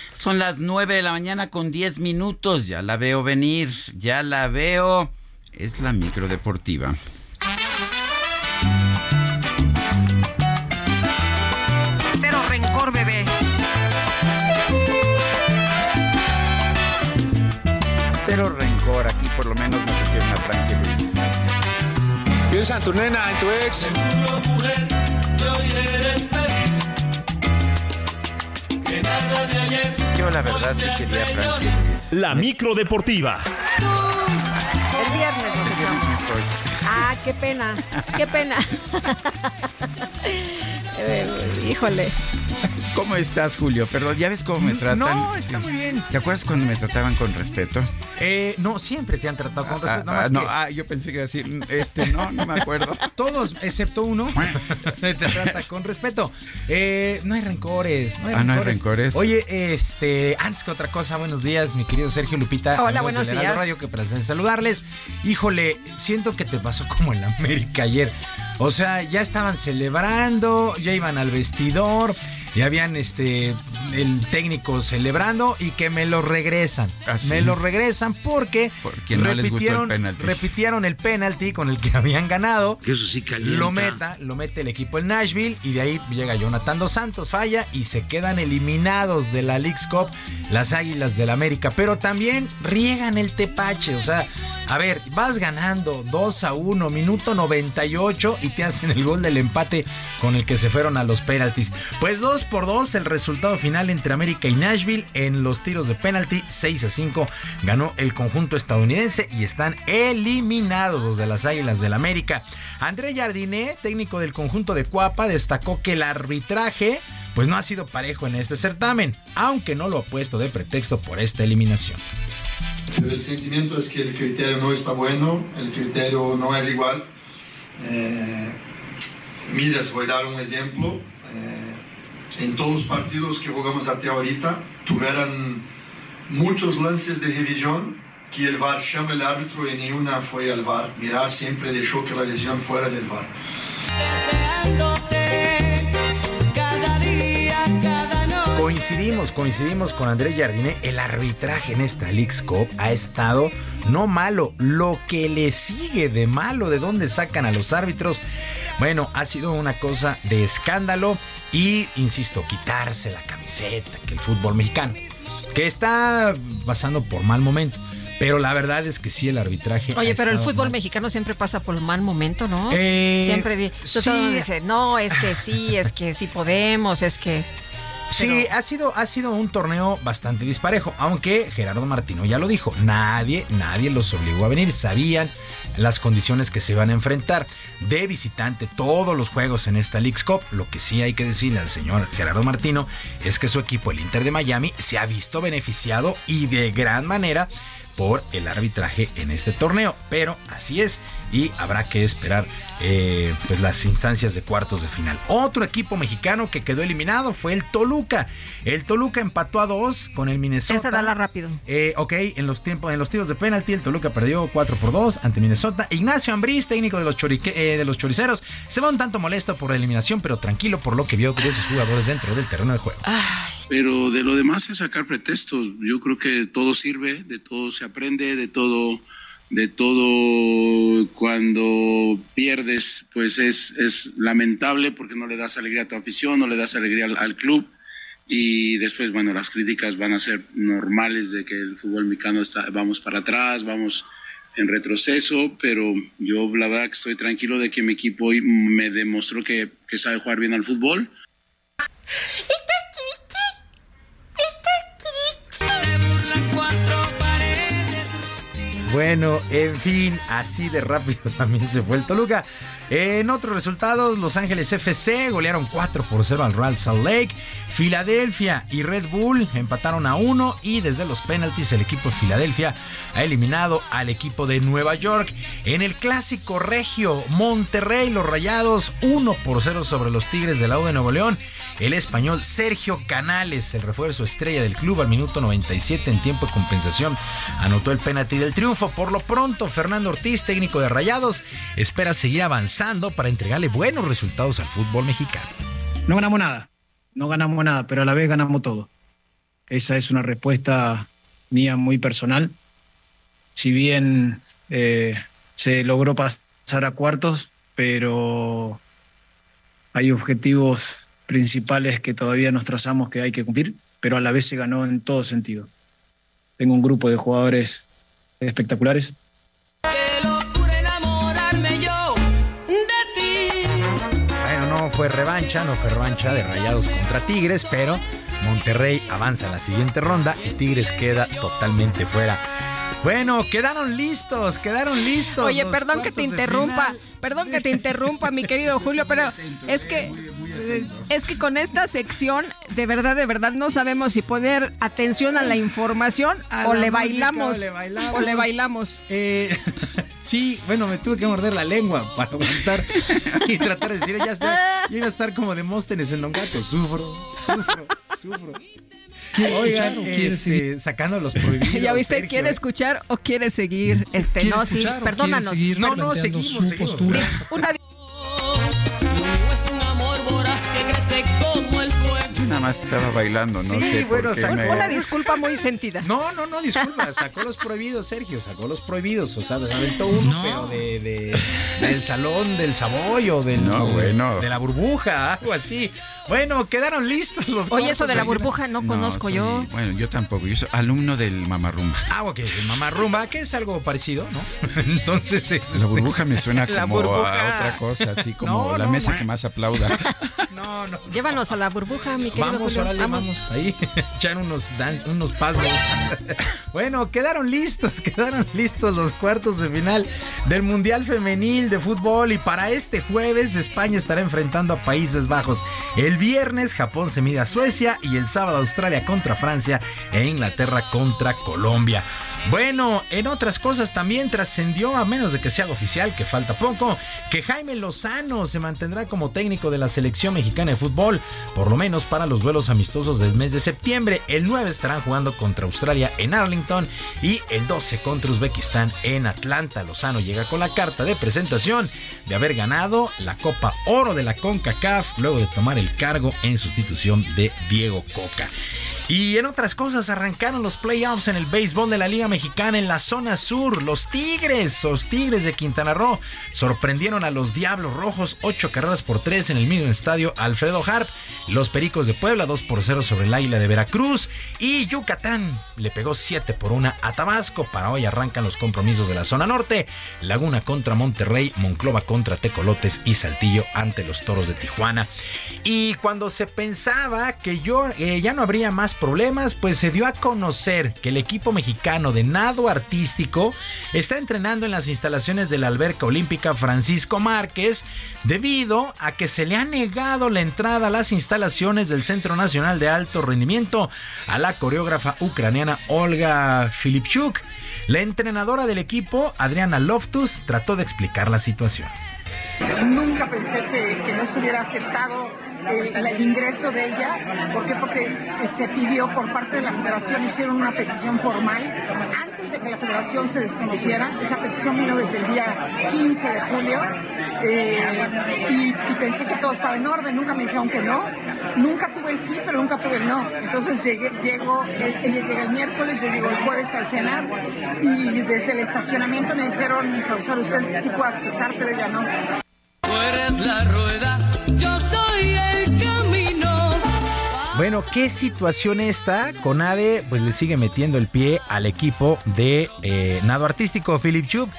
Son las 9 de la mañana con 10 minutos. Ya la veo venir, ya la veo. Es la micro deportiva. Cero rencor, bebé. Cero rencor, aquí por lo menos me pusieron a Frankie Ruiz. Piensa en tu nena, en tu ex. Yo la verdad sí quería Frankie. La micro deportiva. El viernes nos echamos. Ah, qué pena, qué pena. Eh, Híjole. ¿Cómo estás, Julio? Perdón, ¿ya ves cómo me tratan? No, está muy bien. ¿Te acuerdas cuando me trataban con respeto? Eh, no, siempre te han tratado con Ah, respeto. ah, nada más no, que ah, yo pensé que iba a decir, este, no, no me acuerdo. Todos, excepto uno, te trata con respeto. Eh, no hay rencores, no hay Ah, no hay rencores. rencores. Oye, este, antes que otra cosa, buenos días, mi querido Sergio Lupita. Hola, buenos días. Radio, que placer saludarles. Híjole, siento que te pasó como en América ayer. O sea, ya estaban celebrando, ya iban al vestidor, ya habían este el técnico celebrando y que me lo regresan. ¿Ah, sí? Me lo regresan porque, Porque no les gustó el penalti. repitieron el penalti con el que habían ganado. Eso sí calienta. Lo meta, lo mete el equipo en Nashville y de ahí llega Jonathan Dos Santos, falla y se quedan eliminados de la League's Cup las Águilas del América. Pero también riegan el tepache, o sea, a ver, vas ganando 2 a 1, minuto 98 y te hacen el gol del empate con el que se fueron a los penaltis. Pues 2 por 2 el resultado final entre América y Nashville en los tiros de penalti, 6 a 5 ganó el conjunto estadounidense y están eliminados de las Águilas del América. André Jardiné, técnico del conjunto de Cuapa, destacó que el arbitraje pues no ha sido parejo en este certamen, aunque no lo ha puesto de pretexto por esta eliminación. el sentimiento es que el criterio no está bueno, el criterio no es igual. Eh, voy a dar un ejemplo. Eh, en todos los partidos que jugamos hasta ahorita, tuvieron muchos lances de revisión que el VAR llama el árbitro y ni una fue al VAR. Mirar siempre dejó que la decisión fuera del VAR. Coincidimos, coincidimos con Andrés Jardine. El arbitraje en esta League's Cup ha estado no malo. Lo que le sigue de malo, de dónde sacan a los árbitros, bueno, ha sido una cosa de escándalo y, insisto, quitarse la camiseta que el fútbol mexicano, que está pasando por mal momento. Pero la verdad es que sí, el arbitraje. Oye, pero el fútbol mexicano siempre pasa por un mal momento, ¿no? Eh, siempre sí. dice, no, es que sí, es que sí podemos, es que. Sí, ha sido, ha sido un torneo bastante disparejo, aunque Gerardo Martino ya lo dijo, nadie, nadie los obligó a venir, sabían las condiciones que se iban a enfrentar de visitante todos los juegos en esta League's Cup. Lo que sí hay que decirle al señor Gerardo Martino es que su equipo, el Inter de Miami, se ha visto beneficiado y de gran manera por el arbitraje en este torneo. Pero así es y habrá que esperar eh, pues las instancias de cuartos de final. Otro equipo mexicano que quedó eliminado fue el Toluca. El Toluca empató a dos con el Minnesota. Esa dala rápido. Eh, ok, en los tiempos, en los tiros de penalti, el Toluca perdió 4 por 2 ante Minnesota. Ignacio Ambriz, técnico de los, chorique, eh, de los choriceros, se va un tanto molesto por la eliminación, pero tranquilo por lo que vio de sus jugadores dentro del terreno de juego. Pero de lo demás es sacar pretextos. Yo creo que todo sirve, de todo se aprende, de todo de todo cuando pierdes, pues es, es lamentable porque no le das alegría a tu afición, no le das alegría al, club. Y después, bueno, las críticas van a ser normales de que el fútbol mexicano está, vamos para atrás, vamos en retroceso, pero yo la verdad que estoy tranquilo de que mi equipo hoy me demostró que, que sabe jugar bien al fútbol. Bueno, en fin, así de rápido también se fue el Toluca. En otros resultados, Los Ángeles FC golearon 4 por 0 al Real Salt Lake. Filadelfia y Red Bull empataron a 1 y desde los penaltis el equipo de Filadelfia ha eliminado al equipo de Nueva York. En el clásico regio Monterrey, los Rayados 1 por 0 sobre los Tigres del lado de Nuevo León. El español Sergio Canales, el refuerzo estrella del club al minuto 97 en tiempo de compensación, anotó el penalti del triunfo. Por lo pronto, Fernando Ortiz, técnico de Rayados, espera seguir avanzando para entregarle buenos resultados al fútbol mexicano. No ganamos nada, no ganamos nada, pero a la vez ganamos todo. Esa es una respuesta mía muy personal. Si bien eh, se logró pasar a cuartos, pero hay objetivos principales que todavía nos trazamos que hay que cumplir, pero a la vez se ganó en todo sentido. Tengo un grupo de jugadores espectaculares. Fue revancha, no fue revancha de Rayados contra Tigres, pero Monterrey avanza a la siguiente ronda y Tigres queda totalmente fuera. Bueno, quedaron listos, quedaron listos. Oye, perdón que te interrumpa, perdón que te interrumpa, mi querido Julio, pero es que es que con esta sección, de verdad, de verdad, no sabemos si poner atención a la información A o, la le música, bailamos, o le bailamos. o le bailamos. Eh, sí, bueno, me tuve que morder la lengua para aguantar y tratar de decir, ya está, ya iba a estar como Demóstenes en Don Gato. Sufro, sufro, sufro. Oigan, este, sacando los prohibidos. ¿Ya viste? Sergio, ¿Quiere ¿eh? escuchar o quiere seguir? Este, ¿Quiere no, sí, perdónanos. No, no, seguimos, su seguimos. Una make a mistake. Nada más estaba bailando, no Sí, sé bueno, por qué sacó me- Una disculpa muy sentida. No, no, no, disculpa, sacó los prohibidos, Sergio, sacó los prohibidos, o sea, se aventó uno, pero de, de- del salón del Savoy o del, No, bueno. de la burbuja, algo así. Bueno, quedaron listos los Oye, eso de la burbuja no, conozco soy- yo. Bueno, yo tampoco. Yo soy alumno del Mamarrumba. Ah, ok, el mamá rumba, que es algo parecido, ¿no? Entonces, es La burbuja me suena como a otra cosa, así como No, la no, mesa que más aplauda. no, no. Llévanos a la burbuja, mi querido Vamos, Julio. vamos. Ahí, echar unos dance, unos pasos. bueno, quedaron listos, quedaron listos los cuartos de final del Mundial Femenil de Fútbol. Y para este jueves, España estará enfrentando a Países Bajos. El viernes, Japón se mide a Suecia. Y el sábado, Australia contra Francia e Inglaterra contra Colombia. Bueno, en otras cosas también trascendió, a menos de que se haga oficial, que falta poco, que Jaime Lozano se mantendrá como técnico de la selección mexicana de fútbol, por lo menos para los duelos amistosos del mes de septiembre. El 9 estarán jugando contra Australia en Arlington y el 12 contra Uzbekistán en Atlanta. Lozano llega con la carta de presentación de haber ganado la Copa Oro de la CONCACAF luego de tomar el cargo en sustitución de Diego Coca. Y en otras cosas, arrancaron los playoffs en el béisbol de la Liga Mexicana en la zona sur. Los Tigres, los Tigres de Quintana Roo, sorprendieron a los Diablos Rojos, 8 carreras por 3 en el mismo estadio Alfredo Harp. Los Pericos de Puebla, 2 por 0 sobre el Águila de Veracruz. Y Yucatán le pegó 7 por 1 a Tabasco. Para hoy arrancan los compromisos de la zona norte. Laguna contra Monterrey, Monclova contra Tecolotes y Saltillo ante los Toros de Tijuana. Y cuando se pensaba que yo, eh, ya no habría más problemas, pues se dio a conocer que el equipo mexicano de nado artístico está entrenando en las instalaciones de la alberca olímpica Francisco Márquez debido a que se le ha negado la entrada a las instalaciones del Centro Nacional de Alto Rendimiento a la coreógrafa ucraniana Olga Filipchuk. La entrenadora del equipo, Adriana Loftus, trató de explicar la situación. Nunca pensé que, que no estuviera aceptado el, ingreso de ella. ¿Por qué? Porque se pidió por parte de la federación, hicieron una petición formal antes de que la federación se desconociera. Esa petición vino desde el día 15 de julio eh, y, pensé que todo estaba en orden. Nunca me dijeron que no. Nunca tuve el sí, pero nunca tuve el no. Entonces llegué, llego, el, el miércoles, yo llego el jueves al cenar y desde el estacionamiento me dijeron, profesor, usted sí puede accesar, pero ella no. Bueno, ¿qué situación esta? Conade pues le sigue metiendo el pie al equipo de eh, nado artístico Philip Chuk.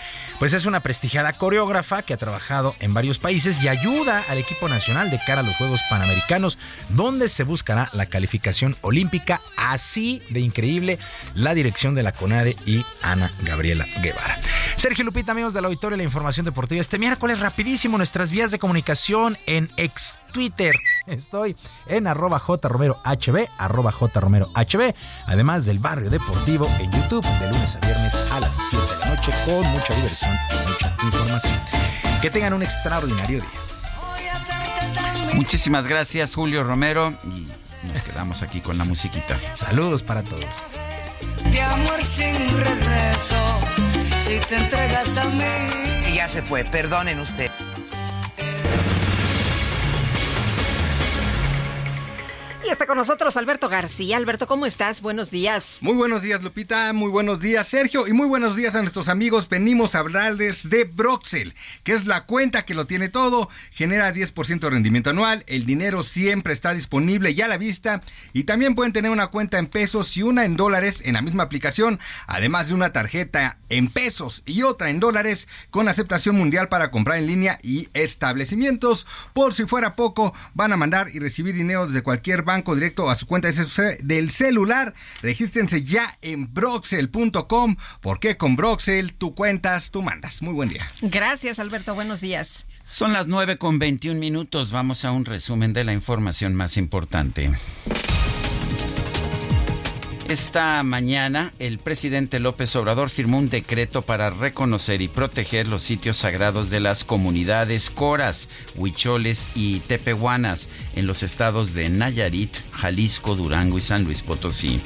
Pues es una prestigiada coreógrafa que ha trabajado en varios países y ayuda al equipo nacional de cara a los Juegos Panamericanos, donde se buscará la calificación olímpica. Así de increíble la dirección de la CONADE y Ana Gabriela Guevara. Sergio Lupita, amigos del auditorio, la información deportiva este miércoles rapidísimo nuestras vías de comunicación en ex Twitter. Estoy en arroba jromerohb, arroba jromerohb, además del barrio deportivo en YouTube de lunes a viernes a las 7 de la noche con mucha diversión y mucha información. Que tengan un extraordinario día. Muchísimas gracias, Julio Romero. Y nos quedamos aquí con la musiquita. Saludos para todos. De amor sin regreso, si te entregas a mí. Ya se fue, perdonen usted. Y está con nosotros Alberto García. Alberto, ¿cómo estás? Buenos días. Muy buenos días, Lupita. Muy buenos días, Sergio. Y muy buenos días a nuestros amigos. Venimos a hablarles de Broxel, que es la cuenta que lo tiene todo. Genera 10% de rendimiento anual. El dinero siempre está disponible y a la vista. Y también pueden tener una cuenta en pesos y una en dólares en la misma aplicación. Además de una tarjeta en pesos y otra en dólares con aceptación mundial para comprar en línea y establecimientos. Por si fuera poco, van a mandar y recibir dinero desde cualquier banco banco directo a su cuenta del celular. Regístrense ya en broxel.com porque con Broxel tú cuentas, tú mandas. Muy buen día. Gracias, Alberto. Buenos días. Son las 9 con 21 minutos. Vamos a un resumen de la información más importante. Esta mañana, el presidente López Obrador firmó un decreto para reconocer y proteger los sitios sagrados de las comunidades coras, huicholes y tepehuanas en los estados de Nayarit, Jalisco, Durango y San Luis Potosí.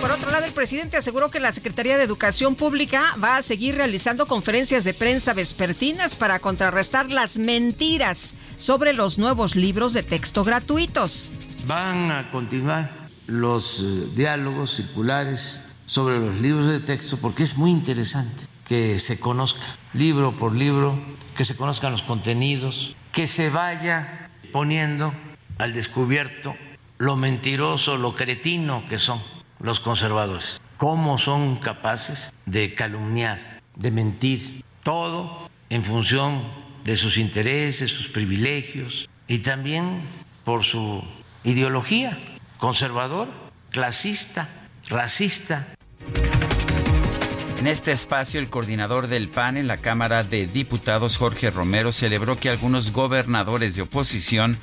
Por otro lado, el presidente aseguró que la Secretaría de Educación Pública va a seguir realizando conferencias de prensa vespertinas para contrarrestar las mentiras sobre los nuevos libros de texto gratuitos. Van a continuar los eh, diálogos circulares sobre los libros de texto porque es muy interesante que se conozca libro por libro, que se conozcan los contenidos, que se vaya poniendo al descubierto lo mentiroso, lo cretino que son los conservadores, cómo son capaces de calumniar, de mentir, todo en función de sus intereses, sus privilegios y también por su ideología conservador, clasista, racista. En este espacio, el coordinador del PAN en la Cámara de Diputados, Jorge Romero, celebró que algunos gobernadores de oposición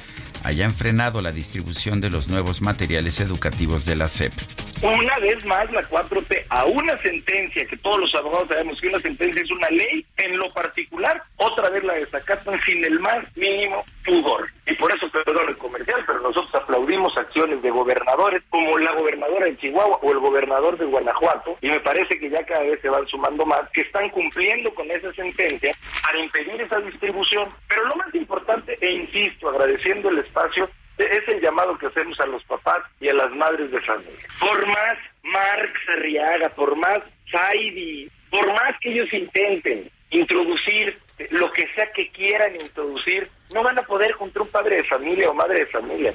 hayan frenado la distribución de los nuevos materiales educativos de la SEP. Una vez más, la 4T, a una sentencia, que todos los abogados sabemos que una sentencia es una ley, en lo particular, otra vez la desacatan sin el más mínimo pudor. Y por eso, perdón el comercial, pero nosotros aplaudimos acciones de gobernadores, como la gobernadora de Chihuahua o el gobernador de Guanajuato, y me parece que ya cada vez se van sumando más, que están cumpliendo con esa sentencia para impedir esa distribución. Pero lo más importante, e insisto, agradeciendo el espacio, es el llamado que hacemos a los papás y a las madres de familia. Por más Marx Arriaga, por más Saidi, por más que ellos intenten introducir lo que sea que quieran introducir, no van a poder contra un padre de familia o madre de familia.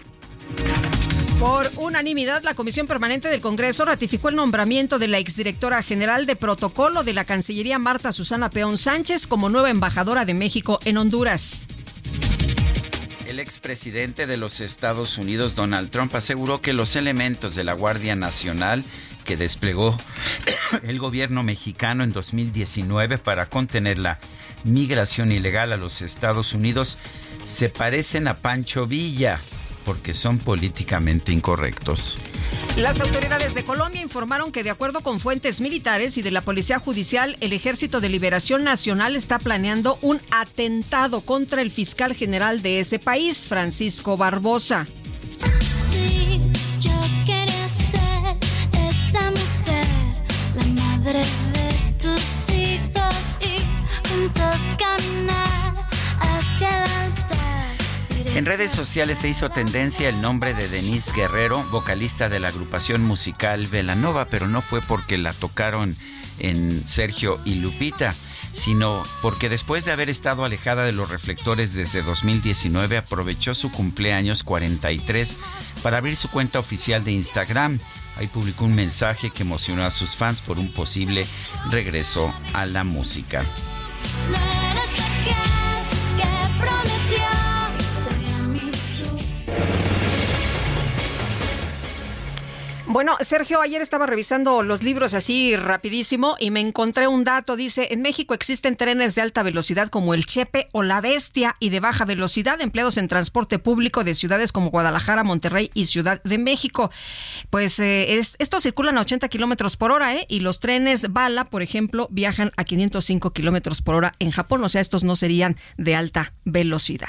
Por unanimidad, la Comisión Permanente del Congreso ratificó el nombramiento de la exdirectora general de protocolo de la Cancillería Marta Susana Peón Sánchez como nueva embajadora de México en Honduras. El expresidente de los Estados Unidos, Donald Trump, aseguró que los elementos de la Guardia Nacional que desplegó el gobierno mexicano en 2019 para contener la migración ilegal a los Estados Unidos se parecen a Pancho Villa porque son políticamente incorrectos. Las autoridades de Colombia informaron que de acuerdo con fuentes militares y de la Policía Judicial, el Ejército de Liberación Nacional está planeando un atentado contra el fiscal general de ese país, Francisco Barbosa. Sí, yo quería ser esa mujer, la madre En redes sociales se hizo tendencia el nombre de Denise Guerrero, vocalista de la agrupación musical Velanova, pero no fue porque la tocaron en Sergio y Lupita, sino porque después de haber estado alejada de los reflectores desde 2019, aprovechó su cumpleaños 43 para abrir su cuenta oficial de Instagram. Ahí publicó un mensaje que emocionó a sus fans por un posible regreso a la música. Bueno, Sergio, ayer estaba revisando los libros así rapidísimo y me encontré un dato. Dice, en México existen trenes de alta velocidad como el Chepe o la Bestia y de baja velocidad empleados en transporte público de ciudades como Guadalajara, Monterrey y Ciudad de México. Pues eh, es- estos circulan a 80 kilómetros por hora, ¿eh? Y los trenes bala, por ejemplo, viajan a 505 kilómetros por hora en Japón. O sea, estos no serían de alta velocidad.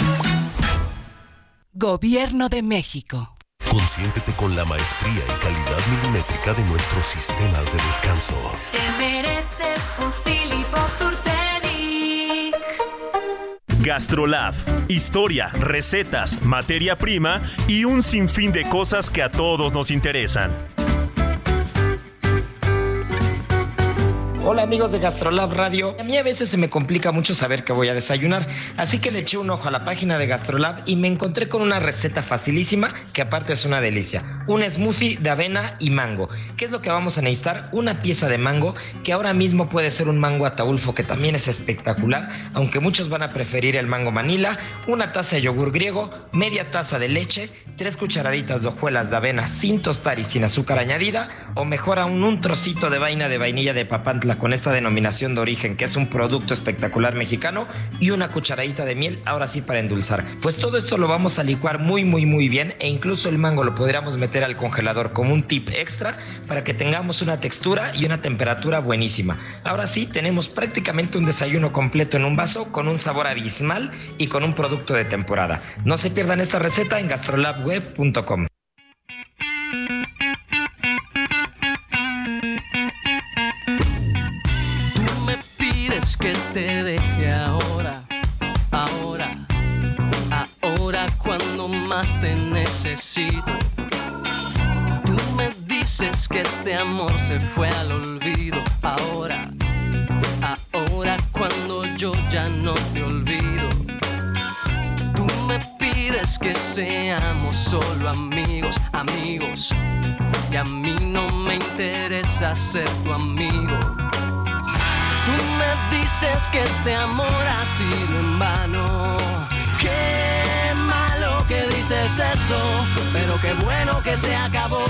Gobierno de México. Consiéntete con la maestría y calidad milimétrica de nuestros sistemas de descanso. Te mereces un. Gastrolab. Historia, recetas, materia prima y un sinfín de cosas que a todos nos interesan. Hola amigos de Gastrolab Radio. A mí a veces se me complica mucho saber qué voy a desayunar, así que le eché un ojo a la página de Gastrolab y me encontré con una receta facilísima que aparte es una delicia. Un smoothie de avena y mango. ¿Qué es lo que vamos a necesitar? Una pieza de mango que ahora mismo puede ser un mango ataulfo que también es espectacular, aunque muchos van a preferir el mango manila, una taza de yogur griego, media taza de leche, tres cucharaditas de hojuelas de avena sin tostar y sin azúcar añadida, o mejor aún un trocito de vaina de vainilla de papantla con esta denominación de origen, que es un producto espectacular mexicano, y una cucharadita de miel, ahora sí para endulzar. Pues todo esto lo vamos a licuar muy, muy, muy bien, e incluso el mango lo podríamos meter al congelador como un tip extra para que tengamos una textura y una temperatura buenísima. Ahora sí, tenemos prácticamente un desayuno completo en un vaso con un sabor abismal y con un producto de temporada. No se pierdan esta receta en gastrolabweb.com. que te deje ahora, ahora, ahora cuando más te necesito. Tú me dices que este amor se fue al olvido, ahora, ahora cuando yo ya no te olvido. Tú me pides que seamos solo amigos, amigos. Y a mí no me interesa ser tu amigo. Dices que este amor ha sido en vano. Qué malo que dices eso, pero qué bueno que se acabó.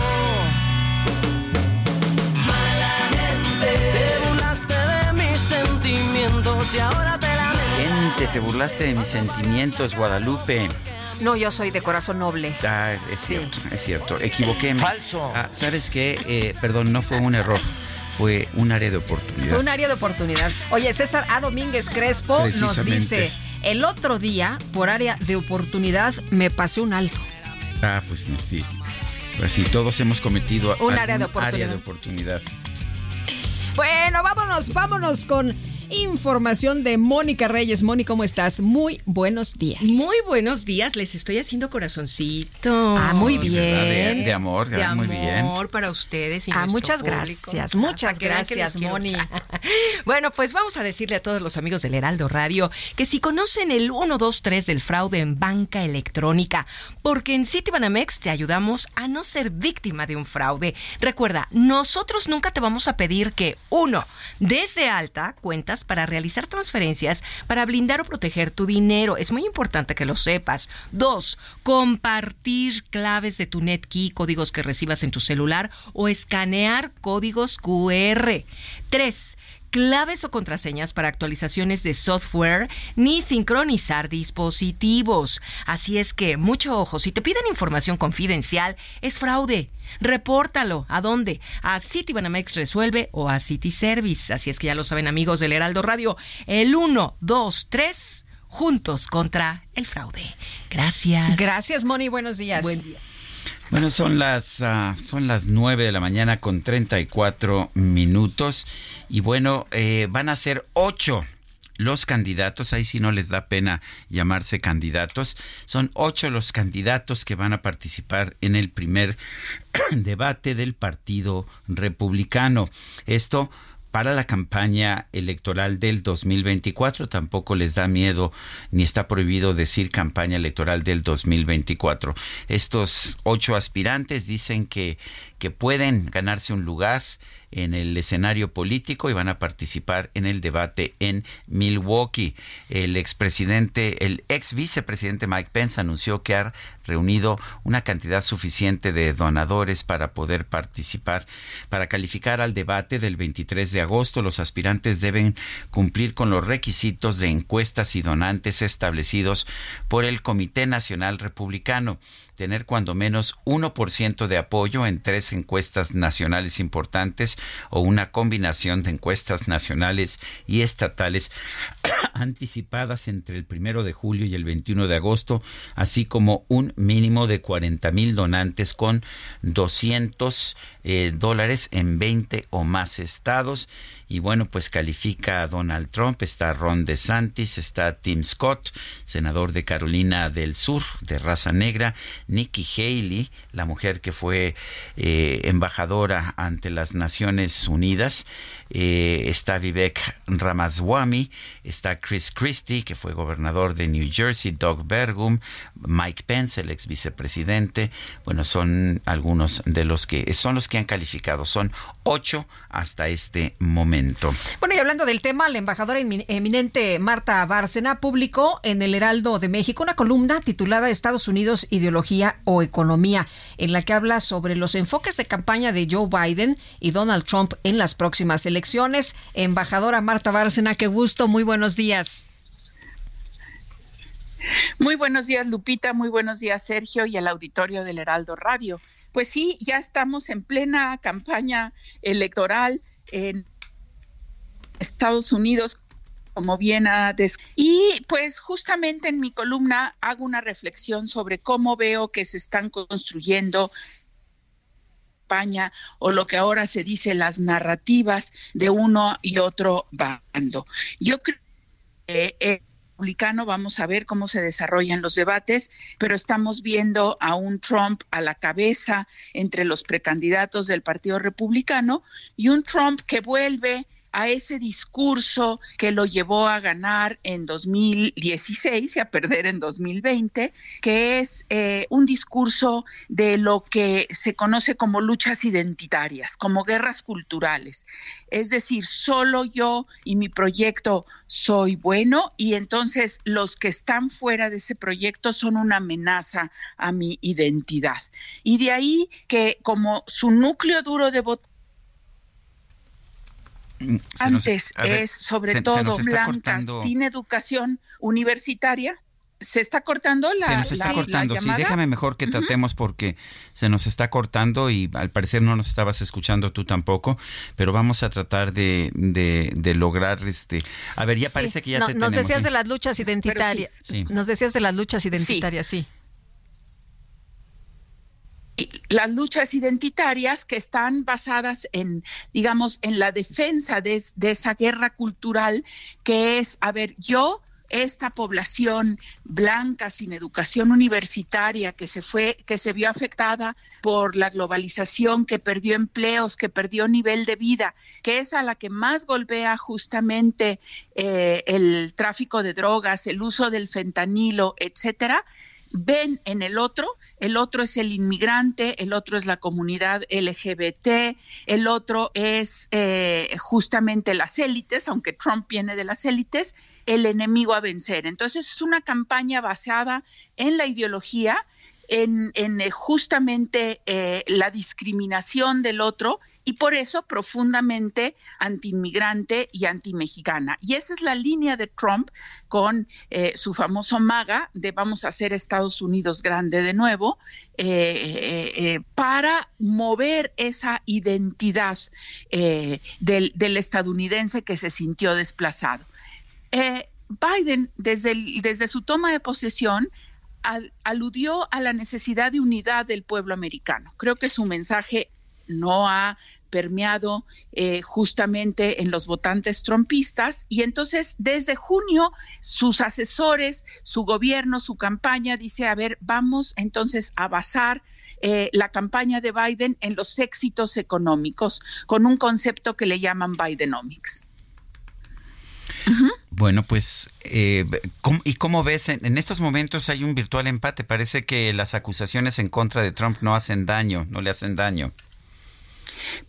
Mala gente, te burlaste de mis sentimientos y ahora te lamento. Gente, te burlaste de mis sentimientos, Guadalupe. No, yo soy de corazón noble. Ah, es cierto, es cierto. Equivoqué. Falso. Ah, ¿Sabes qué? Eh, perdón, no fue un error. Fue un área de oportunidad. Fue un área de oportunidad. Oye, César A. Domínguez Crespo nos dice, el otro día, por área de oportunidad, me pasé un alto. Ah, pues no, sí. Pues sí, todos hemos cometido Un algún área de oportunidad. área de oportunidad. Bueno, vámonos, vámonos con información de Mónica Reyes. Moni, ¿cómo estás? Muy buenos días. Muy buenos días, les estoy haciendo corazoncito. Ah, muy bien. de amor, De muy bien. amor para ustedes y Ah, muchas público. gracias, Ah, muchas que gracias, mucho. Bueno, pues vamos a decirle a todos los amigos del Heraldo Radio que si conocen el 123 del fraude en banca electrónica, porque en Citibanamex te ayudamos a no ser víctima de un fraude. Recuerda, nosotros nunca te vamos a pedir que, uno, desde alta cuentas para realizar transferencias para blindar o proteger tu dinero. Es muy importante que lo sepas. Dos, compartir claves de tu NetKey, códigos que recibas en tu celular o escanear códigos QR. Tres, claves o contraseñas para actualizaciones de software ni sincronizar dispositivos. Así es que, mucho ojo, si te piden información confidencial, es fraude. Repórtalo. ¿A dónde? A Citibanamex Resuelve o a City Service. Así es que ya lo saben amigos del Heraldo Radio. El 1, 2, 3, juntos contra el fraude. Gracias. Gracias, Moni. Buenos días. Buen día. Bueno, son las, ah, son las 9 de la mañana con 34 minutos. Y bueno, eh, van a ser ocho los candidatos. Ahí sí no les da pena llamarse candidatos. Son ocho los candidatos que van a participar en el primer debate del Partido Republicano. Esto para la campaña electoral del 2024. Tampoco les da miedo ni está prohibido decir campaña electoral del 2024. Estos ocho aspirantes dicen que, que pueden ganarse un lugar en el escenario político y van a participar en el debate en Milwaukee. El expresidente, el ex vicepresidente Mike Pence anunció que ha reunido una cantidad suficiente de donadores para poder participar. Para calificar al debate del 23 de agosto, los aspirantes deben cumplir con los requisitos de encuestas y donantes establecidos por el Comité Nacional Republicano tener cuando menos 1% de apoyo en tres encuestas nacionales importantes o una combinación de encuestas nacionales y estatales anticipadas entre el primero de julio y el 21 de agosto, así como un mínimo de 40 mil donantes con 200 eh, dólares en 20 o más estados. Y bueno, pues califica a Donald Trump, está Ron DeSantis, está Tim Scott, senador de Carolina del Sur, de raza negra, Nikki Haley, la mujer que fue eh, embajadora ante las Naciones Unidas, eh, está Vivek Ramaswamy, está Chris Christie, que fue gobernador de New Jersey, Doug Bergum, Mike Pence, el ex vicepresidente. Bueno, son algunos de los que son los que han calificado. Son ocho hasta este momento. Bueno, y hablando del tema, la embajadora emin- eminente Marta Bárcena publicó en el Heraldo de México una columna titulada Estados Unidos, Ideología o Economía, en la que habla sobre los enfoques de campaña de Joe Biden y Donald Trump en las próximas elecciones. Embajadora Marta Bárcena, qué gusto, muy buenos días. Muy buenos días, Lupita. Muy buenos días, Sergio, y al auditorio del Heraldo Radio. Pues sí, ya estamos en plena campaña electoral en Estados Unidos, como bien des- Y pues justamente en mi columna hago una reflexión sobre cómo veo que se están construyendo O lo que ahora se dice las narrativas de uno y otro bando. Yo creo que eh, republicano, vamos a ver cómo se desarrollan los debates, pero estamos viendo a un Trump a la cabeza entre los precandidatos del Partido Republicano y un Trump que vuelve a ese discurso que lo llevó a ganar en 2016 y a perder en 2020, que es eh, un discurso de lo que se conoce como luchas identitarias, como guerras culturales. Es decir, solo yo y mi proyecto soy bueno y entonces los que están fuera de ese proyecto son una amenaza a mi identidad. Y de ahí que como su núcleo duro de Se nos- antes ver, es sobre se- se todo nos está blanca, cortando- sin educación universitaria. Se está cortando la, se nos está la- la cortando. Sí, llamada? déjame mejor que tratemos porque se nos está cortando y al parecer no nos estabas escuchando tú tampoco, pero vamos a tratar de, de, de lograr este. A ver, ya Sí, parece que ya no- te nos tenemos. decías ¿sí? de las luchas identitarias. Sí. Nos decías de las luchas identitarias, sí. Las luchas identitarias que están basadas en, digamos, en la defensa de, es- de esa guerra cultural que es, a ver, yo esta población blanca sin educación universitaria que se fue que se vio afectada por la globalización que perdió empleos que perdió nivel de vida que es a la que más golpea justamente eh, el tráfico de drogas el uso del fentanilo etcétera ven en el otro, el otro es el inmigrante, el otro es la comunidad LGBT, el otro es eh, justamente las élites, aunque Trump viene de las élites, el enemigo a vencer. Entonces es una campaña basada en la ideología, en, en, eh, justamente eh, la discriminación del otro y por eso profundamente antiinmigrante y antimexicana. Y esa es la línea de Trump con eh, su famoso MAGA de vamos a hacer Estados Unidos grande de nuevo, eh, eh, para mover esa identidad del, estadounidense que se sintió desplazado. Biden, desde, desde su toma de posesión, al- aludió a la necesidad de unidad del pueblo americano. Creo que su mensaje no ha permeado eh, justamente en los votantes trompistas y entonces desde junio sus asesores, su gobierno, su campaña dice, a ver, vamos entonces a basar eh, la campaña de Biden en los éxitos económicos con un concepto que le llaman Bidenomics. Bueno, pues, eh, ¿cómo- ¿y cómo ves? En estos momentos hay un virtual empate. Parece que las acusaciones en contra de Trump no hacen daño, no le hacen daño.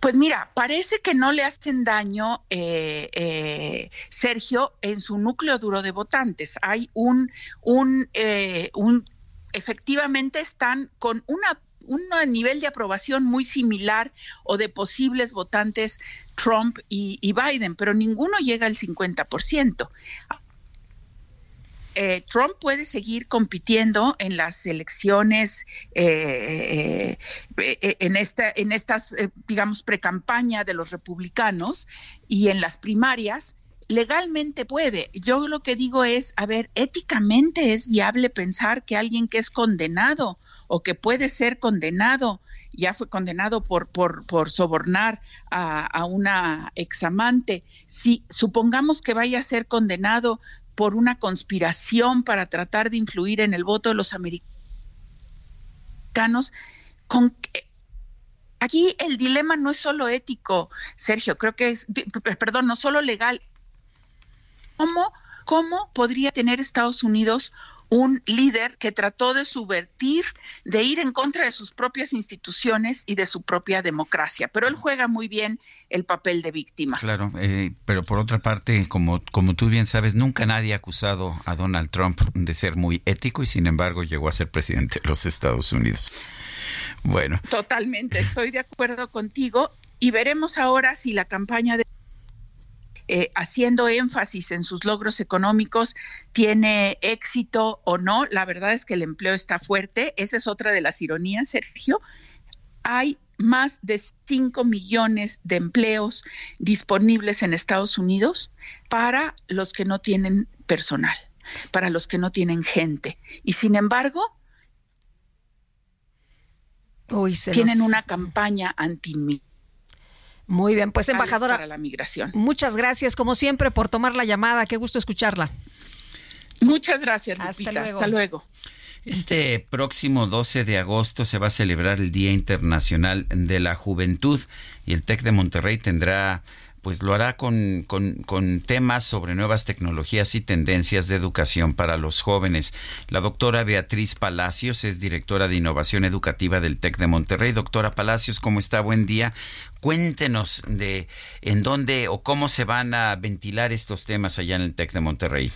Pues mira, parece que no le hacen daño, eh, eh, Sergio, en su núcleo duro de votantes. Hay un, un, eh, un, efectivamente están con una un nivel de aprobación muy similar o de posibles votantes Trump y, y Biden, pero ninguno llega al 50%. Eh, Trump puede seguir compitiendo en las elecciones, eh, eh, eh, en, esta, en estas, digamos, precampaña de los republicanos y en las primarias. Legalmente puede. Yo lo que digo es, a ver, éticamente es viable pensar que alguien que es condenado o que puede ser condenado, ya fue condenado por, por, por sobornar a, a una examante, si supongamos que vaya a ser condenado por una conspiración para tratar de influir en el voto de los americanos, con aquí el dilema no es solo ético, Sergio, creo que es, perdón, no solo legal. ¿Cómo, cómo podría tener Estados Unidos un líder que trató de subvertir, de ir en contra de sus propias instituciones y de su propia democracia? Pero él juega muy bien el papel de víctima. Claro, eh, pero por otra parte, como, como tú bien sabes, nunca nadie ha acusado a Donald Trump de ser muy ético y sin embargo llegó a ser presidente de los Estados Unidos. Bueno, Totalmente, estoy de acuerdo contigo. y veremos ahora si la campaña de eh, haciendo énfasis en sus logros económicos tiene éxito o no. La verdad es que el empleo está fuerte. Esa es otra de las ironías, Sergio. Hay más de 5 millones de empleos disponibles en Estados Unidos para los que no tienen personal, para los que no tienen gente. Y sin embargo, Uy, se tienen nos- una campaña anti Muy bien, pues embajadora. para la migración. Muchas gracias, como siempre, por tomar la llamada. Qué gusto escucharla. Muchas gracias, Hasta luego. Hasta luego. Este próximo 12 de agosto se va a celebrar el Día Internacional de la Juventud y el TEC de Monterrey tendrá, pues lo hará con, con, con temas sobre nuevas tecnologías y tendencias de educación para los jóvenes. La doctora Beatriz Palacios es directora de Innovación Educativa del TEC de Monterrey. Doctora Palacios, ¿cómo está? Buen día. Cuéntenos de en dónde o cómo se van a ventilar estos temas allá en el TEC de Monterrey.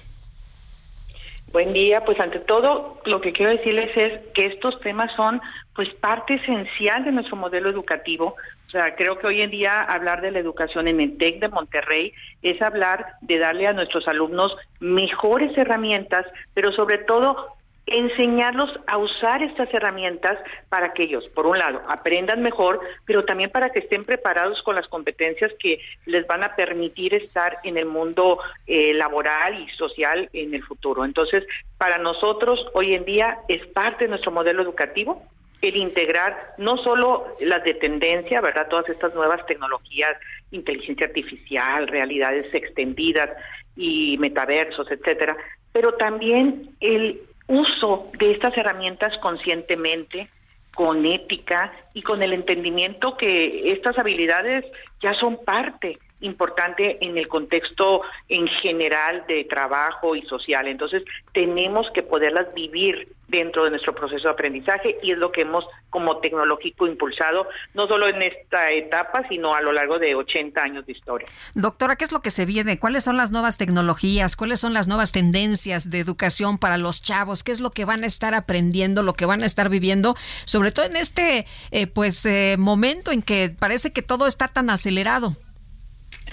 Buen día, pues ante todo lo que quiero decirles es que estos temas son pues parte esencial de nuestro modelo educativo. O sea, creo que hoy en día hablar de la educación en el TEC de Monterrey es hablar de darle a nuestros alumnos mejores herramientas, pero sobre todo enseñarlos a usar estas herramientas para que ellos, por un lado, aprendan mejor, pero también para que estén preparados con las competencias que les van a permitir estar en el mundo eh, laboral y social en el futuro. Entonces, para nosotros hoy en día es parte de nuestro modelo educativo el integrar no solo las de tendencia, ¿verdad? Todas estas nuevas tecnologías, inteligencia artificial, realidades extendidas y metaversos, etcétera, pero también el uso de estas herramientas conscientemente, con ética y con el entendimiento que estas habilidades ya son parte importante en el contexto en general de trabajo y social. Entonces, tenemos que poderlas vivir dentro de nuestro proceso de aprendizaje y es lo que hemos como tecnológico impulsado, no solo en esta etapa, sino a lo largo de 80 años de historia. Doctora, ¿qué es lo que se viene? ¿Cuáles son las nuevas tecnologías? ¿Cuáles son las nuevas tendencias de educación para los chavos? ¿Qué es lo que van a estar aprendiendo, lo que van a estar viviendo? Sobre todo en este eh, pues eh, momento en que parece que todo está tan acelerado.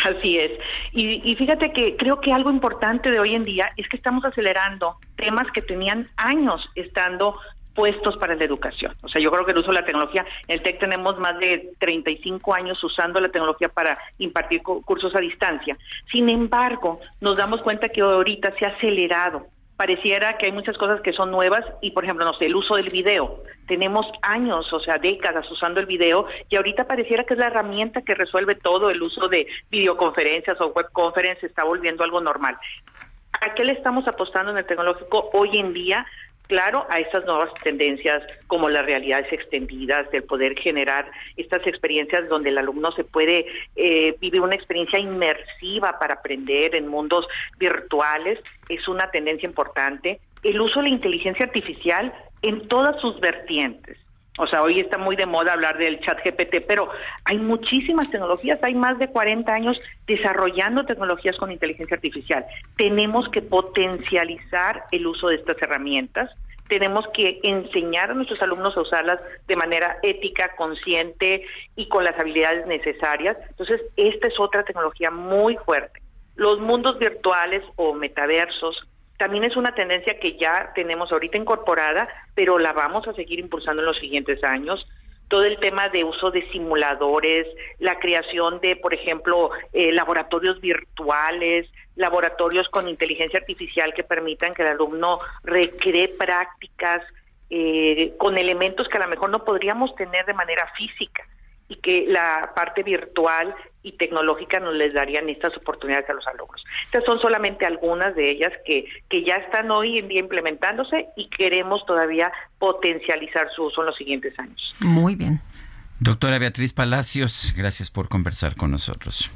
Así es. Y, y, fíjate que creo que algo importante de hoy en día es que estamos acelerando temas que tenían años estando puestos para la educación. O sea, yo creo que el uso de la tecnología, en el TEC tenemos más de 35 años usando la tecnología para impartir cursos a distancia. Sin embargo, nos damos cuenta que ahorita se ha acelerado pareciera que hay muchas cosas que son nuevas y, por ejemplo, no sé, el uso del video. Tenemos años, o sea, décadas usando el video y ahorita pareciera que es la herramienta que resuelve todo. El uso de videoconferencias o webconferencias está volviendo algo normal. ¿A qué le estamos apostando en el tecnológico hoy en día? Claro, a estas nuevas tendencias como las realidades extendidas, del poder generar estas experiencias donde el alumno se puede eh, vivir una experiencia inmersiva para aprender en mundos virtuales, es una tendencia importante. El uso de la inteligencia artificial en todas sus vertientes. O sea, hoy está muy de moda hablar del chat GPT, pero hay muchísimas tecnologías, hay más de 40 años desarrollando tecnologías con inteligencia artificial. Tenemos que potencializar el uso de estas herramientas, tenemos que enseñar a nuestros alumnos a usarlas de manera ética, consciente y con las habilidades necesarias. Entonces, esta es otra tecnología muy fuerte. Los mundos virtuales o metaversos también es una tendencia que ya tenemos ahorita incorporada, pero la vamos a seguir impulsando en los siguientes años. Todo el tema de uso de simuladores, la creación de, por ejemplo, eh, laboratorios virtuales, laboratorios con inteligencia artificial que permitan que el alumno recree prácticas eh, con elementos que a lo mejor no podríamos tener de manera física y que la parte virtual y tecnológica nos les darían estas oportunidades a los alumnos. Estas son solamente algunas de ellas que, que ya están hoy en día implementándose y queremos todavía potencializar su uso en los siguientes años. Muy bien. Doctora Beatriz Palacios, gracias por conversar con nosotros.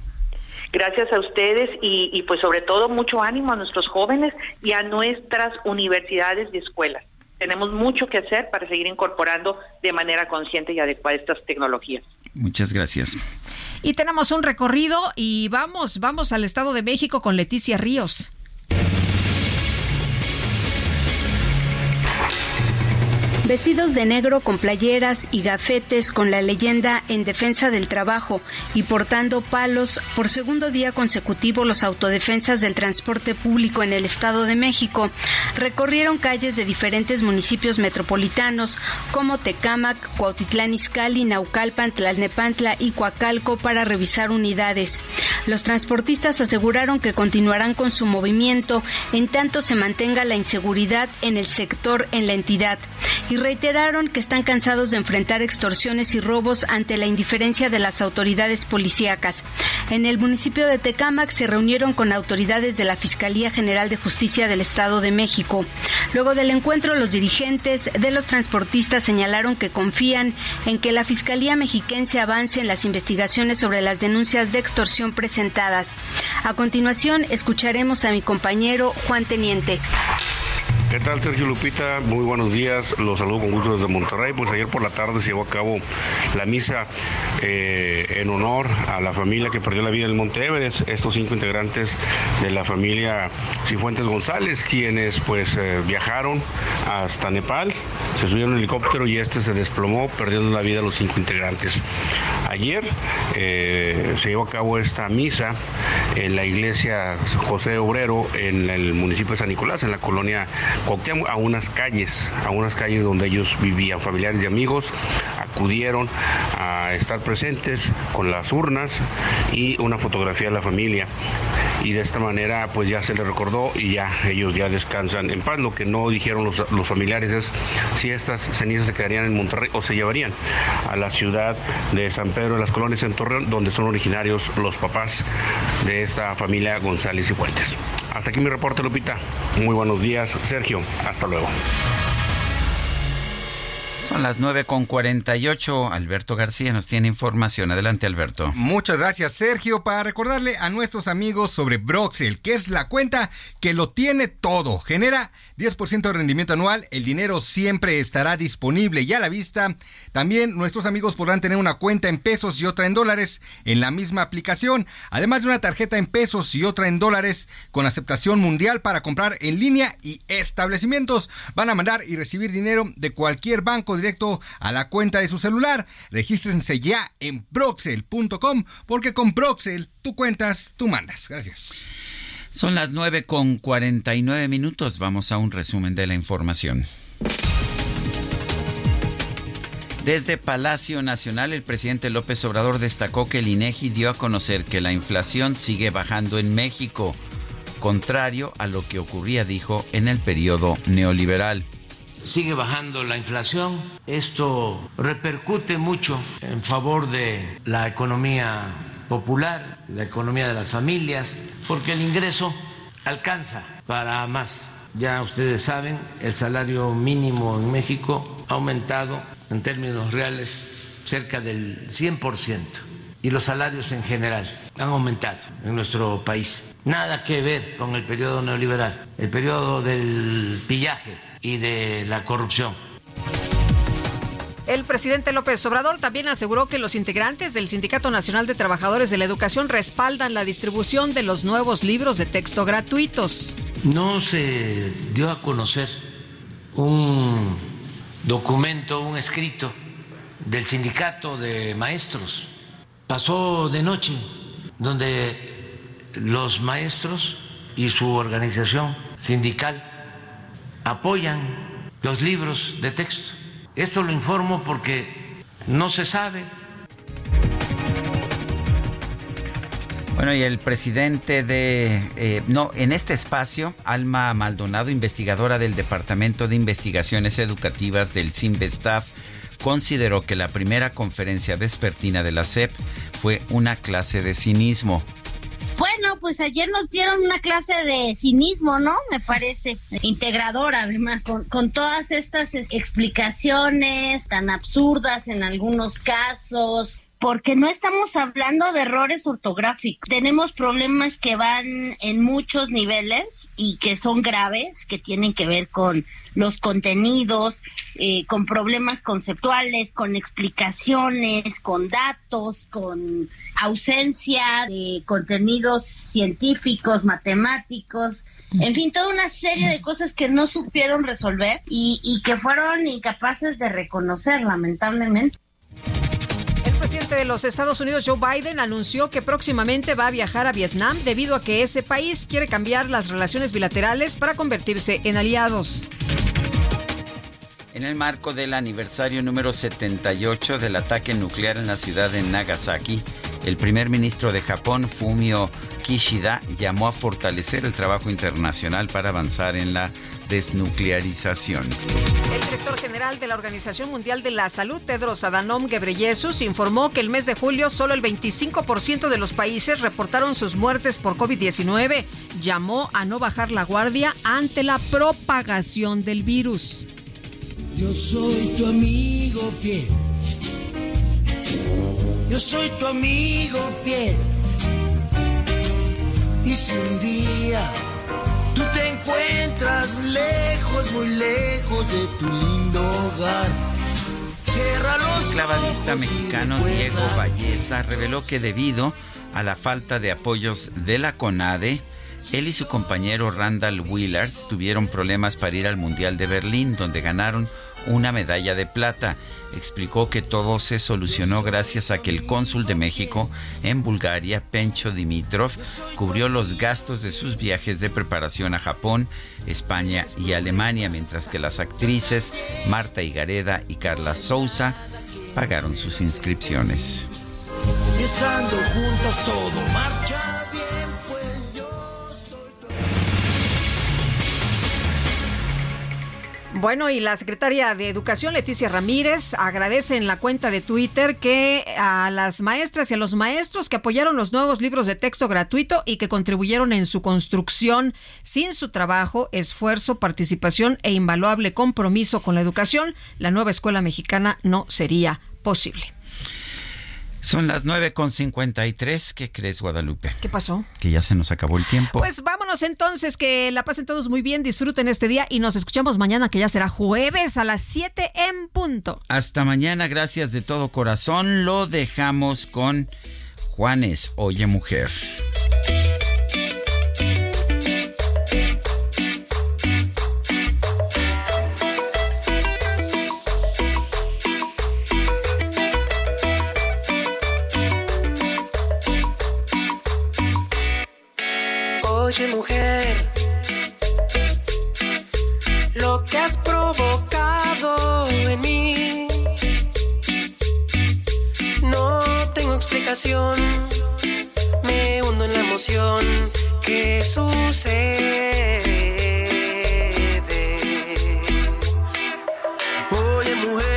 Gracias a ustedes y, y pues sobre todo mucho ánimo a nuestros jóvenes y a nuestras universidades y escuelas. Tenemos mucho que hacer para seguir incorporando de manera consciente y adecuada estas tecnologías. Muchas gracias. Y tenemos un recorrido y vamos, vamos al Estado de México con Leticia Ríos. Vestidos de negro con playeras y gafetes con la leyenda en defensa del trabajo y portando palos por segundo día consecutivo los autodefensas del transporte público en el Estado de México recorrieron calles de diferentes municipios metropolitanos como Tecámac, Cuautitlán Izcalli, Naucalpan, Tlalnepantla y Coacalco para revisar unidades. Los transportistas aseguraron que continuarán con su movimiento en tanto se mantenga la inseguridad en el sector en la entidad reiteraron que están cansados de enfrentar extorsiones y robos ante la indiferencia de las autoridades policíacas. En el municipio de Tecámac se reunieron con autoridades de la Fiscalía General de Justicia del Estado de México. Luego del encuentro, los dirigentes de los transportistas señalaron que confían en que la Fiscalía mexiquense avance en las investigaciones sobre las denuncias de extorsión presentadas. A continuación, escucharemos a mi compañero Juan Teniente. ¿Qué tal Sergio Lupita? Muy buenos días, los saludo con gusto desde Monterrey. Pues ayer por la tarde se llevó a cabo la misa eh, en honor a la familia que perdió la vida en Monte Everest, estos cinco integrantes de la familia Cifuentes González, quienes pues eh, viajaron hasta Nepal, se subieron en helicóptero y este se desplomó, perdiendo la vida a los cinco integrantes. Ayer eh, se llevó a cabo esta misa en la iglesia José Obrero en el municipio de San Nicolás, en la colonia Cuauhtémoc, a unas calles, a unas calles donde ellos vivían, familiares y amigos acudieron a estar presentes con las urnas y una fotografía de la familia. Y de esta manera pues ya se les recordó y ya ellos ya descansan en paz. Lo que no dijeron los, los familiares es si estas cenizas se quedarían en Monterrey o se llevarían a la ciudad de San Pedro de las Colonias en Torreón, donde son originarios los papás de esta familia González y Fuentes. Hasta aquí mi reporte, Lupita. Muy buenos días, Sergio. Hasta luego. Son las 9 con 48. Alberto García nos tiene información. Adelante, Alberto. Muchas gracias, Sergio. Para recordarle a nuestros amigos sobre Broxel, que es la cuenta que lo tiene todo. Genera 10% de rendimiento anual. El dinero siempre estará disponible y a la vista. También nuestros amigos podrán tener una cuenta en pesos y otra en dólares en la misma aplicación. Además de una tarjeta en pesos y otra en dólares con aceptación mundial para comprar en línea y establecimientos. Van a mandar y recibir dinero de cualquier banco directo a la cuenta de su celular. Regístrense ya en Broxel.com porque con Broxel tú cuentas, tú mandas. Gracias. Son las 9 con 49 minutos. Vamos a un resumen de la información. Desde Palacio Nacional, el presidente López Obrador destacó que el INEGI dio a conocer que la inflación sigue bajando en México, contrario a lo que ocurría, dijo, en el periodo neoliberal sigue bajando la inflación. Esto repercute mucho en favor de la economía popular, la economía de las familias, porque el ingreso alcanza para más. Ya ustedes saben, el salario mínimo en México ha aumentado en términos reales cerca del 100% y los salarios en general han aumentado en nuestro país. Nada que ver con el periodo neoliberal, el periodo del pillaje y de la corrupción. El presidente López Obrador también aseguró que los integrantes del Sindicato Nacional de Trabajadores de la Educación respaldan la distribución de los nuevos libros de texto gratuitos. No se dio a conocer un documento, un escrito del sindicato de maestros. Pasó de noche, donde los maestros y su organización sindical apoyan los libros de texto. Esto lo informo porque no se sabe. Bueno, y el presidente de... eh, no, en este espacio, Alma Maldonado, investigadora del Departamento de Investigaciones Educativas del CIMBESTAF, consideró que la primera conferencia vespertina de la SEP fue una clase de cinismo. Bueno, pues ayer nos dieron una clase de cinismo, ¿no? Me parece integradora, además, con, con todas estas es- explicaciones tan absurdas en algunos casos, porque no estamos hablando de errores ortográficos. Tenemos problemas que van en muchos niveles y que son graves, que tienen que ver con los contenidos, eh, con problemas conceptuales, con explicaciones, con datos, con ausencia de contenidos científicos, matemáticos, en fin, toda una serie de cosas que no supieron resolver y, y que fueron incapaces de reconocer, lamentablemente. El presidente de los Estados Unidos, Joe Biden, anunció que próximamente va a viajar a Vietnam debido a que ese país quiere cambiar las relaciones bilaterales para convertirse en aliados. En el marco del aniversario número 78 del ataque nuclear en la ciudad de Nagasaki, el primer ministro de Japón, Fumio Kishida, llamó a fortalecer el trabajo internacional para avanzar en la desnuclearización. El director general de la Organización Mundial de la Salud, Tedros Adhanom Ghebreyesus, informó que el mes de julio solo el 25% de los países reportaron sus muertes por COVID-19. Llamó a no bajar la guardia ante la propagación del virus. Yo soy tu amigo fiel. Yo soy tu amigo fiel. Y si un día encuentras lejos, muy lejos de tu lindo hogar, cierra los El clavadista mexicano Diego Valleza reveló que debido a la falta de apoyos de la CONADE, él y su compañero Randall Willars tuvieron problemas para ir al Mundial de Berlín, donde ganaron una medalla de plata. Explicó que todo se solucionó gracias a que el cónsul de México en Bulgaria, Pencho Dimitrov, cubrió los gastos de sus viajes de preparación a Japón, España y Alemania, mientras que las actrices Marta Higareda y Carla Souza pagaron sus inscripciones. Bueno, y la secretaria de Educación, Leticia Ramírez, agradece en la cuenta de Twitter que a las maestras y a los maestros que apoyaron los nuevos libros de texto gratuito y que contribuyeron en su construcción sin su trabajo, esfuerzo, participación e invaluable compromiso con la educación, la nueva escuela mexicana no sería posible. Son las 9.53. ¿Qué crees, Guadalupe? ¿Qué pasó? Que ya se nos acabó el tiempo. Pues vámonos entonces, que la pasen todos muy bien, disfruten este día y nos escuchamos mañana, que ya será jueves a las 7 en punto. Hasta mañana, gracias de todo corazón. Lo dejamos con Juanes, Oye Mujer. Mujer, lo que has provocado en mí, no tengo explicación, me hundo en la emoción que sucede. Oye mujer,